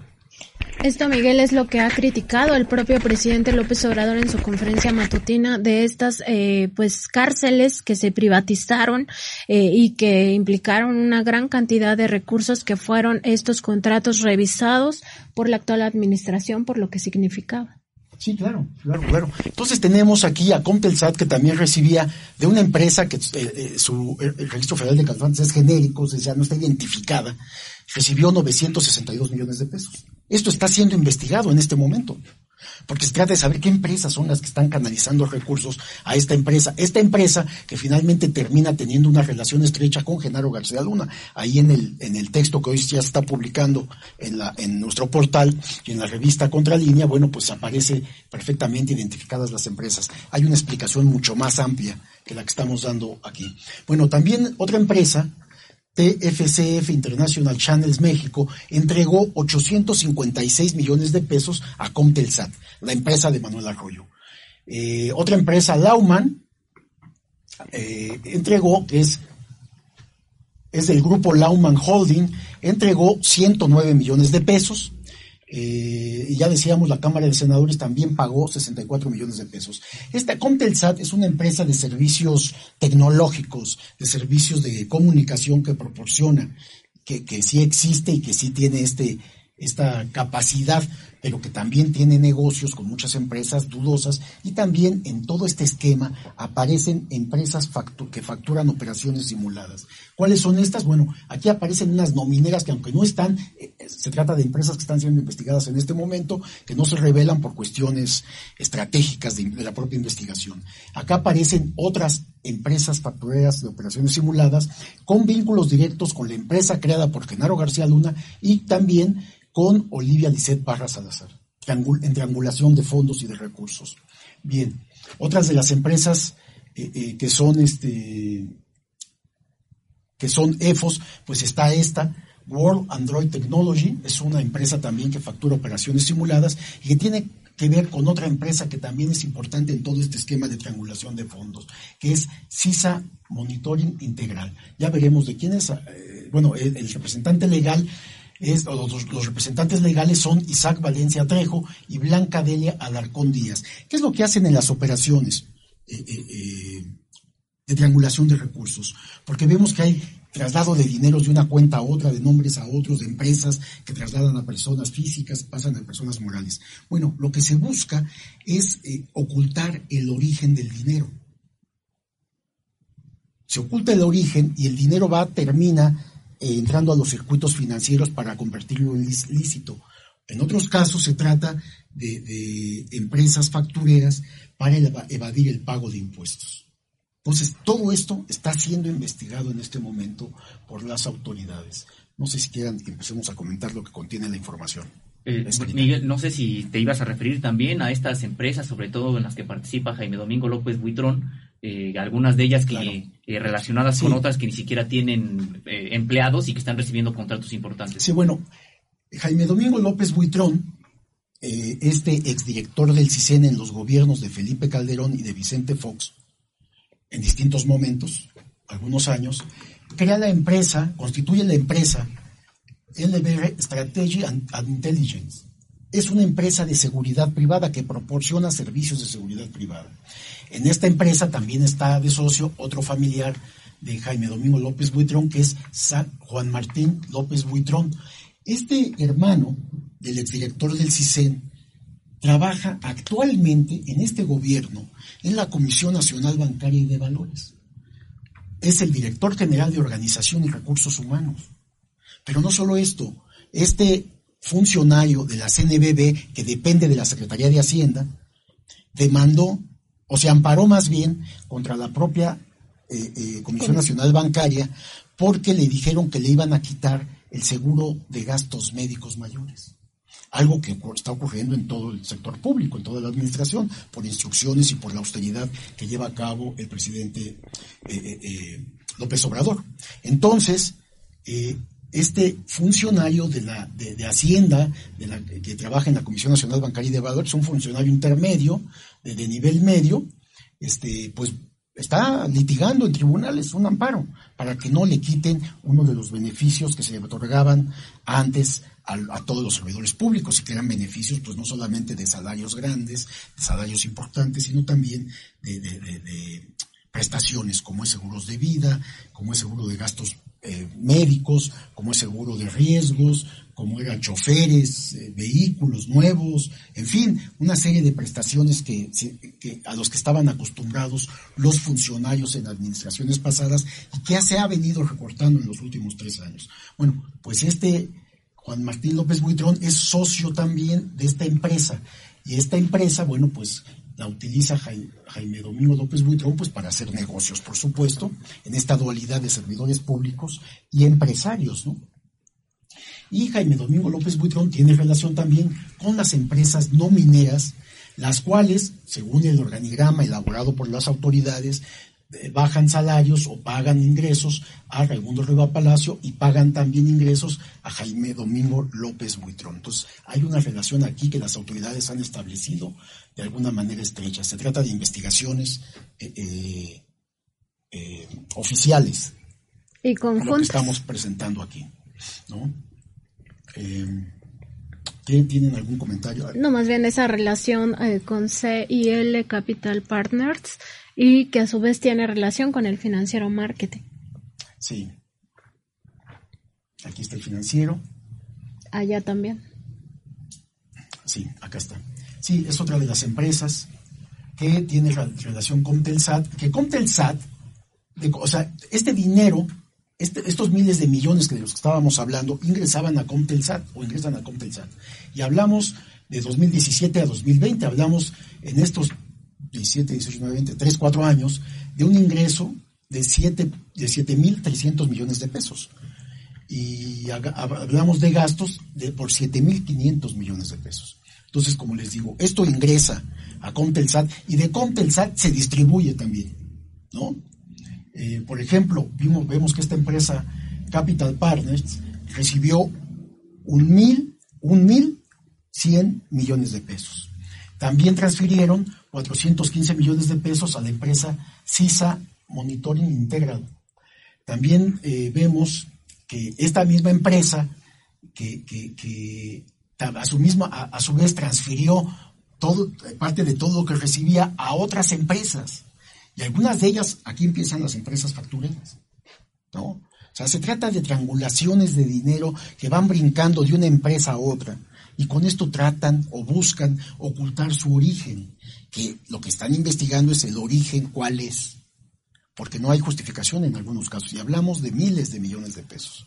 Esto, Miguel, es lo que ha criticado el propio presidente López Obrador en su conferencia matutina de estas, eh, pues, cárceles que se privatizaron eh, y que implicaron una gran cantidad de recursos que fueron estos contratos revisados por la actual administración por lo que significaba. Sí, claro, claro, claro. Entonces tenemos aquí a Comtelsat que también recibía de una empresa que eh, eh, su el registro federal de carburantes es genérico, o sea, no está identificada, recibió 962 millones de pesos. Esto está siendo investigado en este momento porque se trata de saber qué empresas son las que están canalizando recursos a esta empresa. Esta empresa que finalmente termina teniendo una relación estrecha con Genaro García Luna. Ahí en el, en el texto que hoy ya está publicando en, la, en nuestro portal y en la revista Contralínea, bueno, pues aparece perfectamente identificadas las empresas. Hay una explicación mucho más amplia que la que estamos dando aquí. Bueno, también otra empresa TFCF International Channels México entregó 856 millones de pesos a Comtelsat, la empresa de Manuel Arroyo. Eh, otra empresa, Lauman, eh, entregó, es, es del grupo Lauman Holding, entregó 109 millones de pesos. Eh, y ya decíamos, la Cámara de Senadores también pagó 64 millones de pesos. Esta Comtelsat es una empresa de servicios tecnológicos, de servicios de comunicación que proporciona, que, que sí existe y que sí tiene este, esta capacidad pero que también tiene negocios con muchas empresas dudosas y también en todo este esquema aparecen empresas que facturan operaciones simuladas. ¿Cuáles son estas? Bueno, aquí aparecen unas nomineras que aunque no están, eh, se trata de empresas que están siendo investigadas en este momento, que no se revelan por cuestiones estratégicas de, de la propia investigación. Acá aparecen otras empresas factureras de operaciones simuladas con vínculos directos con la empresa creada por Genaro García Luna y también con Olivia Lisset Barra Salazar, en triangulación de fondos y de recursos. Bien, otras de las empresas eh, eh, que son este que son EFOS, pues está esta, World Android Technology, es una empresa también que factura operaciones simuladas y que tiene que ver con otra empresa que también es importante en todo este esquema de triangulación de fondos, que es CISA Monitoring Integral. Ya veremos de quién es, eh, bueno, el, representante legal los, representantes legales son Isaac Valencia Trejo y Blanca Delia Alarcón Díaz. ¿Qué es lo que hacen en las operaciones? Eh, eh, de triangulación de recursos, porque vemos que hay traslado de dinero de una cuenta a otra, de nombres a otros, de empresas que trasladan a personas físicas, pasan a personas morales. Bueno, lo que se busca es eh, ocultar el origen del dinero. Se oculta el origen y el dinero va, termina eh, entrando a los circuitos financieros para convertirlo en lícito. En otros casos se trata de, de empresas factureras para evadir el pago de impuestos. Entonces, todo esto está siendo investigado en este momento por las autoridades. No sé si quieran que empecemos a comentar lo que contiene la información. Eh, Miguel, no sé si te ibas a referir también a estas empresas, sobre todo en las que participa Jaime Domingo López Buitrón, eh, algunas de ellas que eh, relacionadas con otras que ni siquiera tienen empleados y que están recibiendo contratos importantes. Sí, bueno, Jaime Domingo López Buitrón, este exdirector del CISEN en los gobiernos de Felipe Calderón y de Vicente Fox, en distintos momentos, algunos años, crea la empresa, constituye la empresa LBR Strategy and, Intelligence. Es una empresa de seguridad privada que proporciona servicios de seguridad privada. En esta empresa también está de socio otro familiar de Jaime Domingo López Buitrón, que es Juan Martín López Buitrón. Este hermano del exdirector del CISEN trabaja actualmente en este gobierno en la Comisión Nacional Bancaria y de Valores. Es el director general de Organización y Recursos Humanos. Pero no solo esto, este funcionario de la CNBB, que depende de la Secretaría de Hacienda, demandó, o se amparó más bien contra la propia eh, eh, Comisión Nacional Bancaria, porque le dijeron que le iban a quitar el seguro de gastos médicos mayores algo que está ocurriendo en todo el sector público, en toda la administración, por instrucciones y por la austeridad que lleva a cabo el presidente eh, López Obrador. Entonces, este funcionario de, la, de, Hacienda, de la, que trabaja en la Comisión Nacional Bancaria y de Valores, es un funcionario intermedio, de, de nivel medio, este, pues está litigando en tribunales un amparo para que no le quiten uno de los beneficios que se le otorgaban antes a, todos los servidores públicos y que eran beneficios pues no solamente de salarios grandes, de salarios importantes, sino también de, prestaciones como es seguros de vida, como es seguro de gastos eh, médicos, como es seguro de riesgos, como eran choferes, eh, vehículos nuevos, en fin, una serie de prestaciones que, a los que estaban acostumbrados los funcionarios en administraciones pasadas y que se ha venido recortando en los últimos tres años. Bueno, pues este Juan Martín López Buitrón es socio también de esta empresa. Y esta empresa, bueno, pues la utiliza Jaime, Domingo López Buitrón pues para hacer negocios, por supuesto, en esta dualidad de servidores públicos y empresarios, ¿no? Y Jaime Domingo López Buitrón tiene relación también con las empresas no mineras, las cuales, según el organigrama elaborado por las autoridades, bajan salarios o pagan ingresos a Raimundo Riva Palacio y pagan también ingresos a Jaime Domingo López Buitrón. Entonces, hay una relación aquí que las autoridades han establecido de alguna manera estrecha. Se trata de investigaciones eh, eh, oficiales. Y Lo que estamos presentando aquí. ¿no? ¿Tienen algún comentario? No, más bien esa relación con C y L Capital Partners y que a su vez tiene relación con el financiero marketing. Sí. Aquí está el financiero. Allá también. Sí, acá está. Sí, es otra de las empresas que tiene relación con Telsat, que con Telsat, o sea, este dinero, este, estos miles de millones que de los que estábamos hablando, ingresaban a Comtelsat o ingresan a Comtelsat. Y hablamos de 2017 a 2020, hablamos en estos 17, 18, 19, 20, 3, 4 años, de un ingreso de 7 de 7.300 millones de pesos. y hablamos de gastos de por 7.500 millones de pesos. Entonces, como les digo, esto ingresa a Contelsat y de Contelsat se distribuye también, ¿no? Eh, por ejemplo, vimos, vemos que esta empresa Capital Partners recibió un mil, un mil cien millones de pesos. También transfirieron 415 millones de pesos a la empresa CISA Monitoring Integral. También eh, vemos que esta misma empresa, que, a, su misma, a, su vez transfirió todo, parte de todo lo que recibía a otras empresas. Y algunas de ellas, aquí empiezan las empresas factureras. ¿no? O sea, se trata de triangulaciones de dinero que van brincando de una empresa a otra. Y con esto tratan o buscan ocultar su origen. Que lo que están investigando es el origen, cuál es porque no hay justificación en algunos casos, y hablamos de miles de millones de pesos.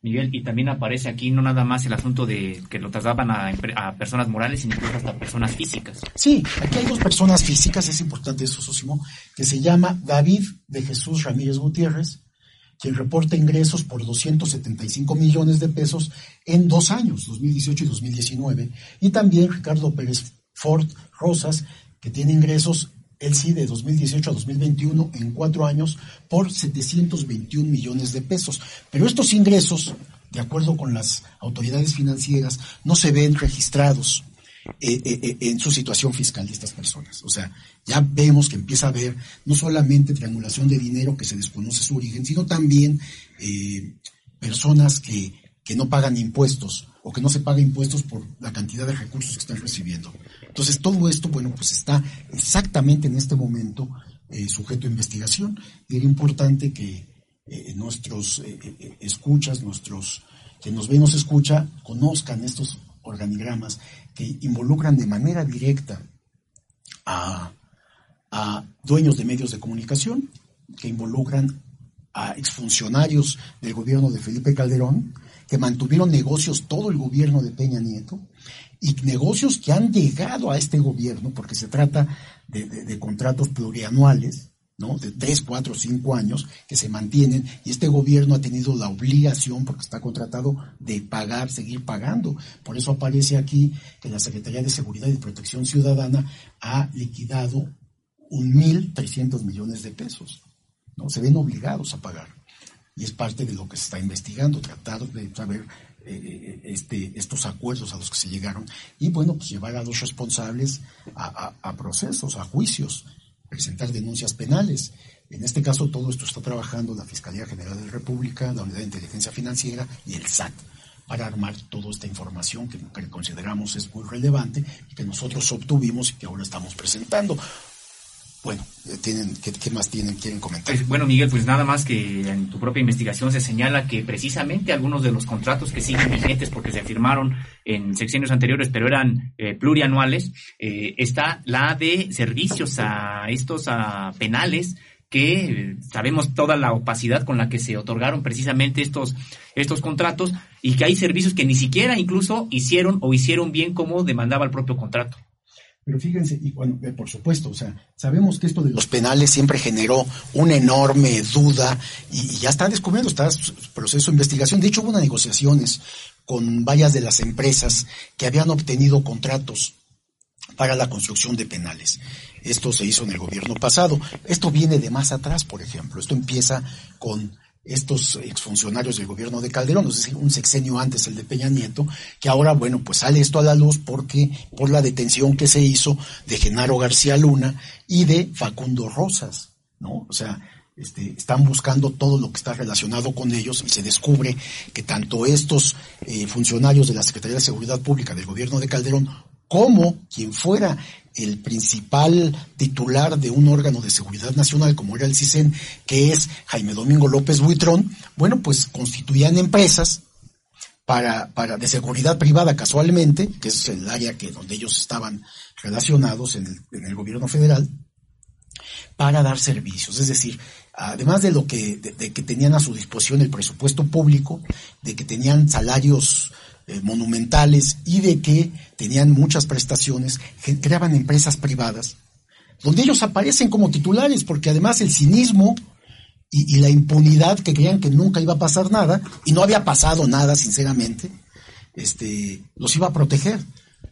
Miguel, y también aparece aquí no nada más el asunto de que lo trasladaban a, personas morales, sino incluso hasta personas físicas. Sí, aquí hay dos personas físicas, es importante eso, Sosimo, que se llama David de Jesús Ramírez Gutiérrez, quien reporta ingresos por 275 millones de pesos en dos años, 2018 y 2019, y también Ricardo Pérez Ford Rosas, que tiene ingresos el sí de 2018 a 2021 en cuatro años por 721 millones de pesos. Pero estos ingresos, de acuerdo con las autoridades financieras, no se ven registrados eh, eh, eh, en su situación fiscal de estas personas. O sea, ya vemos que empieza a haber no solamente triangulación de dinero que se desconoce su origen, sino también personas que, que no pagan impuestos o que no se paga impuestos por la cantidad de recursos que están recibiendo. Entonces, todo esto, bueno, pues está exactamente en este momento eh, sujeto a investigación. Y era importante que eh, nuestros eh, escuchas, nuestros que nos ven, nos escucha, conozcan estos organigramas que involucran de manera directa a, a dueños de medios de comunicación, que involucran a exfuncionarios del gobierno de Felipe Calderón, que mantuvieron negocios todo el gobierno de Peña Nieto y negocios que han llegado a este gobierno, porque se trata de, contratos plurianuales, ¿no? De tres, cuatro, cinco años que se mantienen y este gobierno ha tenido la obligación, porque está contratado, de pagar, seguir pagando. Por eso aparece aquí que la Secretaría de Seguridad y Protección Ciudadana ha liquidado un mil trescientos millones de pesos. ¿no? Se ven obligados a pagar y es parte de lo que se está investigando, tratar de saber eh, este, estos acuerdos a los que se llegaron y bueno, pues llevar a los responsables a, procesos, a juicios, presentar denuncias penales. En este caso todo esto está trabajando la Fiscalía General de la República, la Unidad de Inteligencia Financiera y el SAT para armar toda esta información que, que consideramos es muy relevante y que nosotros obtuvimos y que ahora estamos presentando. Bueno, eh, tienen, ¿qué, más tienen, quieren comentar? Pues, bueno, Miguel, pues nada más que en tu propia investigación se señala que precisamente algunos de los contratos que siguen vigentes porque se firmaron en sexenios anteriores, pero eran eh, plurianuales, eh, está la de servicios a estos penales que sabemos toda la opacidad con la que se otorgaron precisamente estos, estos contratos y que hay servicios que ni siquiera incluso hicieron o hicieron bien como demandaba el propio contrato. Pero fíjense, y bueno, eh, por supuesto, o sea, sabemos que esto de los penales siempre generó una enorme duda y, ya está descubriendo, está proceso de investigación. De hecho, hubo unas negociaciones con varias de las empresas que habían obtenido contratos para la construcción de penales. Esto se hizo en el gobierno pasado. Esto viene de más atrás, por ejemplo. Esto empieza con estos exfuncionarios del gobierno de Calderón, es decir, un sexenio antes el de Peña Nieto, que ahora, bueno, pues sale esto a la luz porque por la detención que se hizo de Genaro García Luna y de Facundo Rosas, ¿no? O sea, este, están buscando todo lo que está relacionado con ellos y se descubre que tanto estos eh, funcionarios de la Secretaría de Seguridad Pública del gobierno de Calderón como quien fuera el principal titular de un órgano de seguridad nacional como era el CISEN, que es Jaime Domingo López Buitrón, bueno, pues constituían empresas para, para de seguridad privada casualmente, que es el área que donde ellos estaban relacionados en el, en el gobierno federal, para dar servicios. Es decir, además de lo que, de que tenían a su disposición el presupuesto público, de que tenían salarios eh, monumentales y de que tenían muchas prestaciones, creaban empresas privadas, donde ellos aparecen como titulares, porque además el cinismo y, la impunidad que creían que nunca iba a pasar nada, y no había pasado nada, sinceramente, este, los iba a proteger.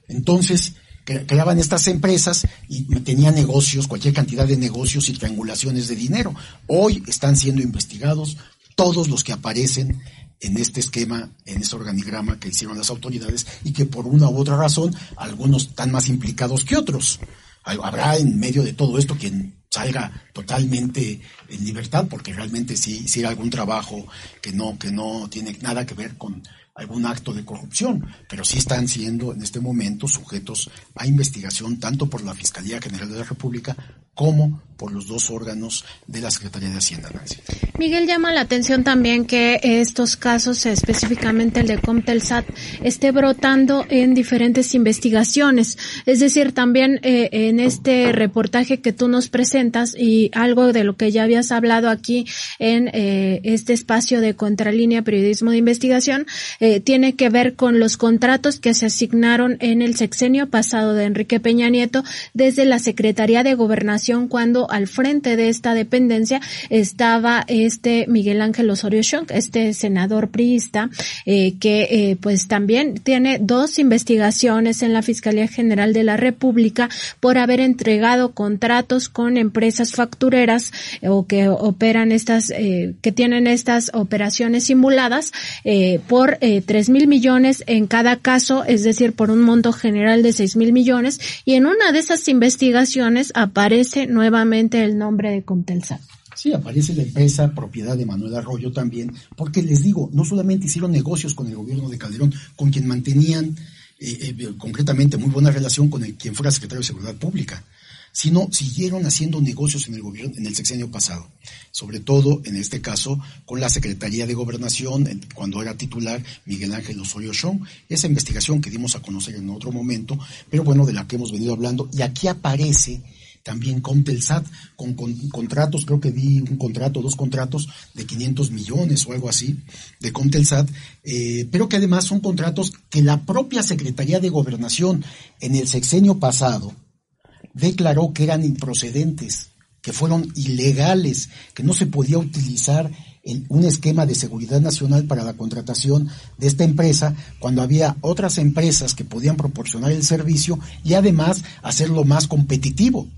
Entonces, creaban estas empresas y tenían negocios, cualquier cantidad de negocios y triangulaciones de dinero. Hoy están siendo investigados todos los que aparecen en este esquema, en este organigrama que hicieron las autoridades y que por una u otra razón algunos están más implicados que otros. Habrá en medio de todo esto quien salga totalmente en libertad porque realmente sí hiciera algún trabajo que no que no tiene nada que ver con algún acto de corrupción, pero sí están siendo en este momento sujetos a investigación tanto por la Fiscalía General de la República como por los dos órganos de la Secretaría de Hacienda. Miguel llama la atención también que estos casos, específicamente el de Comtelsat, esté brotando en diferentes investigaciones. Es decir, también eh, en este reportaje que tú nos presentas y algo de lo que ya habías hablado aquí en eh, este espacio de Contralínea Periodismo de Investigación, tiene que ver con los contratos que se asignaron en el sexenio pasado de Enrique Peña Nieto desde la Secretaría de Gobernación cuando al frente de esta dependencia estaba este Miguel Ángel Osorio Chong, este senador priista, eh, que eh, pues también tiene dos investigaciones en la Fiscalía General de la República por haber entregado contratos con empresas factureras eh, o que operan estas, que tienen estas operaciones simuladas por tres mil millones en cada caso, es decir, por un monto general de seis mil millones y en una de esas investigaciones aparece nuevamente el nombre de Comtelsat. Sí, aparece la empresa propiedad de Manuel Arroyo también, porque les digo, no solamente hicieron negocios con el gobierno de Calderón, con quien mantenían eh, eh, concretamente muy buena relación con el, quien fuera secretario de Seguridad Pública, sino siguieron haciendo negocios en el gobierno en el sexenio pasado, sobre todo en este caso con la Secretaría de Gobernación, cuando era titular Miguel Ángel Osorio Chong, esa investigación que dimos a conocer en otro momento, pero bueno, de la que hemos venido hablando, y aquí aparece también Comtelsat, con, con, contratos, creo que di un contrato, dos contratos de 500 millones o algo así, de Comtelsat, eh, pero que además son contratos que la propia Secretaría de Gobernación en el sexenio pasado declaró que eran improcedentes, que fueron ilegales, que no se podía utilizar en un esquema de seguridad nacional para la contratación de esta empresa cuando había otras empresas que podían proporcionar el servicio y además hacerlo más competitivo.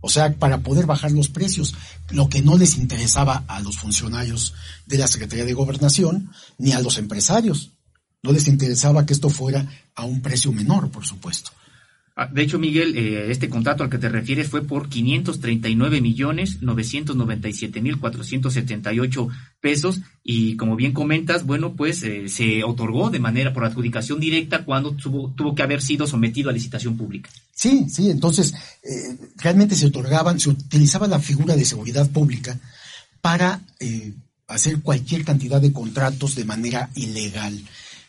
O sea, para poder bajar los precios, lo que no les interesaba a los funcionarios de la Secretaría de Gobernación ni a los empresarios. No les interesaba que esto fuera a un precio menor, por supuesto. Ah, de hecho, Miguel, eh, este contrato al que te refieres fue por 539 millones 997 mil 478 pesos y como bien comentas, bueno, pues eh, se otorgó de manera por adjudicación directa cuando tuvo, tuvo que haber sido sometido a licitación pública. Sí, sí, entonces eh, realmente se otorgaban, se utilizaba la figura de seguridad pública para hacer cualquier cantidad de contratos de manera ilegal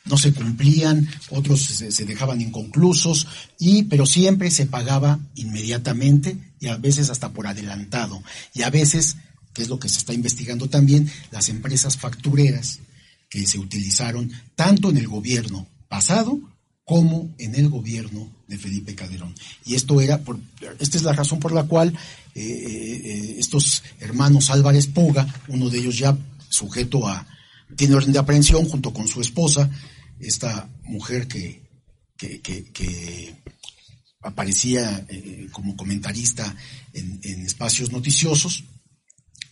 no se cumplían, otros se, dejaban inconclusos, y, pero siempre se pagaba inmediatamente y a veces hasta por adelantado. Y a veces, que es lo que se está investigando también, las empresas factureras que se utilizaron tanto en el gobierno pasado como en el gobierno de Felipe Calderón. Y esto era, por, esta es la razón por la cual eh, eh, eh, estos hermanos Álvarez Puga, uno de ellos ya sujeto a, tiene orden de aprehensión junto con su esposa, esta mujer que, que, aparecía eh, como comentarista en, espacios noticiosos.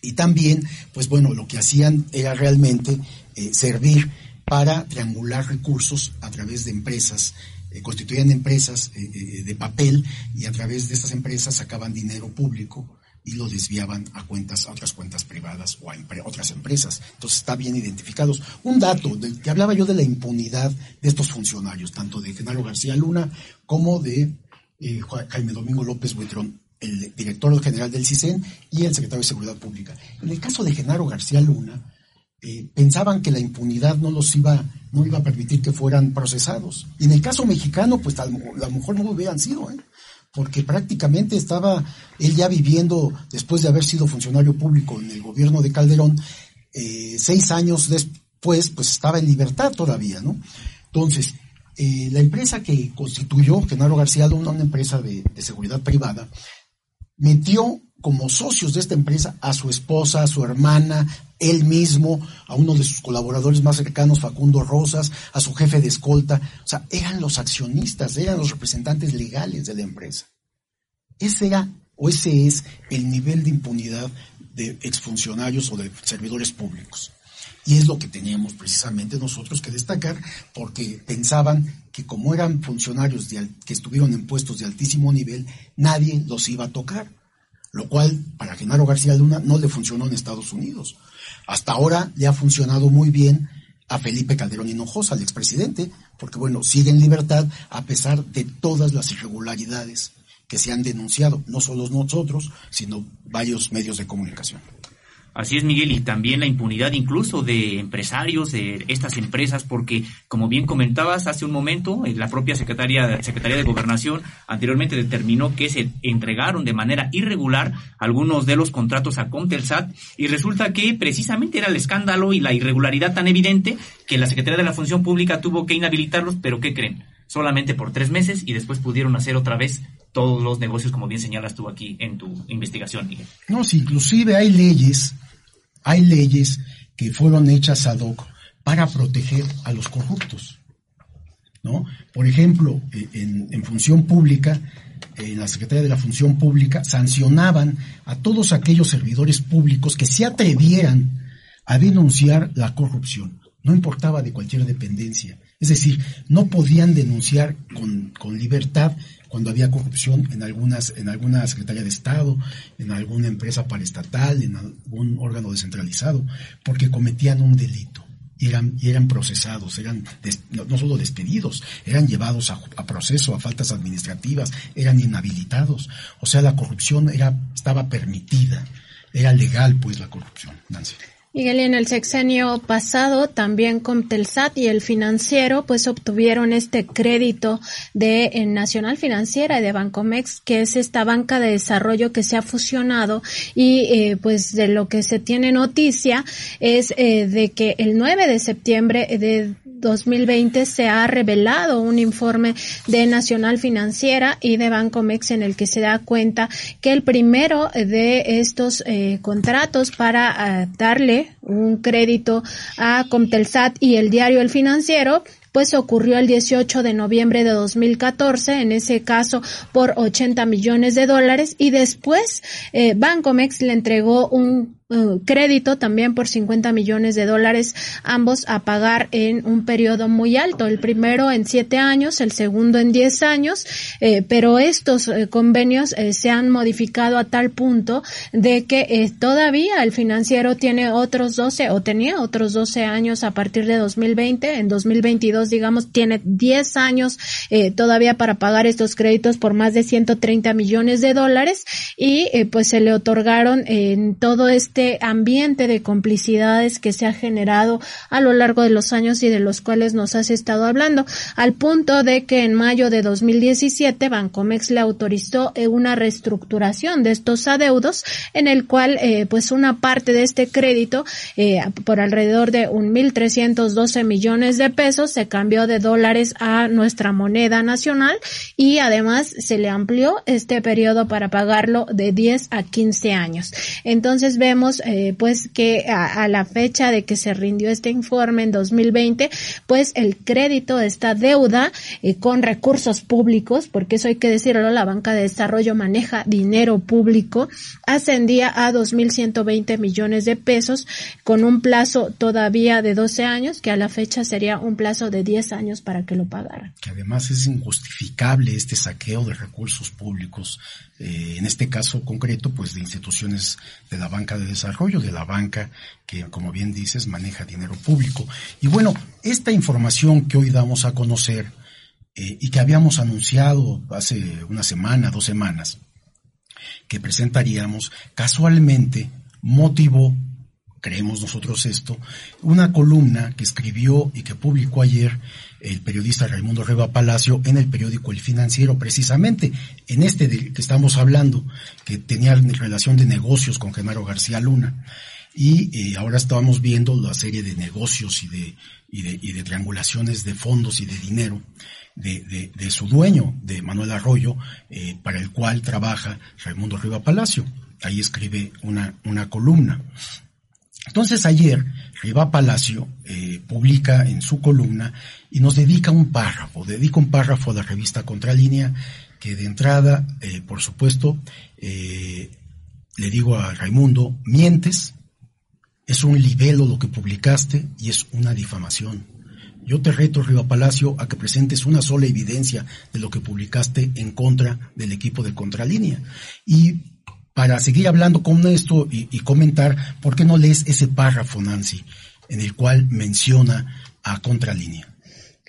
Y también, pues bueno, lo que hacían era realmente eh, servir para triangular recursos a través de empresas, eh, constituían empresas de papel y a través de estas empresas sacaban dinero público y lo desviaban a cuentas, a otras cuentas privadas o a otras empresas. Entonces está bien identificados. Un dato del que hablaba yo de la impunidad de estos funcionarios, tanto de Genaro García Luna como de eh, Jaime Domingo López Buitrón, el director general del CISEN y el secretario de Seguridad Pública. En el caso de Genaro García Luna, eh, pensaban que la impunidad no los iba, no iba a permitir que fueran procesados. Y en el caso mexicano, pues a lo mejor no lo hubieran sido, ¿eh? Porque prácticamente estaba él ya viviendo, después de haber sido funcionario público en el gobierno de Calderón, eh, seis años después, pues estaba en libertad todavía, ¿no? Entonces, eh, la empresa que constituyó Genaro García una empresa de, seguridad privada, metió como socios de esta empresa a su esposa, a su hermana, él mismo, a uno de sus colaboradores más cercanos, Facundo Rosas, a su jefe de escolta. O sea, eran los accionistas, eran los representantes legales de la empresa. Ese era, o ese es el nivel de impunidad de exfuncionarios o de servidores públicos. Y es lo que teníamos precisamente nosotros que destacar, porque pensaban que como eran funcionarios que estuvieron en puestos de altísimo nivel, nadie los iba a tocar. Lo cual, para Genaro García Luna, no le funcionó en Estados Unidos. Hasta ahora le ha funcionado muy bien a Felipe Calderón Hinojosa, al expresidente, porque bueno, sigue en libertad a pesar de todas las irregularidades que se han denunciado, no solo nosotros, sino varios medios de comunicación. Así es, Miguel, y también la impunidad incluso de empresarios de estas empresas, porque como bien comentabas hace un momento, eh, la propia Secretaría, Secretaría de Gobernación anteriormente determinó que se entregaron de manera irregular algunos de los contratos a Comtelsat y resulta que precisamente era el escándalo y la irregularidad tan evidente que la Secretaría de la Función Pública tuvo que inhabilitarlos, pero ¿qué creen? Solamente por tres meses y después pudieron hacer otra vez todos los negocios, como bien señalas tú aquí en tu investigación, Miguel. No, si inclusive hay leyes hay leyes que fueron hechas ad hoc para proteger a los corruptos. ¿no? Por ejemplo, eh, en, función pública, en la Secretaría de la Función Pública, sancionaban a todos aquellos servidores públicos que se atrevieran a denunciar la corrupción, no importaba de cualquier dependencia. Es decir, no podían denunciar con, con libertad cuando había corrupción en algunas, en alguna Secretaría de Estado, en alguna empresa paraestatal, en algún órgano descentralizado, porque cometían un delito. Y eran, y eran procesados, eran no, solo despedidos, eran llevados a, a, proceso, a faltas administrativas, eran inhabilitados. O sea, la corrupción era, estaba permitida, era legal pues la corrupción, Nancy. Miguel, en el sexenio pasado también Comtelsat y el financiero pues obtuvieron este crédito de eh, Nacional Financiera y de Bancomex, que es esta banca de desarrollo que se ha fusionado y eh, pues de lo que se tiene noticia es eh, de que el 9 de septiembre de 2020 se ha revelado un informe de Nacional Financiera y de Bancomex en el que se da cuenta que el primero de estos contratos para darle un crédito a Comtelsat y el diario El Financiero, pues ocurrió el 18 de noviembre de 2014, en ese caso por 80 millones de dólares, y después eh, Bancomex le entregó un Crédito también por 50 millones de dólares, ambos a pagar en un periodo muy alto, el primero en siete años, el segundo en diez años, eh, pero estos eh, convenios eh, se han modificado a tal punto de que todavía el financiero tiene otros 12 o tenía otros 12 años a partir de 2020, en 2022 digamos tiene 10 años todavía para pagar estos créditos por más de 130 millones de dólares y pues se le otorgaron en todo este este ambiente de complicidades que se ha generado a lo largo de los años y de los cuales nos has estado hablando, al punto de que en mayo de 2017 Bancomex le autorizó eh, una reestructuración de estos adeudos en el cual eh, pues una parte de este crédito eh, por alrededor de un 1.312 millones de pesos se cambió de dólares a nuestra moneda nacional y además se le amplió este periodo para pagarlo de 10 a 15 años. Entonces vemos eh, pues que a, la fecha de que se rindió este informe en 2020, pues el crédito de esta deuda eh, con recursos públicos, porque eso hay que decirlo, la banca de desarrollo maneja dinero público, ascendía a 2.120 millones de pesos con un plazo todavía de 12 años, que a la fecha sería un plazo de 10 años para que lo pagaran. Que además es injustificable este saqueo de recursos públicos, eh, en este caso concreto, pues de instituciones de la banca de desarrollo de la banca que, como bien dices, maneja dinero público. Y bueno, esta información que hoy damos a conocer eh, y que habíamos anunciado hace una semana, dos semanas, que presentaríamos, casualmente motivó, creemos nosotros esto, una columna que escribió y que publicó ayer el periodista Raimundo Reba Palacio en el periódico El Financiero, precisamente en este del que estamos hablando, que tenía relación de negocios con Genaro García Luna. Y eh, ahora estábamos viendo la serie de negocios y de, y de, y de triangulaciones de fondos y de dinero de, de, su dueño, de Manuel Arroyo, eh, para el cual trabaja Raimundo Riva Palacio. ahí escribe una, una columna. Entonces ayer Riva Palacio eh, publica en su columna y nos dedica un párrafo, dedica un párrafo a la revista Contralínea que de entrada, eh, por supuesto, eh, le digo a Raimundo, mientes, es un libelo lo que publicaste y es una difamación. Yo te reto, Riva Palacio, a que presentes una sola evidencia de lo que publicaste en contra del equipo de Contralínea. Y para seguir hablando con esto y, comentar, ¿por qué no lees ese párrafo, Nancy, en el cual menciona a Contralínea?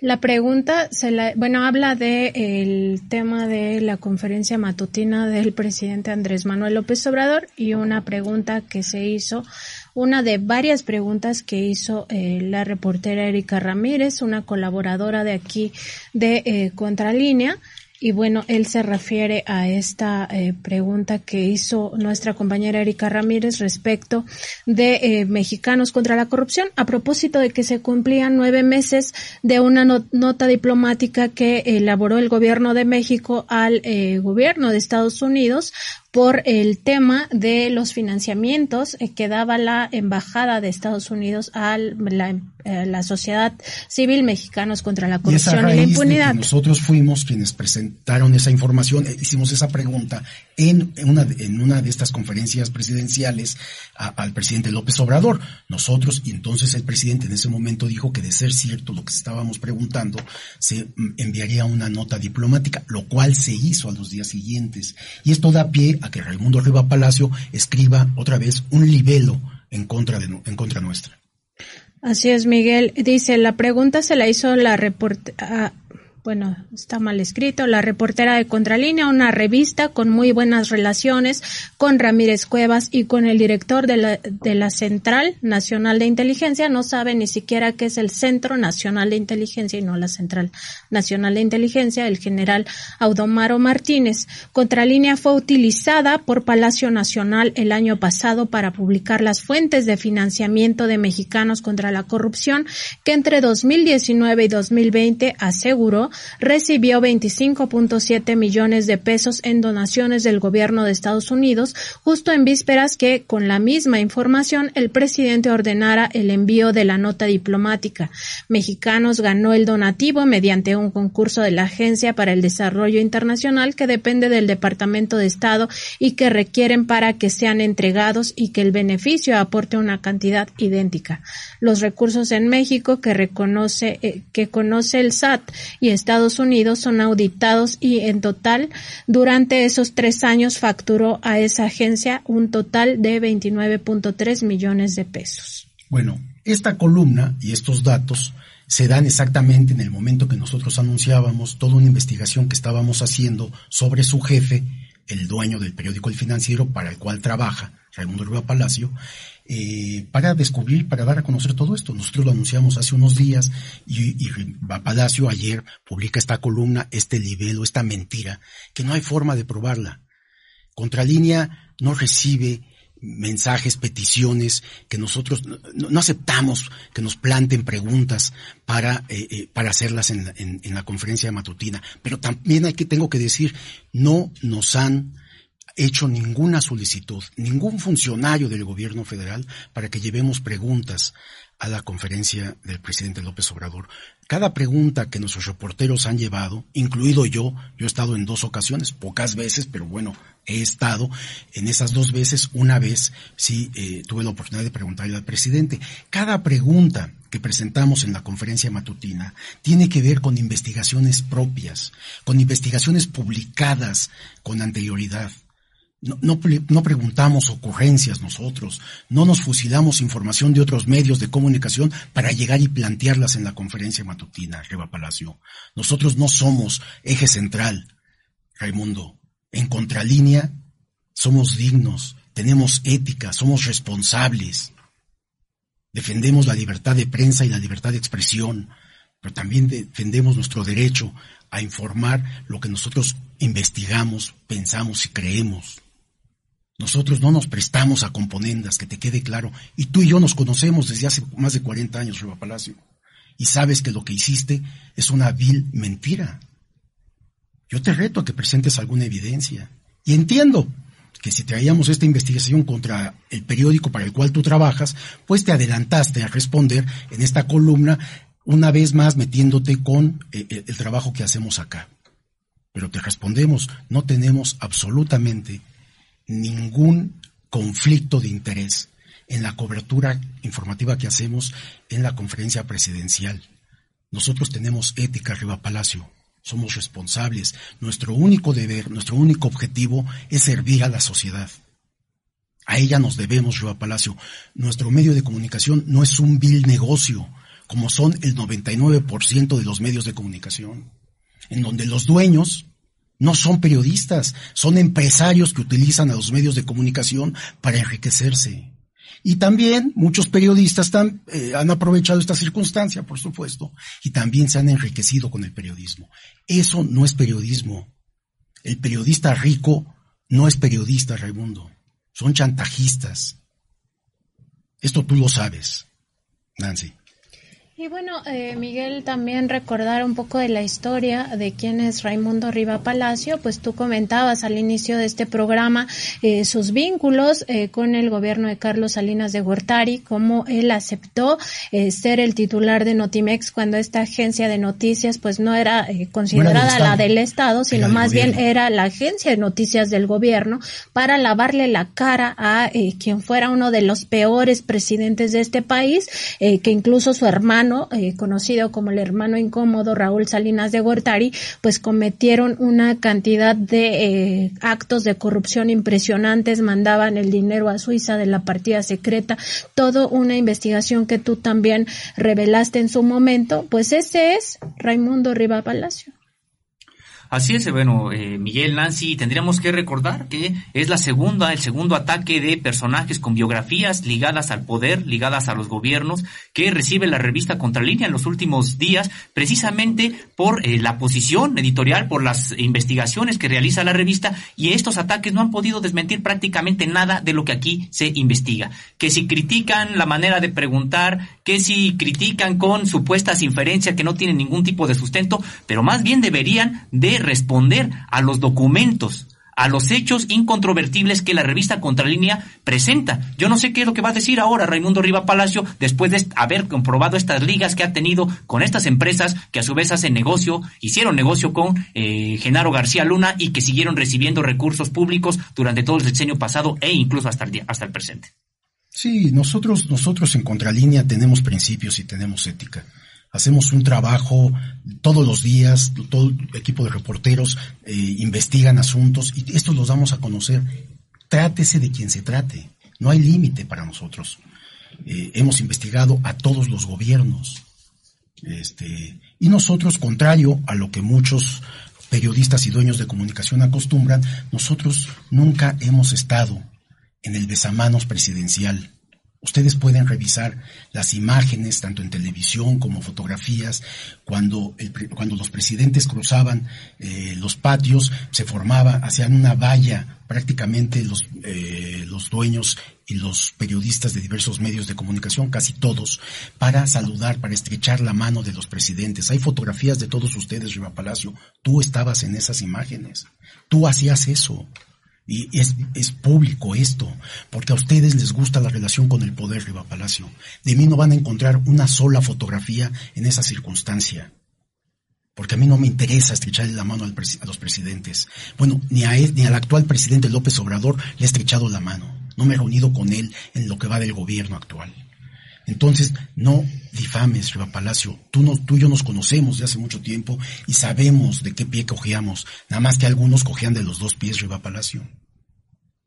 La pregunta, se la, bueno, habla de el tema de la conferencia matutina del presidente Andrés Manuel López Obrador y una pregunta que se hizo, una de varias preguntas que hizo eh, la reportera Erika Ramírez, una colaboradora de aquí de eh, Contralínea, y bueno, él se refiere a esta eh, pregunta que hizo nuestra compañera Erika Ramírez respecto de eh, mexicanos contra la corrupción, a propósito de que se cumplían nueve meses de una nota diplomática que elaboró el gobierno de México al eh, gobierno de Estados Unidos por el tema de los financiamientos que daba la Embajada de Estados Unidos a la, eh, la sociedad civil mexicanos contra la corrupción y, la impunidad. nosotros fuimos quienes presentaron esa información, eh, hicimos esa pregunta en una, en una de estas conferencias presidenciales al presidente López Obrador. Nosotros, y entonces el presidente en ese momento dijo que de ser cierto lo que estábamos preguntando, se mm, enviaría una nota diplomática, lo cual se hizo a los días siguientes. Y esto da pie a que Raimundo Riva Palacio escriba otra vez un libelo en contra, de, en contra nuestra. Así es, Miguel. Dice, la pregunta se la hizo la reportera bueno, está mal escrito, la reportera de Contralínea, una revista con muy buenas relaciones con Ramírez Cuevas y con el director de la, de la Central Nacional de Inteligencia. No sabe ni siquiera qué es el Centro Nacional de Inteligencia y no la Central Nacional de Inteligencia, el general Audomaro Martínez. Contralínea fue utilizada por Palacio Nacional el año pasado para publicar las fuentes de financiamiento de mexicanos contra la corrupción que entre 2019 y 2020 aseguró recibió 25.7 millones de pesos en donaciones del gobierno de Estados Unidos, justo en vísperas que, con la misma información, el presidente ordenara el envío de la nota diplomática. Mexicanos ganó el donativo mediante un concurso de la Agencia para el Desarrollo Internacional que depende del Departamento de Estado y que requieren para que sean entregados y que el beneficio aporte una cantidad idéntica. Los recursos en México que reconoce, eh, que conoce el SAT y Estados Unidos son auditados y en total durante esos tres años facturó a esa agencia un total de 29.3 millones de pesos. Bueno, esta columna y estos datos se dan exactamente en el momento que nosotros anunciábamos toda una investigación que estábamos haciendo sobre su jefe, el dueño del periódico El Financiero para el cual trabaja, Raimundo Rubio Palacio, eh, para descubrir, para dar a conocer todo esto. Nosotros lo anunciamos hace unos días y, y Palacio ayer publica esta columna, este libelo, esta mentira, que no hay forma de probarla. Contralínea no recibe mensajes, peticiones, que nosotros no, aceptamos que nos planten preguntas para, eh, eh, para hacerlas en, en, la conferencia matutina. Pero también hay que, tengo que decir, no nos han hecho ninguna solicitud, ningún funcionario del gobierno federal para que llevemos preguntas a la conferencia del presidente López Obrador. Cada pregunta que nuestros reporteros han llevado, incluido yo, yo he estado en dos ocasiones, pocas veces, pero bueno, he estado en esas dos veces, una vez sí eh, tuve la oportunidad de preguntarle al presidente. Cada pregunta que presentamos en la conferencia matutina tiene que ver con investigaciones propias, con investigaciones publicadas con anterioridad. No, preguntamos ocurrencias nosotros, no nos fusilamos información de otros medios de comunicación para llegar y plantearlas en la conferencia matutina, Reba Palacio. Nosotros no somos eje central, Raimundo. En contralínea, somos dignos, tenemos ética, somos responsables. Defendemos la libertad de prensa y la libertad de expresión, pero también defendemos nuestro derecho a informar lo que nosotros investigamos, pensamos y creemos. Nosotros no nos prestamos a componendas, que te quede claro. Y tú y yo nos conocemos desde hace más de 40 años, Riva Palacio. Y sabes que lo que hiciste es una vil mentira. Yo te reto a que presentes alguna evidencia. Y entiendo que si traíamos esta investigación contra el periódico para el cual tú trabajas, pues te adelantaste a responder en esta columna, una vez más metiéndote con eh, eh, el trabajo que hacemos acá. Pero te respondemos, no tenemos absolutamente ningún conflicto de interés en la cobertura informativa que hacemos en la conferencia presidencial. Nosotros tenemos ética arriba Palacio, somos responsables. Nuestro único deber, nuestro único objetivo es servir a la sociedad. A ella nos debemos, Riva Palacio. Nuestro medio de comunicación no es un vil negocio, como son el 99% de los medios de comunicación, en donde los dueños no son periodistas, son empresarios que utilizan a los medios de comunicación para enriquecerse. Y también muchos periodistas eh, han aprovechado esta circunstancia, por supuesto, y también se han enriquecido con el periodismo. Eso no es periodismo. El periodista rico no es periodista, Raimundo. Son chantajistas. Esto tú lo sabes, Nancy. Y bueno, eh, Miguel, también recordar un poco de la historia de quién es Raimundo Riva Palacio, pues tú comentabas al inicio de este programa eh, sus vínculos eh, con el gobierno de Carlos Salinas de Gortari, cómo él aceptó eh, ser el titular de Notimex cuando esta agencia de noticias pues no era eh, considerada la del Estado, sino más bien era la agencia de noticias del gobierno para lavarle la cara a eh, quien fuera uno de los peores presidentes de este país, eh, que incluso su hermano eh, conocido como el hermano incómodo Raúl Salinas de Gortari, pues cometieron una cantidad de eh, actos de corrupción impresionantes, mandaban el dinero a Suiza de la partida secreta, todo una investigación que tú también revelaste en su momento, pues ese es Raimundo Riva Palacio. Así es, bueno, eh, Miguel, Nancy, tendríamos que recordar que es la segunda, el segundo ataque de personajes con biografías ligadas al poder, ligadas a los gobiernos, que recibe la revista Contralínea en los últimos días, precisamente por eh, la posición editorial, por las investigaciones que realiza la revista, y estos ataques no han podido desmentir prácticamente nada de lo que aquí se investiga. Que si critican la manera de preguntar, que si critican con supuestas inferencias que no tienen ningún tipo de sustento, pero más bien deberían de responder a los documentos, a los hechos incontrovertibles que la revista Contralínea presenta. Yo no sé qué es lo que va a decir ahora Raimundo Riva Palacio después de haber comprobado estas ligas que ha tenido con estas empresas que a su vez hacen negocio, hicieron negocio con eh, Genaro García Luna y que siguieron recibiendo recursos públicos durante todo el sexenio pasado e incluso hasta el, día, hasta el presente. Sí, nosotros, nosotros en Contralínea tenemos principios y tenemos ética hacemos un trabajo todos los días, todo equipo de reporteros eh, investigan asuntos y estos los damos a conocer. Trátese de quien se trate, no hay límite para nosotros. Eh, hemos investigado a todos los gobiernos. Este, y nosotros, contrario a lo que muchos periodistas y dueños de comunicación acostumbran, nosotros nunca hemos estado en el besamanos presidencial. Ustedes pueden revisar las imágenes, tanto en televisión como fotografías, cuando, el, cuando los presidentes cruzaban eh, los patios, se formaba, hacían una valla, prácticamente los, eh, los dueños y los periodistas de diversos medios de comunicación, casi todos, para saludar, para estrechar la mano de los presidentes. Hay fotografías de todos ustedes, Riva Palacio. Tú estabas en esas imágenes. Tú hacías eso. Y es, es público esto, porque a ustedes les gusta la relación con el poder, Riva Palacio. De mí no van a encontrar una sola fotografía en esa circunstancia. Porque a mí no me interesa estrecharle la mano al a los presidentes. Bueno, ni a él, ni al actual presidente López Obrador le he estrechado la mano. No me he reunido con él en lo que va del gobierno actual. Entonces, no difames, Riva Palacio. Tú, no, tú y yo nos conocemos de hace mucho tiempo y sabemos de qué pie cojeamos. Nada más que algunos cojean de los dos pies, Riva Palacio.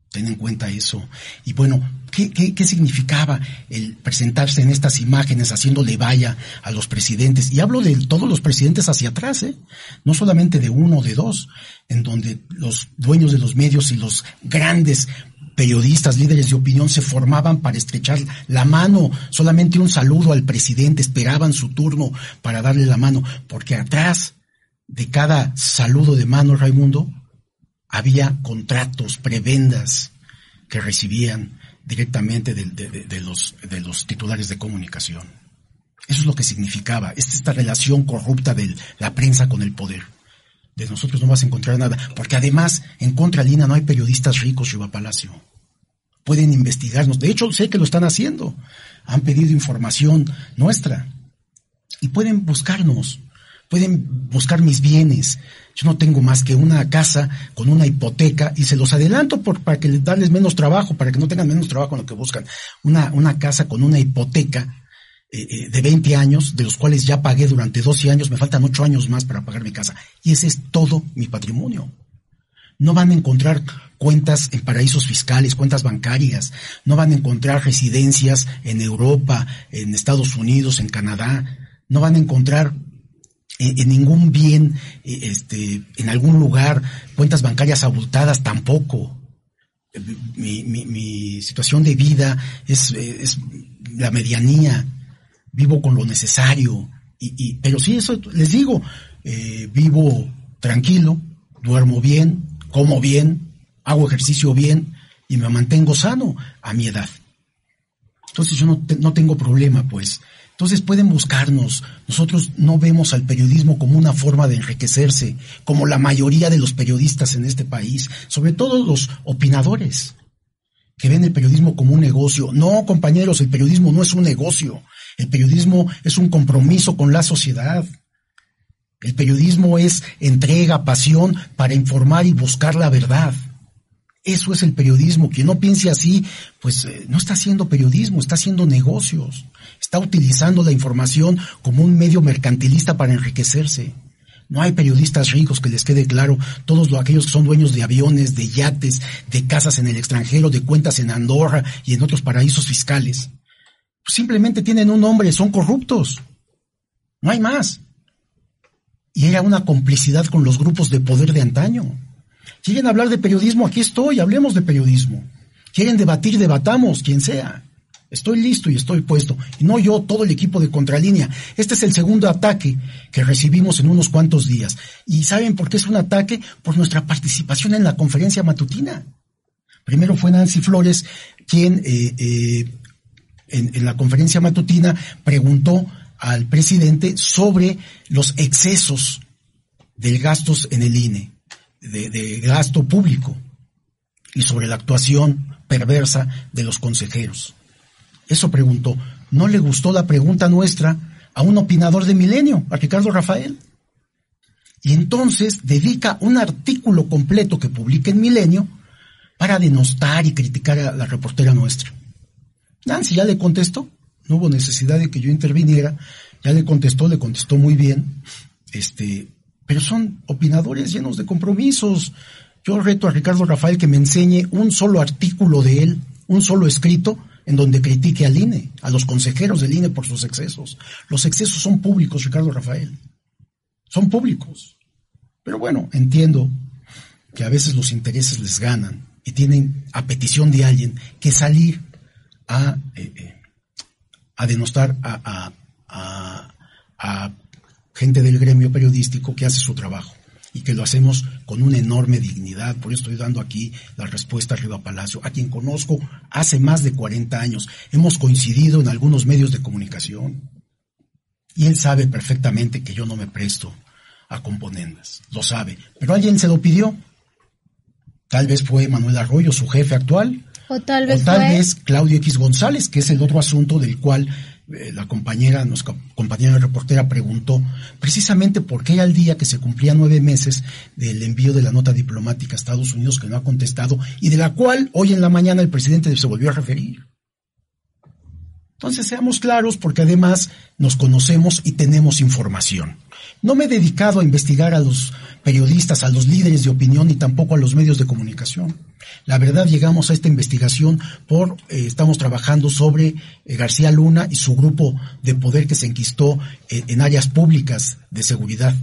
Ten en cuenta eso. Y bueno, ¿qué, qué, significaba el presentarse en estas imágenes haciéndole valla a los presidentes? Y hablo de todos los presidentes hacia atrás, ¿eh? No solamente de uno o de dos, en donde los dueños de los medios y los grandes periodistas, líderes de opinión se formaban para estrechar la mano, solamente un saludo al presidente, esperaban su turno para darle la mano, porque atrás de cada saludo de mano, Raimundo, había contratos, prebendas que recibían directamente de, los, titulares de comunicación. Eso es lo que significaba, esta, esta relación corrupta de la prensa con el poder. De nosotros no vas a encontrar nada, porque además en Contralina no hay periodistas ricos, Riva Palacio. Pueden investigarnos. De hecho, sé que lo están haciendo. Han pedido información nuestra. Y pueden buscarnos. Pueden buscar mis bienes. Yo no tengo más que una casa con una hipoteca y se los adelanto por, para que les darles menos trabajo, para que no tengan menos trabajo en lo que buscan. Una, una casa con una hipoteca eh, eh, de 20 años, de los cuales ya pagué durante 12 años, me faltan 8 años más para pagar mi casa. Y ese es todo mi patrimonio. No van a encontrar cuentas en paraísos fiscales, cuentas bancarias, no van a encontrar residencias en Europa, en Estados Unidos, en Canadá, no van a encontrar eh, en, ningún bien, este, en algún lugar, cuentas bancarias abultadas tampoco. Mi, situación de vida es, es la medianía, vivo con lo necesario. Y, y pero sí, eso les digo, eh, vivo tranquilo, duermo bien, como bien, hago ejercicio bien y me mantengo sano a mi edad. Entonces yo no, no tengo problema, pues. Entonces pueden buscarnos. Nosotros no vemos al periodismo como una forma de enriquecerse, como la mayoría de los periodistas en este país, sobre todo los opinadores, que ven el periodismo como un negocio. No, compañeros, el periodismo no es un negocio. El periodismo es un compromiso con la sociedad. El periodismo es entrega, pasión para informar y buscar la verdad. Eso es el periodismo. Quien no piense así, pues eh, no está haciendo periodismo, está haciendo negocios. Está utilizando la información como un medio mercantilista para enriquecerse. No hay periodistas ricos que les quede claro, todos aquellos que son dueños de aviones, de yates, de casas en el extranjero, de cuentas en Andorra y en otros paraísos fiscales simplemente tienen un nombre, son corruptos. No hay más. Y era una complicidad con los grupos de poder de antaño. Quieren hablar de periodismo, aquí estoy, hablemos de periodismo. Quieren debatir, debatamos, quien sea. Estoy listo y estoy puesto. Y no yo, todo el equipo de Contralínea. Este es el segundo ataque que recibimos en unos cuantos días. ¿Y saben por qué es un ataque? Por nuestra participación en la conferencia matutina. Primero fue Nancy Flores quien eh, eh, en, la conferencia matutina preguntó al presidente sobre los excesos del gastos en el INE, de, gasto público, y sobre la actuación perversa de los consejeros. Eso preguntó. ¿No le gustó la pregunta nuestra a un opinador de Milenio, a Ricardo Rafael? Y entonces dedica un artículo completo que publica en Milenio para denostar y criticar a la reportera nuestra. Nancy ya le contestó, no hubo necesidad de que yo interviniera, ya le contestó, le contestó muy bien, este, pero son opinadores llenos de compromisos. Yo reto a Ricardo Rafael que me enseñe un solo artículo de él, un solo escrito, en donde critique al INE, a los consejeros del INE por sus excesos. Los excesos son públicos, Ricardo Rafael. Son públicos. Pero bueno, entiendo que a veces los intereses les ganan y tienen a petición de alguien que salir a, eh, eh, a denostar a, a, gente del gremio periodístico que hace su trabajo y que lo hacemos con una enorme dignidad. Por eso estoy dando aquí la respuesta a Riva Palacio, a quien conozco hace más de 40 años. Hemos coincidido en algunos medios de comunicación. Y él sabe perfectamente que yo no me presto a componendas. Lo sabe. Pero alguien se lo pidió. Tal vez fue Manuel Arroyo, su jefe actual, o tal vez, Claudio X González, que es el otro asunto del cual eh, la compañera, nuestra compañera reportera preguntó precisamente por qué al día que se cumplía nueve meses del envío de la nota diplomática a Estados Unidos que no ha contestado y de la cual hoy en la mañana el presidente se volvió a referir. Entonces seamos claros porque además nos conocemos y tenemos información. No me he dedicado a investigar a los periodistas, a los líderes de opinión y tampoco a los medios de comunicación. La verdad, llegamos a esta investigación por, eh, estamos trabajando sobre eh, García Luna y su grupo de poder que se enquistó eh, en áreas públicas de seguridad.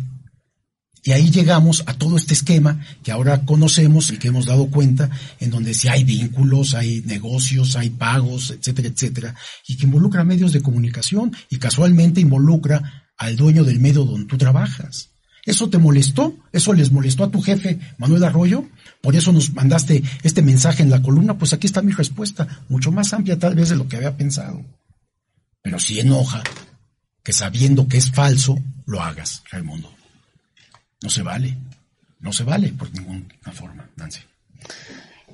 Y ahí llegamos a todo este esquema que ahora conocemos y que hemos dado cuenta, en donde si hay vínculos, hay negocios, hay pagos, etcétera, etcétera, y que involucra medios de comunicación y casualmente involucra al dueño del medio donde tú trabajas. ¿Eso te molestó? ¿Eso les molestó a tu jefe, Manuel Arroyo? Por eso nos mandaste este mensaje en la columna. Pues aquí está mi respuesta, mucho más amplia tal vez de lo que había pensado. Pero si enoja que sabiendo que es falso, lo hagas, Raimundo. No se vale. No se vale por ninguna forma, Nancy.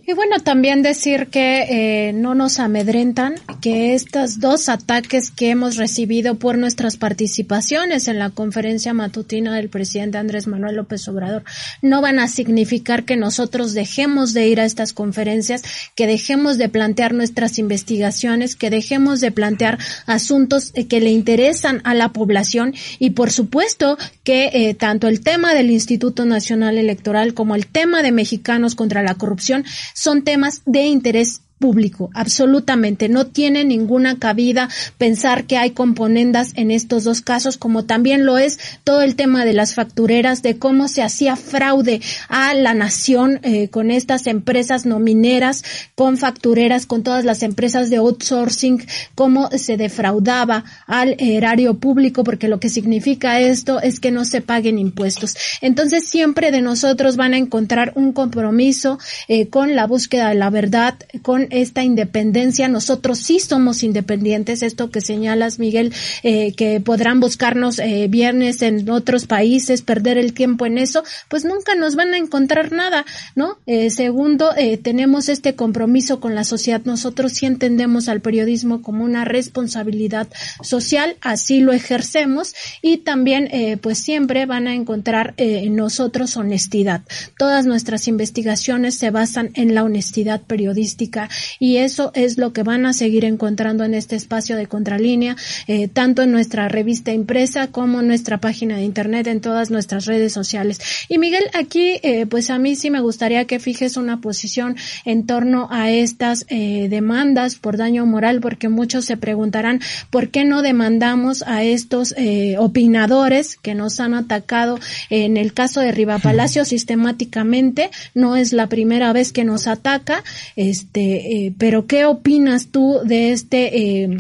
Y bueno, también decir que eh, no nos amedrentan, que estos dos ataques que hemos recibido por nuestras participaciones en la conferencia matutina del presidente Andrés Manuel López Obrador no van a significar que nosotros dejemos de ir a estas conferencias, que dejemos de plantear nuestras investigaciones, que dejemos de plantear asuntos eh, que le interesan a la población y por supuesto que eh, tanto el tema del Instituto Nacional Electoral como el tema de mexicanos contra la corrupción son temas de interés público, absolutamente. No tiene ninguna cabida pensar que hay componendas en estos dos casos, como también lo es todo el tema de las factureras, de cómo se hacía fraude a la nación eh, con estas empresas no mineras, con factureras, con todas las empresas de outsourcing, cómo se defraudaba al erario público, porque lo que significa esto es que no se paguen impuestos. Entonces siempre de nosotros van a encontrar un compromiso eh, con la búsqueda de la verdad, con esta independencia. Nosotros sí somos independientes, esto que señalas, Miguel, eh, que podrán buscarnos eh, viernes en otros países, perder el tiempo en eso, pues nunca nos van a encontrar nada, ¿no? Eh, segundo, tenemos este compromiso con la sociedad. Nosotros sí entendemos al periodismo como una responsabilidad social, así lo ejercemos y también, pues siempre van a encontrar en nosotros honestidad. Todas nuestras investigaciones se basan en la honestidad periodística y eso es lo que van a seguir encontrando en este espacio de contralínea, eh, tanto en nuestra revista impresa como en nuestra página de internet, en todas nuestras redes sociales. Y Miguel, aquí eh, pues a mí sí me gustaría que fijes una posición en torno a estas eh, demandas por daño moral, porque muchos se preguntarán por qué no demandamos a estos eh, opinadores que nos han atacado. En el caso de Riva Palacio sistemáticamente, no es la primera vez que nos ataca, este eh, pero ¿qué opinas tú de este eh,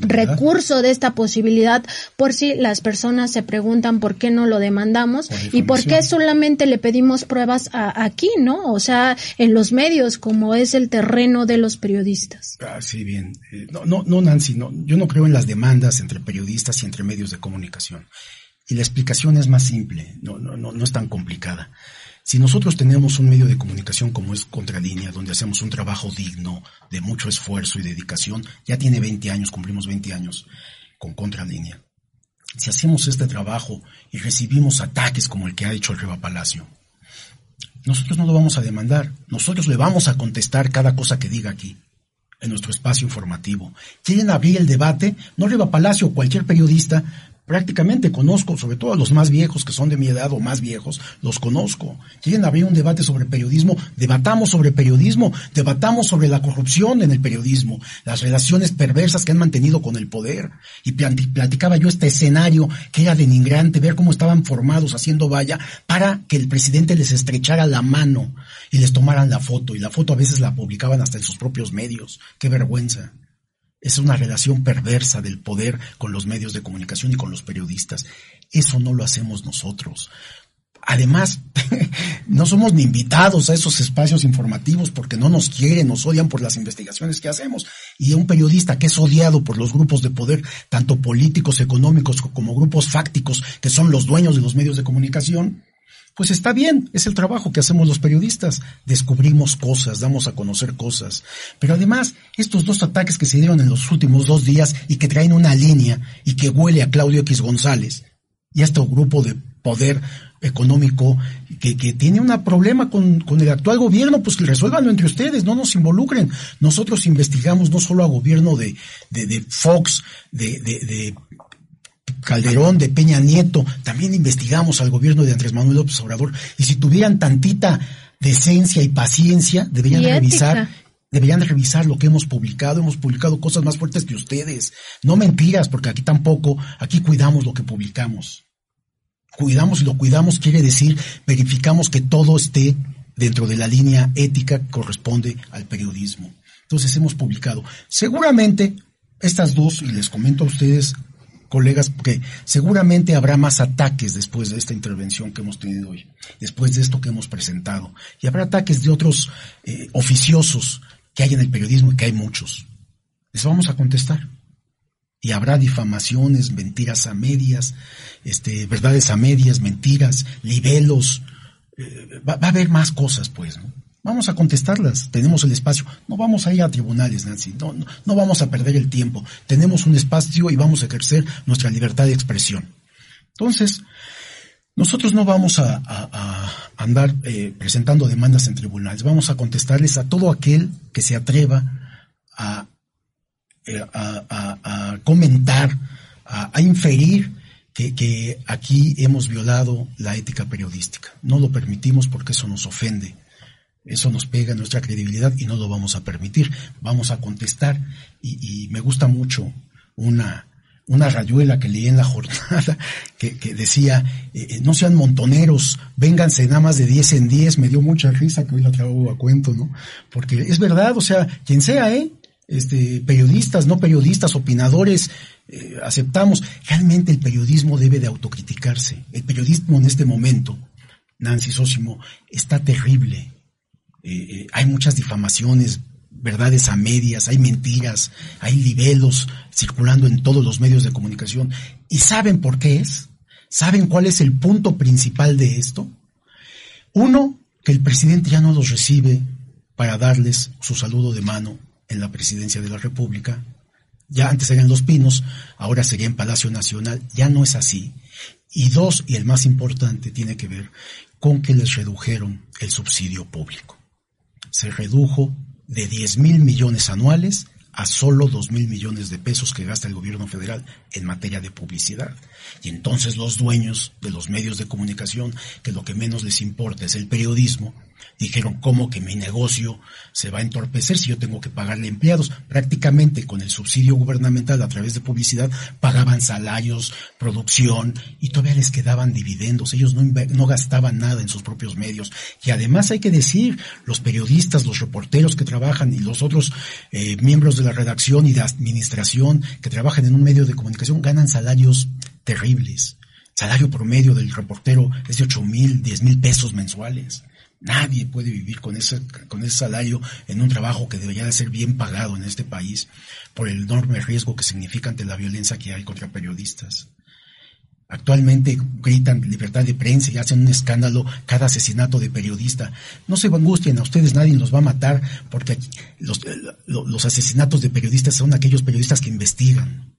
recurso, de esta posibilidad, por si las personas se preguntan por qué no lo demandamos y por qué solamente le pedimos pruebas a, aquí, ¿no? O sea, en los medios, como es el terreno de los periodistas. Ah, sí, bien. Eh, no, no, no, Nancy, no, yo no creo en las demandas entre periodistas y entre medios de comunicación. Y la explicación es más simple, no, no, no, no es tan complicada. Si nosotros tenemos un medio de comunicación como es Contralínea, donde hacemos un trabajo digno, de mucho esfuerzo y dedicación, ya tiene 20 años, cumplimos 20 años con Contralínea. Si hacemos este trabajo y recibimos ataques como el que ha hecho el Riva Palacio, nosotros no lo vamos a demandar, nosotros le vamos a contestar cada cosa que diga aquí, en nuestro espacio informativo. ¿Quieren abrir el debate? No Riva Palacio, cualquier periodista prácticamente conozco, sobre todo a los más viejos que son de mi edad o más viejos, los conozco. Quieren abrir un debate sobre periodismo, debatamos sobre periodismo, debatamos sobre la corrupción en el periodismo, las relaciones perversas que han mantenido con el poder. Y platicaba yo este escenario que era denigrante, ver cómo estaban formados haciendo valla para que el presidente les estrechara la mano y les tomaran la foto. Y la foto a veces la publicaban hasta en sus propios medios. Qué vergüenza. Es una relación perversa del poder con los medios de comunicación y con los periodistas. Eso no lo hacemos nosotros. Además, no somos ni invitados a esos espacios informativos porque no nos quieren, nos odian por las investigaciones que hacemos. Y un periodista que es odiado por los grupos de poder, tanto políticos, económicos como grupos fácticos, que son los dueños de los medios de comunicación, pues está bien, es el trabajo que hacemos los periodistas. Descubrimos cosas, damos a conocer cosas. Pero además, estos dos ataques que se dieron en los últimos dos días y que traen una línea y que huele a Claudio X González y a este grupo de poder económico que, tiene un problema con, el actual gobierno, pues que resuélvanlo entre ustedes, no nos involucren. Nosotros investigamos no solo a gobierno de, Fox, de Calderón, de Peña Nieto, también investigamos al gobierno de Andrés Manuel López Obrador, y si tuvieran tantita decencia y paciencia, deberían Y revisar, ética. deberían revisar lo que hemos publicado, hemos publicado cosas más fuertes que ustedes, no mentiras, porque aquí tampoco, aquí cuidamos lo que publicamos. Cuidamos y lo cuidamos quiere decir verificamos que todo esté dentro de la línea ética que corresponde al periodismo. Entonces hemos publicado. Seguramente estas dos, y les comento a ustedes, colegas, que seguramente habrá más ataques después de esta intervención que hemos tenido hoy, después de esto que hemos presentado. Y habrá ataques de otros eh, oficiosos que hay en el periodismo y que hay muchos. Les vamos a contestar. Y habrá difamaciones, mentiras a medias, este, verdades a medias, mentiras, libelos, eh, va, a haber más cosas, pues, ¿no? Vamos a contestarlas, tenemos el espacio. No vamos a ir a tribunales, Nancy, no, no, vamos a perder el tiempo. Tenemos un espacio y vamos a ejercer nuestra libertad de expresión. Entonces, nosotros no vamos a, andar eh, presentando demandas en tribunales, vamos a contestarles a todo aquel que se atreva a, eh, comentar, a, inferir que aquí hemos violado la ética periodística. No lo permitimos porque eso nos ofende. Eso nos pega en nuestra credibilidad y no lo vamos a permitir. Vamos a contestar y, me gusta mucho una, una rayuela que leí en la jornada que, decía, eh, eh, no sean montoneros, vénganse nada más de 10 en 10. Me dio mucha risa que hoy la traigo a cuento, ¿no? Porque es verdad, o sea, quien sea, ¿eh? Este, periodistas, no periodistas, opinadores, eh, aceptamos. Realmente el periodismo debe de autocriticarse. El periodismo en este momento, Nancy Sósimo, está terrible. Eh, eh, hay muchas difamaciones, verdades a medias, hay mentiras, hay libelos circulando en todos los medios de comunicación. ¿Y saben por qué es? ¿Saben cuál es el punto principal de esto? Uno, que el presidente ya no los recibe para darles su saludo de mano en la presidencia de la República ya antes eran Los Pinos, ahora sería en Palacio Nacional, ya no es así. Y dos, y el más importante, tiene que ver con que les redujeron el subsidio público. Se redujo de 10 mil millones anuales a solo 2 mil millones de pesos que gasta el gobierno federal en materia de publicidad. Y entonces los dueños de los medios de comunicación, que lo que menos les importa es el periodismo, dijeron, ¿cómo que mi negocio se va a entorpecer si yo tengo que pagarle empleados? Prácticamente con el subsidio gubernamental a través de publicidad pagaban salarios, producción y todavía les quedaban dividendos. Ellos no, no gastaban nada en sus propios medios. Y además hay que decir, los periodistas, los reporteros que trabajan y los otros eh, miembros de la redacción y de administración que trabajan en un medio de comunicación ganan salarios terribles. Salario promedio del reportero es de 8 mil, 10 mil pesos mensuales. Nadie puede vivir con ese, con ese salario en un trabajo que debería de ser bien pagado en este país por el enorme riesgo que significa ante la violencia que hay contra periodistas. Actualmente gritan libertad de prensa y hacen un escándalo cada asesinato de periodista. No se angustien, a ustedes nadie los va a matar porque los, los asesinatos de periodistas son aquellos periodistas que investigan.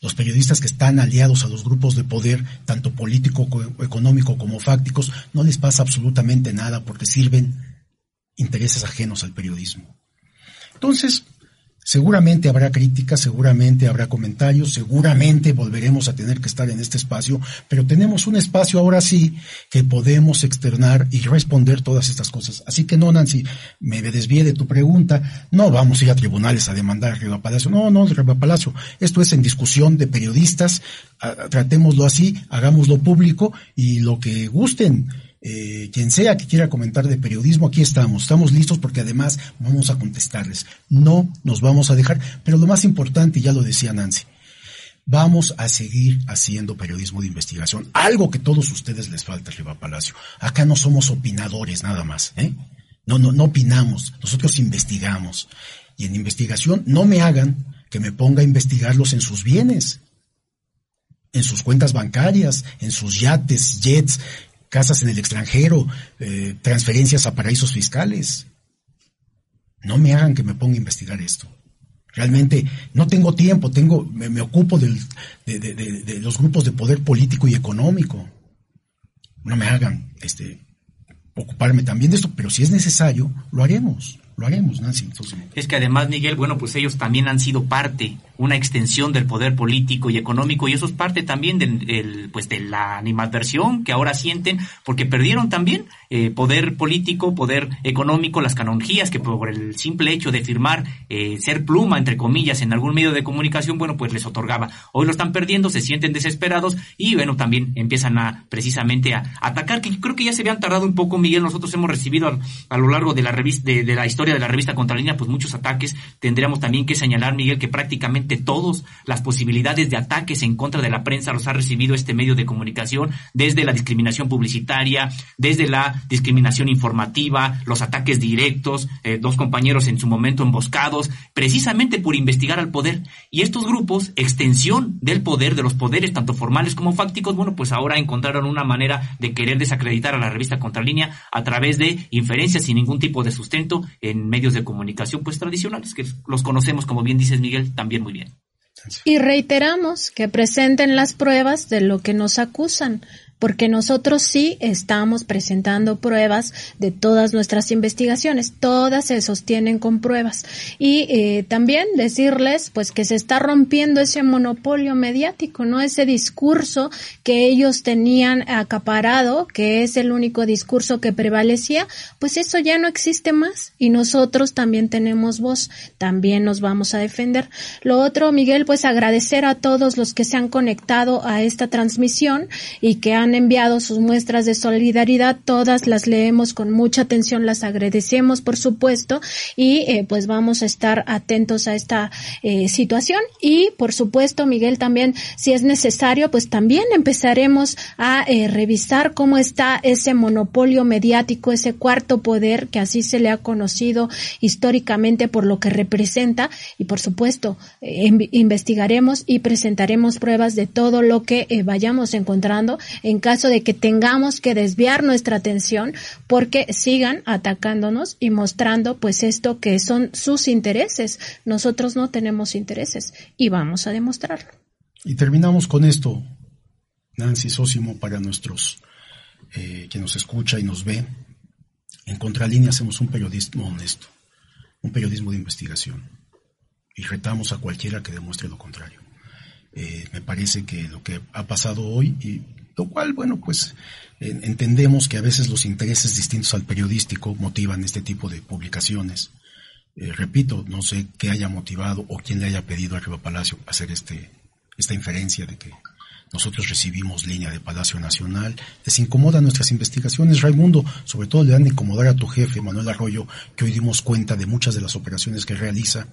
Los periodistas que están aliados a los grupos de poder, tanto político, económico como fácticos, no les pasa absolutamente nada porque sirven intereses ajenos al periodismo. Entonces, Seguramente habrá críticas, seguramente habrá comentarios, seguramente volveremos a tener que estar en este espacio, pero tenemos un espacio ahora sí que podemos externar y responder todas estas cosas. Así que no, Nancy, me desvíe de tu pregunta. No vamos a ir a tribunales a demandar a Riva Palacio. No, no, Riva Palacio. Esto es en discusión de periodistas. Tratémoslo así, hagámoslo público y lo que gusten eh, quien sea que quiera comentar de periodismo, aquí estamos. Estamos listos porque además vamos a contestarles. No nos vamos a dejar, pero lo más importante, ya lo decía Nancy, vamos a seguir haciendo periodismo de investigación. Algo que todos ustedes les falta, Riva Palacio. Acá no somos opinadores nada más, ¿eh? No, no, no opinamos. Nosotros investigamos. Y en investigación no me hagan que me ponga a investigarlos en sus bienes en sus cuentas bancarias, en sus yates, jets, casas en el extranjero, eh, transferencias a paraísos fiscales. No me hagan que me ponga a investigar esto. Realmente no tengo tiempo, tengo, me, ocupo de, de, los grupos de poder político y económico. No me hagan este, ocuparme también de esto, pero si es necesario, lo haremos lo haremos, Nancy. Es que además, Miguel, bueno, pues ellos también han sido parte, una extensión del poder político y económico, y eso es parte también del, pues de la animadversión que ahora sienten, porque perdieron también eh, poder político, poder económico, las canonjías que por el simple hecho de firmar, eh, ser pluma, entre comillas, en algún medio de comunicación, bueno, pues les otorgaba. Hoy lo están perdiendo, se sienten desesperados y, bueno, también empiezan a precisamente a atacar, que creo que ya se habían tardado un poco, Miguel. Nosotros hemos recibido a, lo largo de la revista, de la historia de la revista Contralínea, pues muchos ataques. Tendríamos también que señalar, Miguel, que prácticamente prácticamente todos, las posibilidades de ataques en contra de la prensa los ha recibido este medio de comunicación, desde la discriminación publicitaria, desde la discriminación informativa, los ataques directos, eh, dos compañeros en su momento emboscados, precisamente por investigar al poder. Y estos grupos, extensión del poder, de los poderes tanto formales como fácticos, bueno, pues ahora encontraron una manera de querer desacreditar a la revista Contralínea a través de inferencias sin ningún tipo de sustento en medios de comunicación pues tradicionales, que los conocemos, como bien dices Miguel, también muy bien. Y reiteramos que presenten las pruebas de lo que nos acusan porque nosotros sí estamos presentando pruebas de todas nuestras investigaciones, todas se sostienen con pruebas. Y eh, también decirles pues que se está rompiendo ese monopolio mediático, ¿no? Ese discurso que ellos tenían acaparado, que es el único discurso que prevalecía, pues eso ya no existe más y nosotros también tenemos voz, también nos vamos a defender. Lo otro, Miguel, pues agradecer a todos los que se han conectado a esta transmisión y que han enviado sus muestras de solidaridad, todas las leemos con mucha atención, las agradecemos por supuesto y eh, pues vamos a estar atentos a esta eh, situación. Y por supuesto Miguel también si es necesario pues también empezaremos a eh, revisar cómo está ese monopolio mediático, ese cuarto poder que así se le ha conocido históricamente por lo que representa. Y por supuesto investigaremos y presentaremos pruebas de todo lo que vayamos encontrando en caso de que tengamos que desviar nuestra atención porque sigan atacándonos y mostrando pues esto que son sus intereses. Nosotros no tenemos intereses y vamos a demostrarlo. Y terminamos con esto, Nancy Sósimo, para nuestros eh, que nos escucha y nos ve. En Contralínea hacemos un periodismo honesto, un periodismo de investigación y retamos a cualquiera que demuestre lo contrario. Eh, me parece que lo que ha pasado hoy, y lo cual, bueno, pues entendemos que a veces los intereses distintos al periodístico motivan este tipo de publicaciones. Eh, repito, no sé qué haya motivado o quién le haya pedido a Riva Palacio hacer este, esta inferencia de que nosotros recibimos línea de Palacio Nacional. Les incomoda nuestras investigaciones, Raimundo. Sobre todo le dan incomodar a tu jefe, Manuel Arroyo, que hoy dimos cuenta de muchas de las operaciones que realiza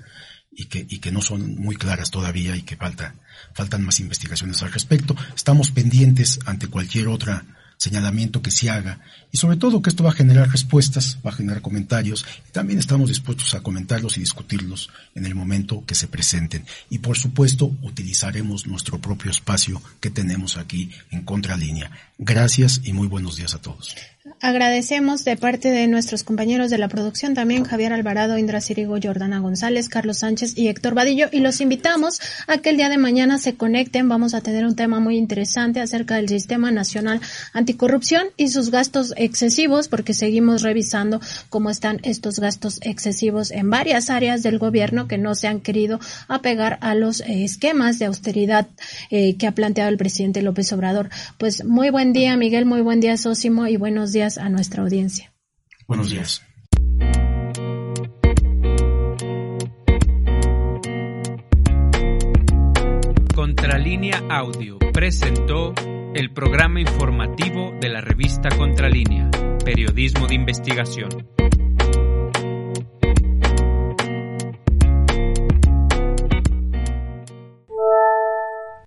y que, y que no son muy claras todavía y que falta, faltan más investigaciones al respecto. Estamos pendientes ante cualquier otra señalamiento que se haga y sobre todo que esto va a generar respuestas, va a generar comentarios y también estamos dispuestos a comentarlos y discutirlos en el momento que se presenten. Y por supuesto utilizaremos nuestro propio espacio que tenemos aquí en Contralínea. Gracias y muy buenos días a todos. Agradecemos de parte de nuestros compañeros de la producción también Javier Alvarado, Indra Cirigo, Jordana González, Carlos Sánchez y Héctor Vadillo y los invitamos a que el día de mañana se conecten. Vamos a tener un tema muy interesante acerca del Sistema Nacional Anticorrupción y sus gastos excesivos porque seguimos revisando cómo están estos gastos excesivos en varias áreas del gobierno que no se han querido apegar a los eh, esquemas de austeridad eh, que ha planteado el presidente López Obrador. Pues muy buen día Miguel, muy buen día Sósimo y buenos días a nuestra audiencia. Buenos días. Contralínea Audio presentó el programa informativo de la revista Contralínea, Periodismo de Investigación.